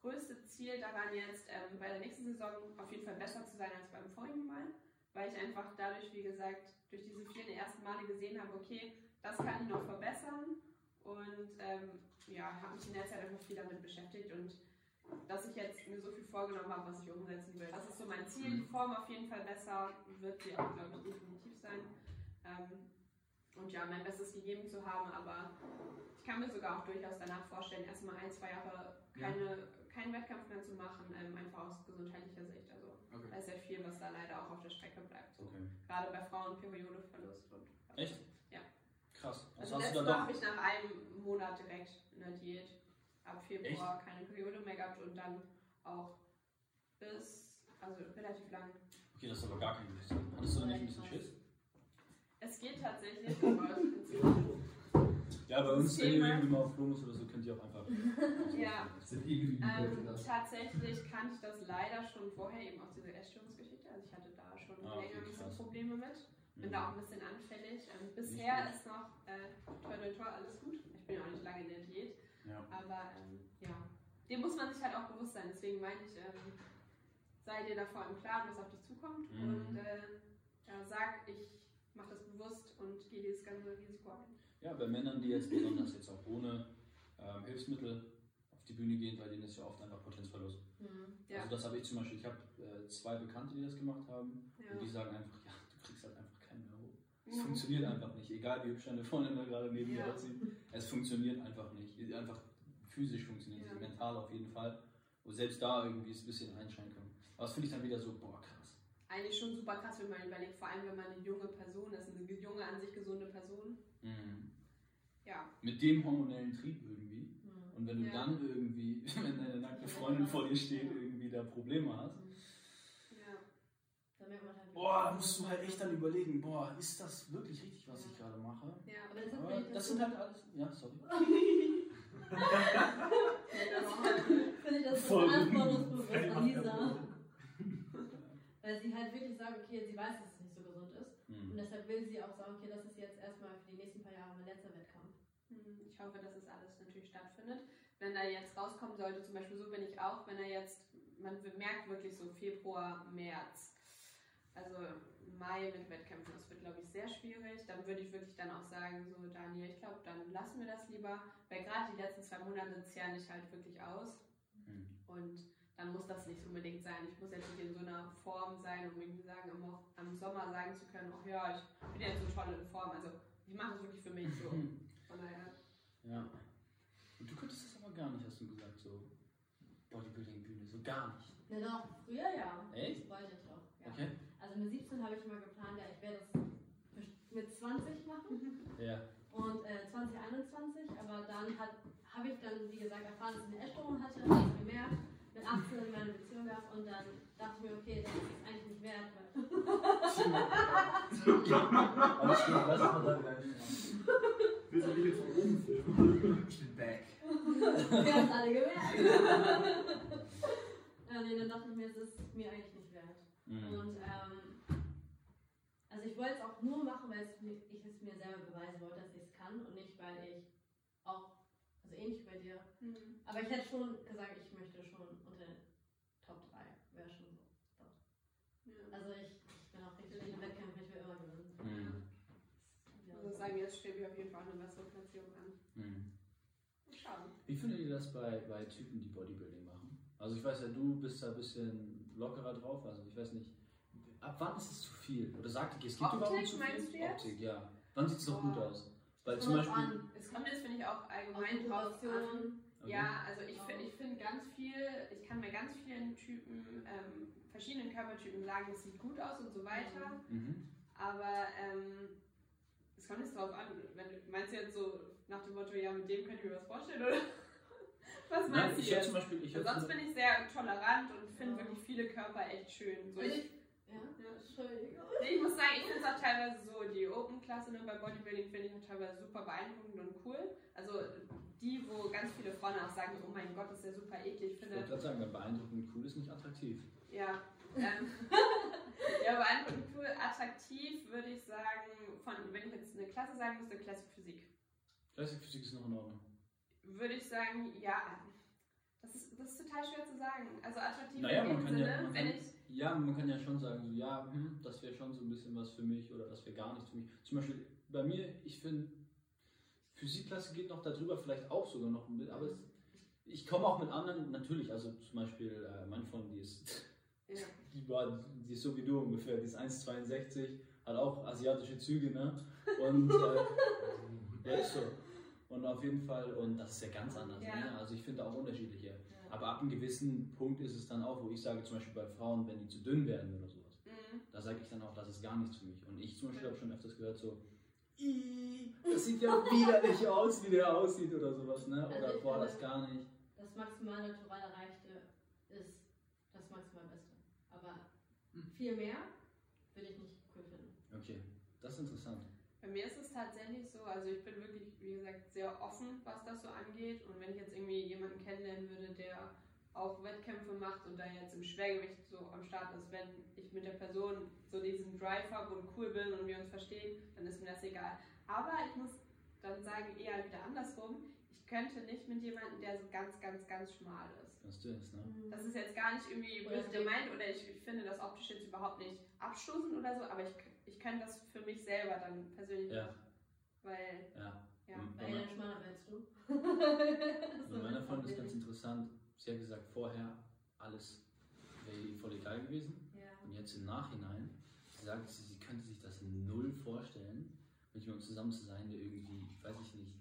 größte Ziel daran jetzt, ähm, bei der nächsten Saison auf jeden Fall besser zu sein als beim vorigen Mal, weil ich einfach dadurch, wie gesagt, durch diese vielen ersten Male gesehen habe, okay, das kann ich noch verbessern und ähm, ja, habe mich in der Zeit einfach viel damit beschäftigt und dass ich jetzt mir so viel vorgenommen habe, was ich umsetzen will. Das ist so mein Ziel. Die Form auf jeden Fall besser, wird sie auch, glaube ich, definitiv sein. Ähm, und ja, mein Bestes gegeben zu haben, aber ich kann mir sogar auch durchaus danach vorstellen, erstmal ein, zwei Jahre keine, keinen Wettkampf mehr zu machen, ähm, einfach aus gesundheitlicher Sicht. Also
Okay.
da ist sehr viel, was da leider auch auf der Strecke bleibt. So.
Okay.
Gerade bei Frauen Periodeverlust und
Echt? Krass. Das
Also letztes Mal habe ich nach einem Monat direkt in der Diät ab Februar keine Periode mehr gehabt und dann auch bis, also relativ lang.
Okay, das ist aber gar kein Gewicht. Hattest du da nicht ein bisschen Schiss?
Es geht tatsächlich, aber ich bin so-
Ja, bei uns, wenn ihr irgendwie mal auf Klo muss oder so, könnt ihr auch einfach.
Ja. Ähm, tatsächlich kannte ich das leider schon vorher, eben auch diese Essstörungsgeschichte. Also ich hatte da schon
Ah, okay,
länger ein bisschen
krass.
Probleme mit. Bin
Mhm.
da auch ein bisschen anfällig. Ähm, bisher ist noch äh, toi toi toi alles gut. Ich bin ja auch nicht lange in der Diät.
Ja.
Aber ähm, ja, dem muss man sich halt auch bewusst sein. Deswegen meine ich, ähm, sei dir davor im Klaren, was auf dich zukommt.
Mhm.
Und äh, ja, sag, ich mache das bewusst und gehe dieses ganze Risiko ein.
ja, bei Männern, die jetzt besonders jetzt auch ohne ähm, Hilfsmittel auf die Bühne gehen, bei denen ist ja oft einfach Potenzverlust.
Ja,
Also das habe ich zum Beispiel, ich habe äh, zwei Bekannte, die das gemacht haben und die sagen einfach, ja, du kriegst halt einfach keinen Euro. Es
Mhm.
funktioniert einfach nicht, egal wie hübsch deine Freundin da gerade neben dir
Ja.
aussieht. Es funktioniert einfach nicht. Einfach physisch funktioniert es,
Ja.
mental auf jeden Fall. Und selbst da irgendwie ist ein bisschen Einschränkung. Aber das finde ich dann wieder so, boah, krass.
Eigentlich schon super krass, wenn man überlegt, vor allem wenn man eine junge Person ist, eine junge, an sich gesunde Person.
Mhm.
Ja,
Mit dem hormonellen Trieb irgendwie. Und wenn du
Ja.
dann irgendwie, wenn deine nackte Freundin vor dir steht, irgendwie da Probleme hast.
Da merkt man halt,
boah, da musst du halt echt dann überlegen, boah, ist das wirklich richtig, was ich gerade mache?
Ja.
Aber das,
Aber
hat mich-
das sind halt alles, ja, sorry.
Finde ich das so verantwortungsbewusst
Fällt
an Lisa. Weil sie halt wirklich sagt, okay, sie weiß, dass es nicht so gesund ist. Und
Hm.
deshalb will sie auch sagen, okay, das ist jetzt erstmal für die nächsten paar Jahre mein letzter Wettkampf.
Hm, Ich hoffe, dass es alles natürlich stattfindet. Wenn er jetzt rauskommen sollte, zum Beispiel so bin ich auch, wenn er jetzt, man merkt wirklich so Februar, März, also Mai mit Wettkämpfen, das wird glaube ich sehr schwierig. Dann würde ich wirklich dann auch sagen, so Daniel, ich glaube, dann lassen wir das lieber, weil gerade die letzten zwei Monate zehren dich halt wirklich aus
Hm.
und dann muss das nicht unbedingt sein. Ich muss jetzt nicht in so einer Form sein, um irgendwie sagen, immer am Sommer sagen zu können, ach ja, ich bin jetzt so toll in Form. Also ich mache das wirklich für mich so. Von daher.
Ja. Und du könntest das aber gar nicht, hast du gesagt, so Bodybuilding-Bühne, so gar nicht.
Ja doch, früher ja.
Echt?
Das wollte ich auch. Ja.
Okay?
Also mit 17 habe ich mal geplant, ja, ich werde das mit 20 machen
Ja.
und äh, 2021, aber dann habe ich dann, wie gesagt, erfahren, dass ich eine Essstörung hatte, habe ich gemerkt, mit 18 in meine Beziehung gehabt und dann dachte ich mir, okay, das ist eigentlich nicht wert, weil
Alles gut, lass mal da bleiben.
Willst du mich jetzt von oben filmen?
Ich bin back.
wir haben es alle gemerkt. ja, nee, dann dachte ich mir, es ist mir eigentlich nicht wert.
Mhm.
Und ähm, also ich wollte es auch nur machen, weil es mir, ich es mir selber beweisen wollte, dass ich es kann und nicht, weil ich auch, also ähnlich wie bei dir,
Mhm.
aber ich hätte schon gesagt, ich möchte schon unter den Top 3, wäre schon so.
Ja.
Also ich, ich bin auch richtig in Wettkämpfen, ich will immer gewinnen.
Mhm.
Ich muss auch sagen, jetzt steht mir auf jeden Fall eine bessere Platzierung an.
Mhm.
Schauen.
Wie findet ihr das bei, bei Typen, die Bodybuilding machen? Also ich weiß ja, du bist da ein bisschen lockerer drauf, also ich weiß nicht, ab wann ist es zu viel? Oder sagt ihr, es gibt
Optik,
überhaupt zu viel?
meinst du jetzt?
Optik, ja. Wann sieht es doch gut aus? Weil zum Beispiel...
an,
Es kommt jetzt, finde ich, auch allgemein drauf an.
Okay.
Ja, also ich finde ich find ganz viel, ich kann bei ganz vielen Typen, ähm, verschiedenen Körpertypen sagen, es sieht gut aus und so weiter.
Mhm.
Aber ähm, es kommt jetzt drauf an, wenn du, meinst du jetzt so nach dem Motto, ja, mit dem könnt ihr was vorstellen, oder? Was
Nein,
meinst du
ich
jetzt?
zum Beispiel... Ich
Sonst
zum,
bin ich sehr tolerant und finde
Ja.
wirklich viele Körper echt schön. So, ich,
ich, ja,
Ja.
Entschuldigung.
Nee, ich muss sagen, ich finde es auch teilweise so, die Open-Klasse ne, bei Bodybuilding finde ich auch teilweise super beeindruckend und cool. Also die, wo ganz viele Frauen auch sagen, oh mein Gott, das ist ja super eklig. Ich
ich wollte sagen, beeindruckend cool ist nicht attraktiv.
ja, ähm, ja, beeindruckend cool, attraktiv würde ich sagen, von, wenn ich jetzt eine Klasse sagen müsste, Classic Physik.
Classic Physik ist noch in Ordnung.
Würde ich sagen, ja, das ist, das ist total schwer zu sagen. Also attraktiv
Naja,
in dem Sinne,
ja... Man
wenn ich,
ja, man kann ja schon sagen, so, ja, hm, das wäre schon so ein bisschen was für mich oder das wäre gar nichts für mich. Zum Beispiel bei mir, ich finde, Physikklasse geht noch darüber, vielleicht auch sogar noch ein bisschen, aber es, ich komme auch mit anderen, natürlich, also zum Beispiel äh, meine Freundin, die ist,
ja.
die, war, die ist so wie du ungefähr, die ist 1,62, hat auch asiatische Züge, ne? Und äh, ja, ist so. Und auf jeden Fall, und das ist ja ganz anders,
Ja.
ne? Also ich finde auch unterschiedliche. Aber ab einem gewissen Punkt ist es dann auch, wo ich sage, zum Beispiel bei Frauen, wenn die zu dünn werden oder sowas,
Mhm.
da sage ich dann auch, das ist gar nichts für mich. Und ich zum Beispiel habe schon öfters gehört, so, "Ih, das sieht ja widerlich aus, wie der aussieht oder sowas, ne?
Also
Oder
ich
boah, das gar nicht.
Das maximal natural erreichte ist das maximal Beste. Aber viel mehr würde ich nicht cool finden.
Okay, das ist interessant.
Bei mir ist es tatsächlich so, also ich bin wirklich, wie gesagt, sehr offen, was das so angeht. Und wenn ich jetzt irgendwie jemanden kennenlernen würde, der auch Wettkämpfe macht und da jetzt im Schwergewicht so am Start ist, wenn ich mit der Person so diesen Drive habe und cool bin und wir uns verstehen, dann ist mir das egal. Aber ich muss dann sagen, eher wieder andersrum. Ich könnte nicht mit jemandem, der so ganz, ganz, ganz schmal ist.
Dünn ist, ne?
Das ist jetzt gar nicht irgendwie böse gemeint oder ich, ich finde das optisch jetzt überhaupt nicht abstoßend oder so, aber ich, ich könnte das für mich selber dann persönlich
Ja.
Weil,
Ja.
ja.
Mein-
dann schmaler wärst du.
bei meiner Freundin ist ganz interessant, sie hat gesagt, vorher alles wäre ihr voll egal gewesen.
Ja.
Und jetzt im Nachhinein sagt sie, sie könnte sich das null vorstellen, mit jemandem zusammen zu sein, der irgendwie, weiß ich nicht,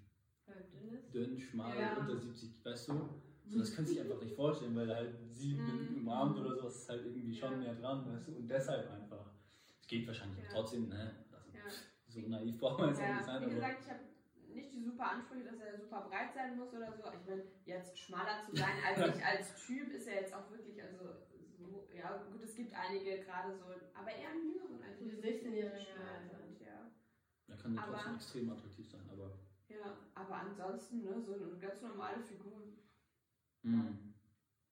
Weil dünn ist.
dünn, schmal,
Ja.
unter 70, weißt du? So, das könnte sie einfach nicht vorstellen, weil halt sie mit
Mhm.
umarmt oder sowas ist halt irgendwie schon
Ja.
näher dran, weißt du? Und deshalb einfach. Es geht wahrscheinlich
Ja.
trotzdem, ne?
Ja.
so naiv braucht man jetzt auch
ja.
nicht sein,
Wie gesagt, ich habe nicht die super Ansprüche, dass er super breit sein muss oder so. Ich meine, jetzt schmaler zu sein als ich als Typ ist ja jetzt auch wirklich, also so, ja gut, es gibt einige gerade so, aber eher im jüngeren Alter.
Die
die
16-Jährigen,
schmal
ja.
sind, ja.
Er kann ja
Aber-
trotzdem extrem attraktiv sein, aber.
Ja, aber ansonsten, ne, so eine ganz normale Figur.
Mhm.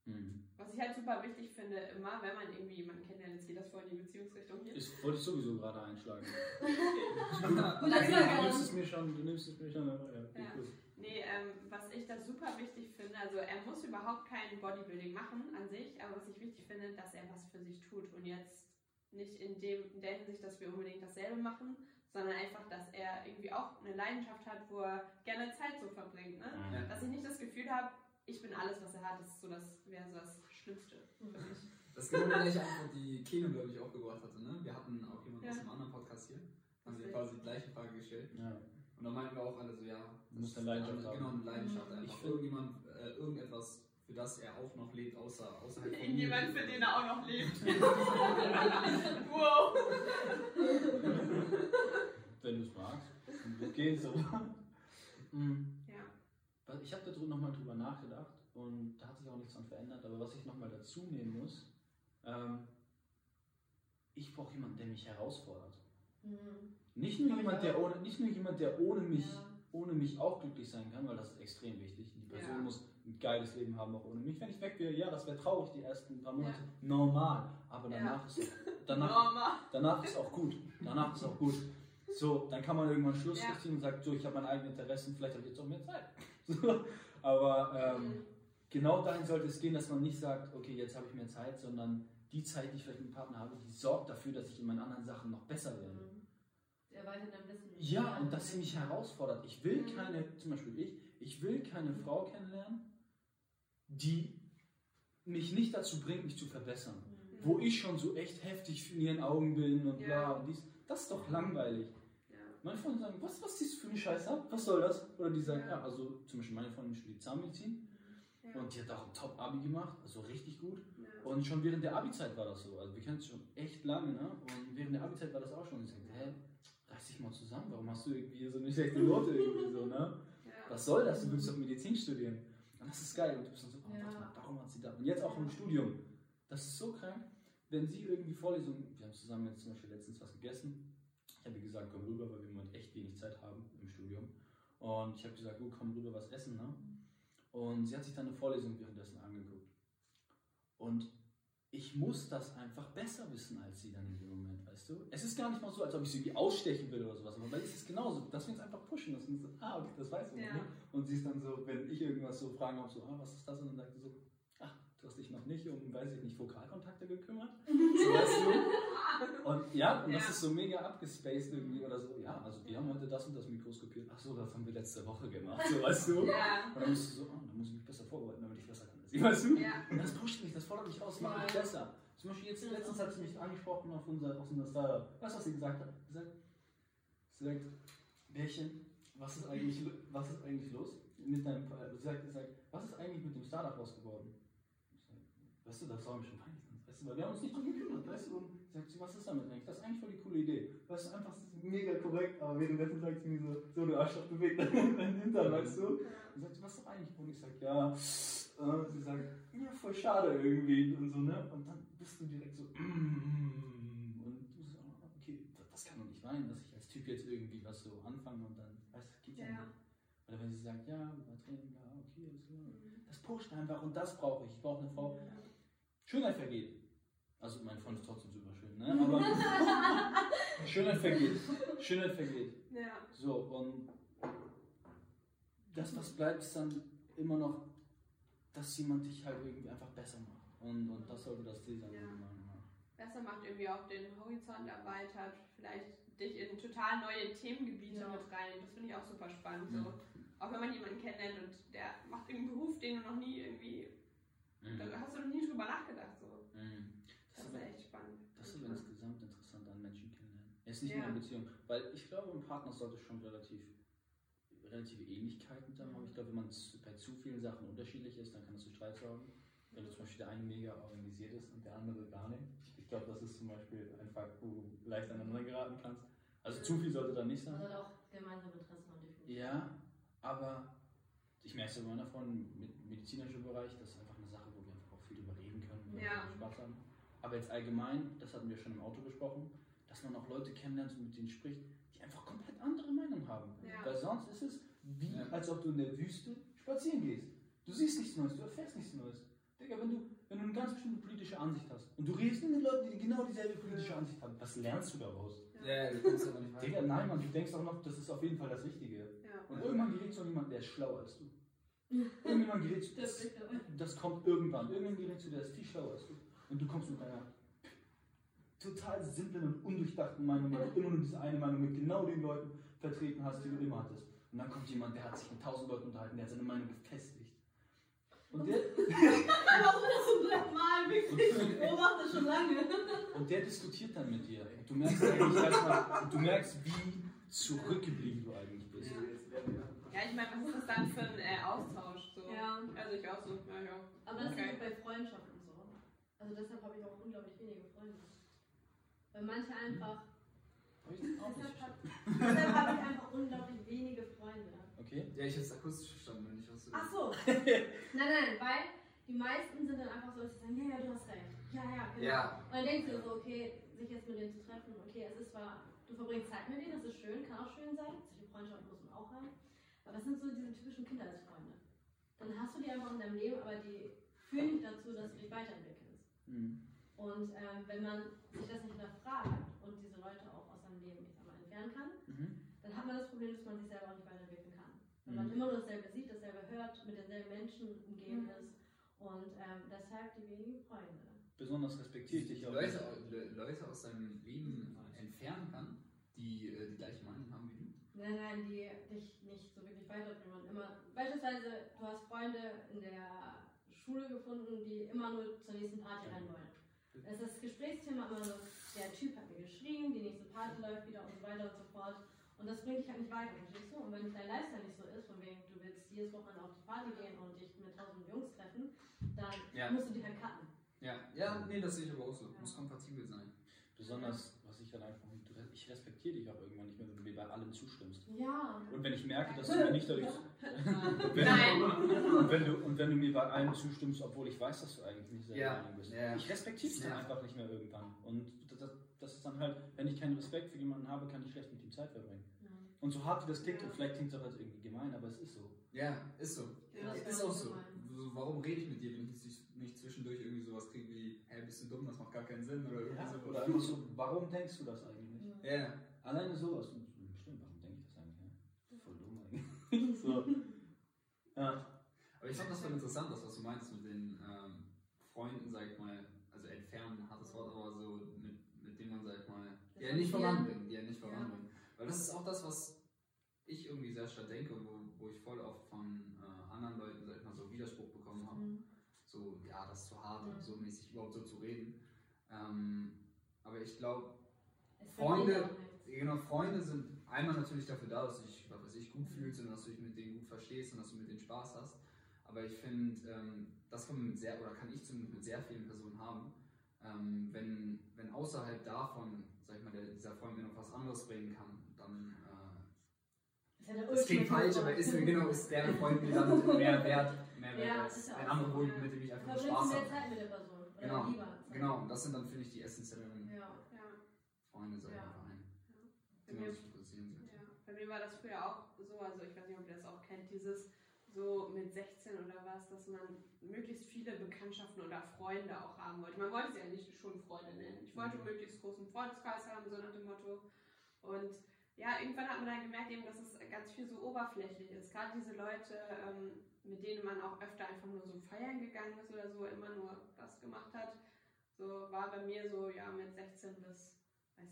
Mhm.
Was ich halt super wichtig finde, immer, wenn man irgendwie jemanden kennenlernt, jetzt geht das voll in die Beziehungsrichtung hier.
Ich wollte ich sowieso gerade einschlagen. Du nimmst es mir schon, du nimmst es mir schon. Ja,
Ja.
gut.
Nee, ähm, was ich da super wichtig finde, also er muss überhaupt kein Bodybuilding machen an sich, aber was ich wichtig finde, dass er was für sich tut und jetzt nicht in, dem, in der Hinsicht, dass wir unbedingt dasselbe machen, sondern einfach, dass er irgendwie auch eine Leidenschaft hat, wo er gerne Zeit so verbringt. Ne?
Ja.
Dass ich nicht das Gefühl habe, ich bin alles, was er hat, das ist so das wäre so das Schlimmste für mich.
Das ist genau die gleiche Antwort, die Keno, glaube ich, auch gebracht hatte. Ne? Wir hatten auch jemanden
Ja.
aus einem anderen Podcast hier. Haben wir
Richtig.
quasi die gleiche Frage gestellt.
Ja.
Und dann meinten wir auch alle so, ja. Das
eine
ist-
Leidenschaft
Genau, eine Leidenschaft.
Mhm.
Einfach
Ich
irgendjemand, äh, irgendetwas, für das er auch noch lebt, außer, außerhalb von
Irgendjemand,
mir.
für den er auch noch lebt. wow.
Wenn du es magst. Wird gehen so. Mhm.
Ja.
Ich habe darüber nochmal drüber nachgedacht und da hat sich auch nichts dran verändert. Aber was ich nochmal dazu nehmen muss, ähm, ich brauche jemanden, der mich herausfordert.
Mhm.
Nicht nur, jemand, der ohne, nicht nur jemand, der ohne mich,
Ja.
Ohne mich auch glücklich sein kann, weil das ist extrem wichtig. Die Person
Ja.
muss ein geiles Leben haben, auch ohne mich. Wenn ich weg wäre, ja, das wäre traurig die ersten paar Monate.
Ja.
Normal. Aber
Ja.
danach, ist, danach, danach ist auch gut. Danach ist auch gut. So, dann kann man irgendwann Schluss
Ja.
ziehen und sagt, so, ich habe meine eigenen Interessen, vielleicht habe ich jetzt auch mehr Zeit. So, aber ähm, genau dahin sollte es gehen, dass man nicht sagt, okay, jetzt habe ich mehr Zeit, sondern die Zeit, die ich vielleicht mit dem Partner habe, die sorgt dafür, dass ich in meinen anderen Sachen noch besser werde.
Mhm. Erweitert dein Wissen.
Ja, und dass sie mich herausfordert. Ich will
Mhm.
keine, zum Beispiel ich, ich will keine Frau kennenlernen, die mich nicht dazu bringt, mich zu verbessern.
Mhm.
Wo ich schon so echt heftig in ihren Augen bin und bla
Ja.
und dies. Das ist doch langweilig.
Ja.
Meine Freunde sagen, was, was ziehst du für eine Scheiße ab? Was soll das? Oder die sagen,
Ja.
ja, also zum Beispiel meine Freundin studiert Zahnmedizin
Ja.
und die hat auch ein Top-Abi gemacht, also richtig gut. Und schon während der Abi-Zeit war das so. Also wir kennen es schon echt lange, ne? Und während der Abi-Zeit war das auch schon. Und ich sagte, hä, reiß dich mal zusammen, warum hast du irgendwie hier so eine schlechte Note irgendwie so, ne? Was soll das? Du willst doch Medizin studieren. Und das ist geil. Und du bist dann so, oh,
Ja.
warte mal, warum hat sie da? Und jetzt auch im Studium. Das ist so krank, wenn sie irgendwie Vorlesungen, wir haben zusammen jetzt zum Beispiel letztens was gegessen. Ich habe gesagt, komm rüber, weil wir im Moment echt wenig Zeit haben im Studium. Und ich habe gesagt, gut, komm rüber, was essen, ne? Und sie hat sich dann eine Vorlesung währenddessen angeguckt. Und ich muss das einfach besser wissen als sie dann in dem Moment, weißt du? Es ist gar nicht mal so, als ob ich sie irgendwie ausstechen will oder sowas, aber bei ihr ist es genauso, dass wir uns einfach pushen, dass wir so, ah, okay, das weißt du noch
Ja.
nicht. Und sie ist dann so, wenn ich irgendwas so fragen habe, so, ah, was ist das? Und dann sagt sie so, ach, du hast dich noch nicht um, weiß ich nicht, Vokalkontakte gekümmert. So, weißt du? Und ja, und das
Ja.
ist so mega abgespaced irgendwie oder so. Ja, also wir haben heute das und das mikroskopiert. Ach so, das haben wir letzte Woche gemacht, so, weißt du?
Ja.
Und dann musst du so, oh, dann muss ich mich besser vorbereiten, damit ich besser Weißt du?
Ja.
Das pusht mich, das fordert mich aus, macht mich
Ja.
besser. Zum Beispiel jetzt letztens hat sie mich angesprochen auf unser, auf unser Startup. Weißt du, was sie gesagt hat? Sie sagt, sie sagt Bärchen, was ist eigentlich, was ist eigentlich los mit deinem, äh, sie sagt, sie sagt, was ist eigentlich mit dem Startup raus geworden? Ich sag, Weißt du, das war mir schon peinlich. Weißt du, weil wir haben uns nicht drum gekümmert, weißt du? Und sagt sie, was ist damit eigentlich? Das ist eigentlich voll die coole Idee. Weißt du, einfach mega korrekt, aber währenddessen sagt sie mir so, so du Arschloch bewegt deinen Hintern, weißt du? Und sagt, was ist doch eigentlich? Und ich sag, ja, äh, sie sagt, ja, voll schade irgendwie und so, ne? Und dann bist du direkt so, und du so, ah, okay, das, kann doch nicht sein, dass ich als Typ jetzt irgendwie was so anfange und dann, weißt du, geht ja,
Ja.
nicht. Oder wenn sie sagt, ja, über Training, ja, okay, alles klar. Das pusht einfach und das brauche ich. Ich brauche eine Frau. Schönheit vergeht. Also mein Freund ist trotzdem super schön, ne? Aber Schönheit vergeht. Schönheit vergeht.
Ja.
So, und das, was bleibt, ist dann immer noch, dass jemand dich halt irgendwie einfach besser macht. Und, und das sollte das Ziel sein,
Ja.
meiner Meinung nach.
Besser macht irgendwie auch den Horizont erweitert, vielleicht dich in total neue Themengebiete
Ja.
mit rein. Das finde ich auch super spannend.
Mhm.
So. Auch wenn man jemanden kennenlernt und der macht irgendeinen Beruf, den du noch nie irgendwie, da
Mhm.
hast du noch nie drüber nachgedacht. So.
Mhm.
Das
Das
ist
ist aber,
echt spannend.
das ist aber insgesamt interessant an Menschen kennenlernen. Es ist nicht
Ja.
nur eine Beziehung. Weil ich glaube, ein Partner sollte schon relativ relative Ähnlichkeiten dann haben. Ich glaube, wenn man bei zu vielen Sachen unterschiedlich ist, dann kann es zu Streit sorgen. Wenn du zum Beispiel der eine mega organisiert ist und der andere gar nicht. Ich glaube, das ist zum Beispiel ein Fakt, wo du leicht aneinander geraten kannst. Also zu viel sollte da nicht
Man
sein.
sollte auch gemeinsame Interessen haben, definitiv.
Ja, aber ich merke es meiner Freundin mit medizinischer Bereich, das ist einfach eine Sache, wo wir einfach auch viel drüber reden können, wir
Ja.
Spaß haben. Aber jetzt allgemein, das hatten wir schon im Auto besprochen, dass man auch Leute kennenlernt und mit denen spricht, einfach komplett andere Meinung haben.
Ja.
Weil sonst ist es wie,
Ja.
als ob du in der Wüste spazieren gehst. Du siehst nichts Neues, du erfährst nichts Neues. Digga, wenn du, wenn du eine ganz bestimmte politische Ansicht hast und du redest mit Leuten, die genau dieselbe politische Ansicht haben, was lernst du daraus?
Ja, du kommst aber nicht
Digga, nein, Mann, du denkst auch noch, das ist auf jeden Fall das Richtige.
Ja.
Und irgendwann gerätst du an jemanden, der ist schlauer als du. Irgendwann gerätst du,
Das
das, kommt irgendwann. Irgendwann gerätst du, der ist viel schlauer als du. Und du kommst mit deiner total simplen und undurchdachten Meinung, weil du immer nur diese eine Meinung mit genau den Leuten vertreten hast, die du immer hattest. Und dann kommt jemand, der hat sich mit tausend Leuten unterhalten, der hat seine Meinung gefestigt. Und der,
Aber so mal, wirklich. Ich beobachte schon lange.
und der diskutiert dann mit dir. Und du merkst eigentlich erstmal, und du merkst, wie zurückgeblieben du eigentlich bist.
Ja, ich meine, was ist das dann für ein äh, Austausch? So?
Ja.
Also ich auch so, ja, ja.
Aber das
Okay.
ist auch bei Freundschaften so. Also deshalb habe ich auch unglaublich wenige Freunde. Weil manche einfach.
Hab ich auch nicht
Deshalb habe hab ich einfach unglaublich wenige Freunde.
Okay?
Ja, ich hab's akustisch verstanden, wenn ich was
Ach so. nein, nein, weil die meisten sind dann einfach so, dass sie sagen, ja, ja, du hast recht. Ja, ja, genau.
Ja.
Und dann denkst du so, okay, sich jetzt mit denen zu treffen, okay, es ist zwar, du verbringst Zeit mit denen, das ist schön, kann auch schön sein. Solche Freundschaften muss man auch haben. Aber das sind so diese typischen Kindheitsfreunde. Dann hast du die einfach in deinem Leben, aber die führen nicht dazu, dass du dich weiterentwickelst.
Mhm.
Und ähm, wenn man sich das nicht hinterfragt und diese Leute auch aus seinem Leben, ich sag mal, entfernen kann,
Mhm.
dann hat man das Problem, dass man sich selber auch nicht weiterentwickeln kann. Wenn man
Mhm.
immer nur dasselbe sieht, dasselbe hört, mit denselben Menschen umgeben
Mhm.
ist. Und ähm, deshalb die wenigen Freunde.
Besonders respektiere ich dich auch.
Leute, Le- Leute aus deinem Leben entfernen kann, die äh, die gleiche Meinung haben wie du.
Nein, nein, die dich nicht so wirklich weiterbringen. Und immer, beispielsweise, du hast Freunde in der Schule gefunden, die immer nur zur nächsten Party rennen wollen. Es ist das Gesprächsthema immer so, der Typ hat mir geschrieben, die nächste Party läuft wieder und so weiter und so fort. Und das bringt dich halt nicht weiter, verstehst du? Und wenn dein Lifestyle nicht so ist, von wegen, du willst jedes Wochenende auf die Party gehen und dich mit tausend Jungs treffen, dann
Ja.
musst du die halt cutten.
Ja, ja, nee, das sehe ich aber auch so. Muss kompatibel sein.
Besonders, was ich dann einfach ich respektiere dich auch irgendwann nicht mehr, wenn du mir bei allem zustimmst.
Ja.
Und wenn ich merke, dass du mir nicht dadurch. Und wenn,
Nein.
Und wenn, du, und wenn du mir bei allem zustimmst, obwohl ich weiß, dass du eigentlich nicht selber
Ja.
Meinung bist.
Ja.
Ich respektiere dich dann
Ja.
einfach nicht mehr irgendwann. Und das, das ist dann halt, wenn ich keinen Respekt für jemanden habe, kann ich schlecht mit ihm Zeit verbringen.
Ja.
Und so hart wie das klingt,
Ja.
und vielleicht klingt es auch als irgendwie gemein, aber es ist so.
Ja, ist so.
Ja, das
ist
wäre
auch so. so. Warum rede ich mit dir, wenn ich nicht- nicht zwischendurch irgendwie sowas kriege wie, hä, bist du dumm, das macht gar keinen Sinn oder irgendwie sowas.
Oder einfach so, warum denkst du das eigentlich?
Ja,
Alleine sowas. Stimmt, warum denke ich das eigentlich? Ja? Voll dumm eigentlich. so. Ja.
aber ich fand das voll interessant, das, was du meinst mit den ähm, Freunden, sag ich mal, also entfernen, ein hartes Wort, aber so mit, mit denen man, sag ich mal, die ja nicht voranbringen, die ja nicht voranbringen. Weil das ist auch das, was ich irgendwie sehr stark denke und wo, wo ich voll oft von äh, anderen Leuten, sag ich mal, so Widerspruch bekommen habe.
Mhm.
so, ja, das ist zu hart,
Mhm.
so mäßig überhaupt so zu reden. Ähm, aber ich glaube, Freunde-
nichts.
genau, Freunde sind einmal natürlich dafür da, dass du dich, was ich, gut fühlst und dass du dich mit denen gut verstehst und dass du mit denen Spaß hast. Aber ich finde, ähm, das kann man mit sehr, oder kann ich zumindest mit sehr vielen Personen haben, ähm, wenn, wenn außerhalb davon, sag ich mal, der, dieser Freund mir noch was anderes bringen kann, dann, äh,
Ist ja der
das klingt falsch, aber ist mir genau, ist der Freund mir dann mehr wert, mehr wert
Ja,
als ein anderer Freund, mit dem ich einfach nur Spaß
mehr
habe.
Zeit mit der Person. Oder
Genau. Genau, und das sind dann, finde ich, die.
Ja.
Freunde, ich
Ja.
mal, Verein,
Bei
die man sich interessieren sollte.
ja. Bei mir war das früher auch so, also ich weiß nicht, ob ihr das auch kennt, dieses so mit 16 oder was, dass man möglichst viele Bekanntschaften oder Freunde auch haben wollte. Man wollte sie ja nicht schon Freunde nennen. Ich wollte
Mhm.
möglichst großen Freundeskreis haben, so nach dem Motto. Und ja, irgendwann hat man dann gemerkt, eben, dass es ganz viel so oberflächlich ist. Gerade diese Leute, ähm, mit denen man auch öfter einfach nur so feiern gegangen ist oder so, immer nur das gemacht hat. So war bei mir so, ja, mit 16 bis,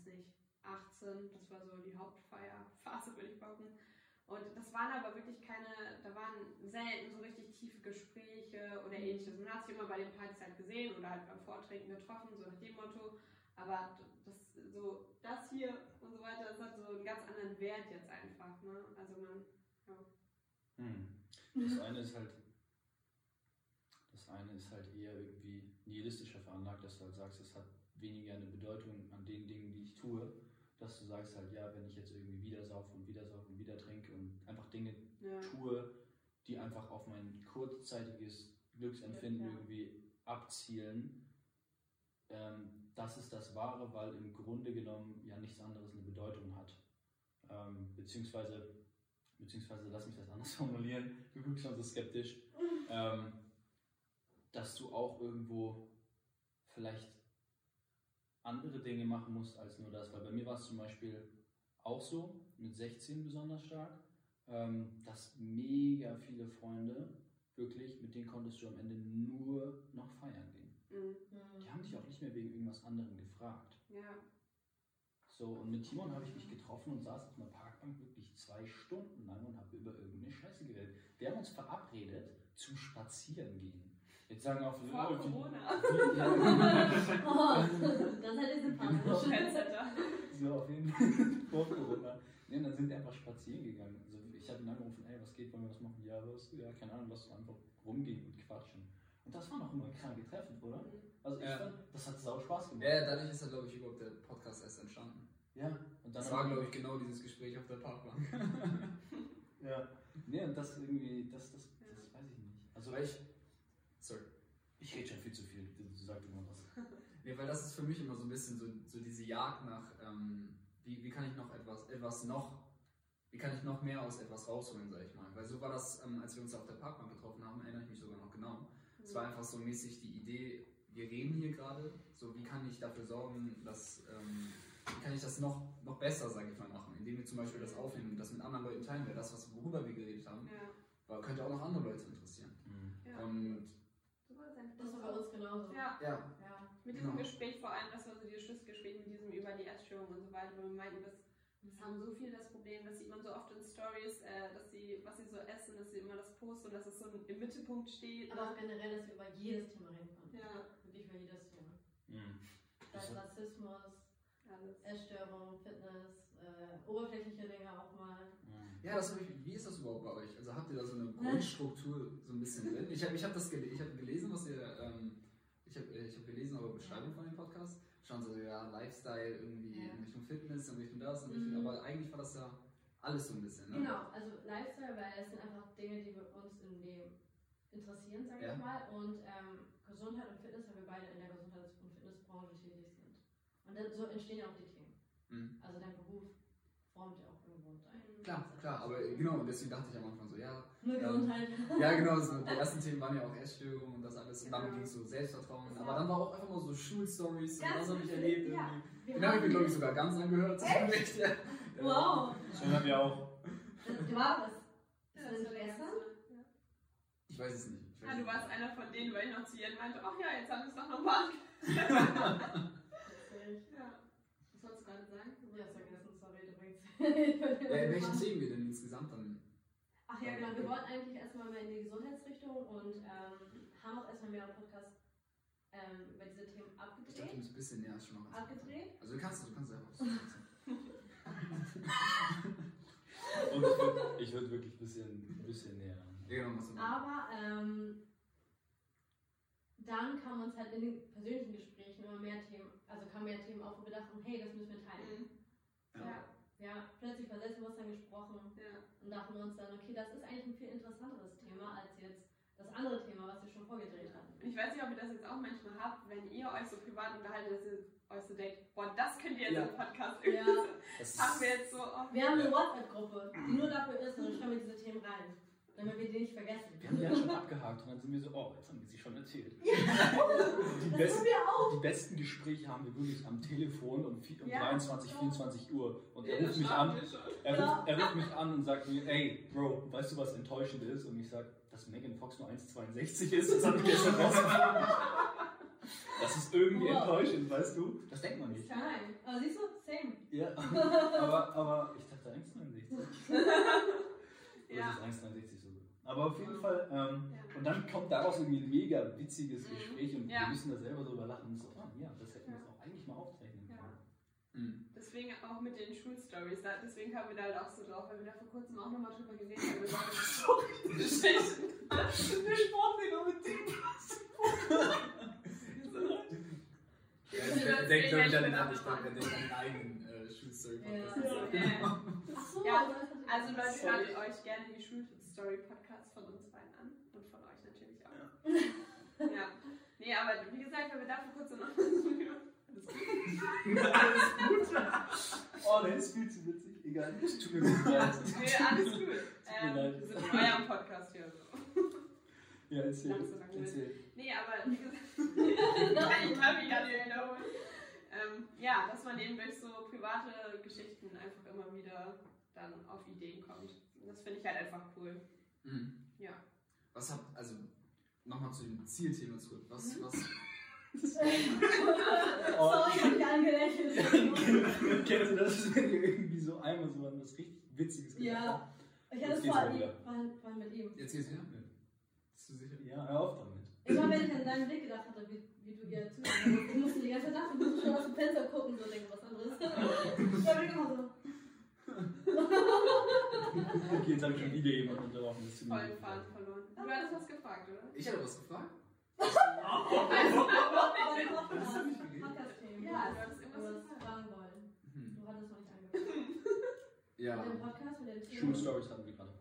weiß nicht, 18, das war so die Hauptfeierphase, würde ich behaupten. Und das waren aber wirklich keine, da waren selten so richtig tiefe Gespräche oder ähnliches. Man hat sich immer bei den Partys halt gesehen oder halt beim Vortrinken getroffen, so nach dem Motto. Aber das, so, das hier und so weiter, das hat so einen ganz anderen Wert jetzt einfach. Ne? Also man,
Hm. Das eine ist halt, das eine ist halt eher irgendwie nihilistischer veranlagt, dass du halt sagst, es hat weniger eine Bedeutung an den Dingen, die ich tue, dass du sagst halt, ja, wenn ich jetzt irgendwie wieder saufe und wieder saufe und wieder trinke und einfach Dinge einfach auf mein kurzzeitiges Glücksempfinden
Ja.
irgendwie abzielen, ähm, das ist das Wahre, weil im Grunde genommen ja nichts anderes eine Bedeutung hat. Ähm, beziehungsweise, beziehungsweise, lass mich das anders formulieren, du guckst schon so skeptisch, ähm, dass du auch irgendwo vielleicht andere Dinge machen musst als nur das. Weil bei mir war es zum Beispiel auch so, mit 16 besonders stark, ähm, dass mega viele Freunde, wirklich, mit denen konntest du am Ende nur noch feiern gehen.
Mhm.
Die haben dich auch nicht mehr wegen irgendwas anderem gefragt.
Ja.
So, und mit Timon habe ich mich getroffen und saß auf einer Parkbank wirklich zwei Stunden lang und habe über irgendeine Scheiße geredet. Wir haben uns verabredet zum Spazierengehen. Jetzt sagen auch
Vor
wie-
Corona.
wie- ja,
Oh, das hätte ich sympathisch.
Trendsetter.
so auf jeden Fall vor Corona. Nee, dann sind wir einfach spazieren gegangen. Also ich habe ihn angerufen, ey, was geht, wollen wir was machen? Ja, was? Ja, keine Ahnung, lass uns einfach rumgehen und quatschen. Und das war noch immer kranke Treffen, oder? Also ich
Ja.
fand, das hat sau Spaß gemacht.
Ja, dadurch ist ja, glaube ich, überhaupt der Podcast erst entstanden.
Ja, und dann
Das war, glaube ich, genau dieses Gespräch auf der Parkbank.
Ja. Nee, und das irgendwie, das, das, das weiß ich nicht. Also
Weil ich. Sorry.
ich rede schon viel zu viel, du, du sagst immer was.
Nee, weil das ist für mich immer so ein bisschen so, so diese Jagd nach, ähm, wie, wie kann ich noch etwas, etwas noch, wie kann ich noch mehr aus etwas rausholen, sag ich mal. Weil so war das, ähm, als wir uns auf der Parkbank getroffen haben, erinnere ich mich sogar noch genau. Es war einfach so mäßig die Idee, wir reden hier gerade, so wie kann ich dafür sorgen, dass, ähm, wie kann ich das noch, noch besser, sage ich mal, machen, indem wir zum Beispiel das aufnehmen und das mit anderen Leuten teilen, weil das, was, worüber wir geredet haben,
Ja.
war, könnte auch noch andere Leute interessieren.
Ja.
Und
das.
Das war bei uns genauso.
Ja.
ja,
Ja.
Mit diesem
Genau.
Gespräch vor allem, das war so dieses Schlussgespräch mit diesem über die Essstörung und so weiter, wo wir meinten, dass das haben so viele das Problem, das sieht man so oft in Stories, äh, dass sie, was sie so essen, dass sie immer das posten und dass es so im Mittelpunkt steht.
Aber auch generell, dass wir über jedes Thema reden können.
Ja,
Wirklich über jedes Thema.
Mhm.
Sei es Rassismus,
alles.
Essstörung, Fitness, äh, oberflächliche Dinge auch mal.
Ja, das habe ich. Wie ist das überhaupt bei euch? Also habt ihr da so eine Grundstruktur so ein bisschen drin? Ich habe ich hab das gele ich hab gelesen, was ihr. Ähm, ich habe ich hab gelesen eure Beschreibung von dem Podcast. Schon so, ja, Lifestyle irgendwie
Ja.
in Richtung Fitness, in Richtung das, in Richtung.
Mhm.
Aber eigentlich war das ja alles so ein bisschen, ne?
Genau, also Lifestyle, weil es sind einfach Dinge, die wir uns im Leben interessieren, sage
Ja.
ich mal. Und ähm, Gesundheit und Fitness, weil wir beide in der Gesundheits- und Fitnessbranche tätig sind. Und dann, so entstehen ja auch die Themen.
Mhm.
Also dein Beruf formt ja auch.
Klar, klar, aber äh, genau, und deswegen dachte ich am Anfang so, ja,
Nur
Ja.
Gesundheit.
ja genau, so, die ersten Themen waren ja auch Essstörungen und das alles. Und dann
Ja.
ging es so Selbstvertrauen.
Ja.
Aber dann war auch einfach mal so Schulstories und das habe ich erlebt.
ja.
Irgendwie. Den habe ich mir, glaube ich, sogar ganz angehört. Echt? Ja.
Wow!
So haben wir auch.
Du warst das
das
ist nicht
der
gestern?
Ich weiß es nicht.
Ah, du warst
nicht.
einer von denen, weil ich noch zu Jen meinte, ach ja, jetzt haben wir es doch nochmal.
Witzig.
Ja. Was wolltest du gerade sagen?
Ja, vergessen, sorry,
in welchen Themen wir denn insgesamt dann?
Ach ja, genau. Wir wollten eigentlich erstmal mehr in die Gesundheitsrichtung und ähm, haben auch erstmal mehr im Podcast ähm, über diese Themen
Ich dachte, du
abgedreht.
musst ein bisschen näher schon als-
Abgedreht.
Also du kannst, du kannst selber.
Und ich würde ich würd wirklich ein bisschen, ein bisschen näher.
Ja, genau, mal.
Aber ähm, dann kamen uns halt in den persönlichen Gesprächen immer mehr Themen, also kamen mehr Themen auf, wo wir dachten, hey, das müssen wir teilen.
Mhm.
Ja.
Ja. Ja, plötzlich über Selbstbewusstsein gesprochen
Ja.
und dachten wir uns dann, okay, das ist eigentlich ein viel interessanteres Thema als jetzt das andere Thema, was wir schon vorgedreht hatten.
Ich weiß nicht, ob ihr das jetzt auch manchmal habt, wenn ihr euch so privat unterhaltet, dass ihr euch so denkt, boah, das könnt ihr jetzt
Ja.
im Podcast
Ja.
irgendwie.
Das
Haben wir jetzt so oft.
Wir haben eine WhatsApp-Gruppe, die nur dafür ist, und dann schreiben wir diese Themen rein, damit wir die nicht vergessen.
wir haben die ja schon abgehakt und dann sind wir so, oh, jetzt haben die sich schon erzählt. die,
Das
besten,
tun wir auch.
die besten Gespräche haben wir wirklich am Telefon um, um
Ja.
23, 24 Uhr. Und er
Ja,
ruft mich an,
wir
er
Ja.
ruft, er ruft mich an und sagt mir, ey, Bro, weißt du, was enttäuschend ist? Und ich sag, dass Megan Fox nur 1,62 ist, das habe ich gestern rausgefunden. Das ist irgendwie
Wow.
enttäuschend, weißt du? Das denkt man nicht.
Nein. Aber siehst du, same.
Ja, aber, aber ich dachte 1,69. Oder
Ja.
ist 1,69 so. Aber auf jeden Fall, ähm,
Ja.
und dann kommt daraus irgendwie ein mega witziges
Mhm.
Gespräch und
Ja.
wir müssen da selber drüber lachen und so, ah, ja, das hätten wir jetzt auch eigentlich mal aufzeichnen
Ja.
können.
Mhm.
Deswegen auch mit den Schulstories, da, deswegen kamen wir da halt auch so drauf, weil wir da vor kurzem auch nochmal drüber geredet haben. Wir waren so Geschichten.
Der Sportlehrer mit dem
der
bin
denkt, glaube ich, an den der
mit
denkt an den eigenen äh, Schulstory-Podcast.
Ja.
Ja. Also Leute, hört euch gerne die Schulstory-Podcasts von uns beiden an. Und von euch natürlich auch. Ja. Nee, aber wie gesagt, wenn wir dafür kurz noch...
Oh, nein, das ist viel zu witzig. Egal. Tut mir gut leid.
Nee, alles gut. Ähm, wir sind in eurem Podcast hier. So.
Ja, erzähl.
So
erzähl.
Nee, aber wie gesagt, ich habe mich an dir wiederholt. Ähm, ja, dass man eben durch so private Geschichten einfach immer wieder dann auf Ideen kommt. Das finde ich halt einfach cool.
Mhm.
Ja.
Was habt, also nochmal zu dem Zielthema zurück. Was,
Mhm.
was,
Oh.
Sorry, ich hab dich angelächelt.
Kennst du das, wenn ihr irgendwie so einmal so an was richtig Witziges
Ja.
gedacht habt?
Ich hatte es vorhin- vorhin mit ihm.
jetzt geht's wieder? Bist du sicher?
Ja, hör auf damit.
Immer wenn ich an deinen Blick gedacht hatte, wie, wie du ihr zuhörst, ich musste die ganze Zeit lachen, ich musste schon aus dem Fenster gucken, so denken, was anderes. Da bin ich immer so.
Okay, jetzt habe ich schon wieder jemanden unterbrochen. Das
Voll
leid.
Faden verloren. Du hattest was gefragt, oder?
Ich habe was gefragt?
Podcast-Themen.
Ja, du hattest
Du
irgendwas
fragen wollen.
Hm.
Du hattest noch nicht angefangen.
Ja.
Mit dem Podcast, mit dem Thema.
Schulstories hatten wir gerade.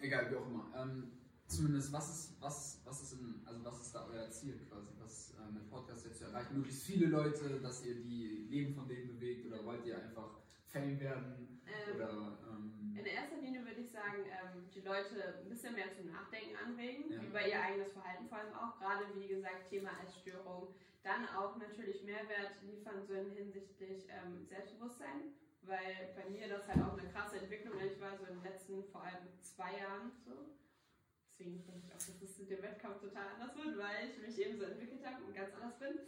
Egal, wie auch immer. Ähm, zumindest, was ist, was, was ist in, also was ist da euer Ziel quasi? Was äh, mit Podcast jetzt zu erreichen? Möglichst viele Leute, dass ihr die Leben von denen bewegt oder wollt ihr einfach Fame werden?
Ähm,
Oder ähm,
In erster Linie würde ich sagen, ähm, die Leute ein bisschen mehr zum Nachdenken anregen,
Ja.
über ihr eigenes Verhalten vor allem auch, gerade wie gesagt Thema Essstörung. Dann auch natürlich Mehrwert liefern, so in hinsichtlich ähm, Selbstbewusstsein, weil bei mir das halt auch eine krasse Entwicklung ich war, so in den letzten vor allem zwei Jahren so. Deswegen finde ich auch, dass es mit dem Wettkampf total anders wird, weil ich mich eben so entwickelt habe und ganz anders bin.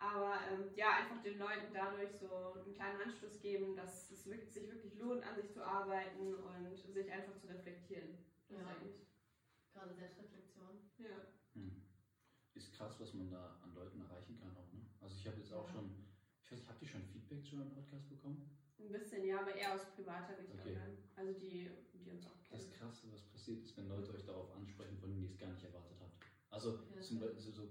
Aber ähm, ja, einfach den Leuten dadurch so einen kleinen Anstoß geben, dass es wirklich, sich wirklich lohnt, an sich zu arbeiten und sich einfach zu reflektieren. Das
Ja.
eigentlich.
Gerade Selbstreflexion.
Ja.
Ist krass, was man da an Leuten erreichen kann auch, ne? Also ich habe jetzt auch
Ja.
schon, ich weiß nicht, habt ihr schon Feedback zu eurem Podcast bekommen?
Ein bisschen, ja, aber eher aus privater Richtung
Okay.
dann. Also die, die uns auch
Das
kennen.
Krasse, was passiert ist, wenn Leute euch darauf ansprechen, von denen ihr es gar nicht erwartet habt. Also
Ja,
zum,
stimmt.
Be- so, so,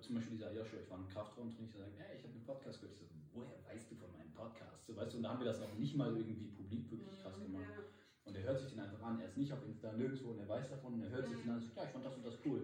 zum Beispiel dieser Joshua, ich war im Kraftraum drin, ich sage, hey, ich habe einen Podcast gehört. Ich so, woher weißt du von meinem Podcast? So, weißt du, und da haben wir das noch nicht mal irgendwie publik wirklich krass
Mhm,
gemacht.
Ja.
Und er hört sich den einfach an, er ist nicht auf Insta nirgendwo und er weiß davon und er hört sich den an und sagt, ja, ich fand das und das cool.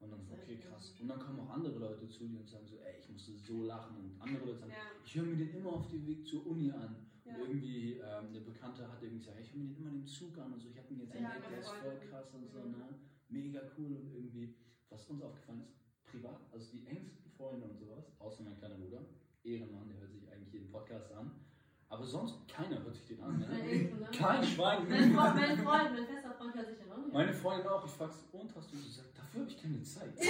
Und dann so, okay, krass. Und dann kommen auch andere Leute zu dir und sagen so, ey, ich musste so lachen. Und andere Leute sagen,
Ja.
ich höre mir den immer auf dem Weg zur Uni an.
Ja.
Und irgendwie, ähm, eine Bekannte hat irgendwie gesagt, ich höre mir den immer im Zug an und so, ich habe ihn jetzt
Ja,
entdeckt, der ist voll krass und so,
Mhm.
ne? Mega cool und irgendwie, was uns aufgefallen ist, privat, also die engsten Freunde und sowas, außer mein kleiner Bruder, Ehrenmann, der hört sich eigentlich jeden Podcast an. Aber sonst keiner hört sich den an. Ne? Kein Schwein.
Mein Freund, mein Freund, mein fester Freund hört sich ja noch nicht.
Meine Freundin auch, ich frag's, und hast du gesagt, dafür habe ich keine Zeit.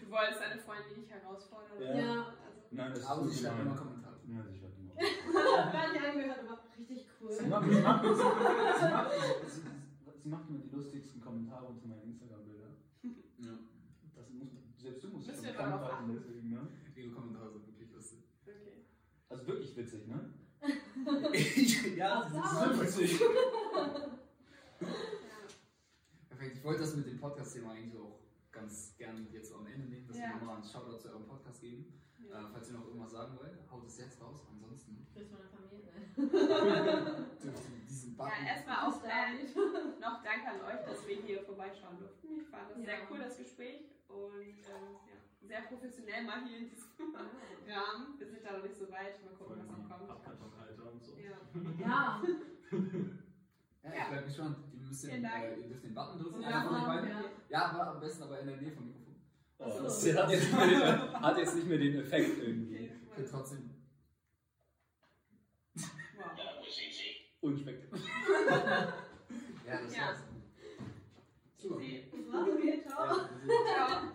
Du wolltest deine Freundin nicht herausfordern.
Ja.
Ja.
Also,
Nein, das
aber
ist
sie
so
schreibt immer Kommentare.
Ja, sie schreibt immer.
Gar nicht angehört, aber richtig cool.
Sie macht, sie, macht, sie, macht, sie, sie macht immer die lustigsten Kommentare unter meinen Instagram-Bildern.
Ja.
Das muss, selbst dran
achten.
halten, deswegen, ne?
Ihre Kommentare sind wirklich lustig.
okay.
Also wirklich witzig, ne?
ja,
Applaus.
witzig.
Ja.
Perfekt. Ich wollte das mit dem Podcast-Thema eigentlich auch ganz gerne jetzt am Ende nehmen, dass
Ja.
wir nochmal einen Shoutout zu eurem Podcast geben.
Ja.
Äh, falls ihr noch irgendwas sagen wollt, haut es jetzt raus. Ansonsten
Grüß meine Familie. Ne?
diesen
Ja, erstmal auch äh, noch danke an euch, dass wir hier vorbeischauen durften. Ich fand das
Ja.
sehr cool, das Gespräch. Und ähm, ja, sehr professionell mal hier in diesem ja. Rahmen. Wir sind da noch nicht so weit. Mal gucken, was noch kommt.
Abkartonhalter und so.
Ja.
ja.
Ja, ich bleib gespannt. Ihr müsst den, äh, ihr dürft den Button drücken.
Ja, ja.
ja aber am besten aber in der Nähe vom Mikrofon.
Oh,
so.
das hat jetzt, den, hat jetzt, nicht mehr den Effekt irgendwie.
Okay,
cool. Trotzdem.
Wow.
Unspektakulär.
ja, das war's. Super. Sie. Machen wir. Ciao.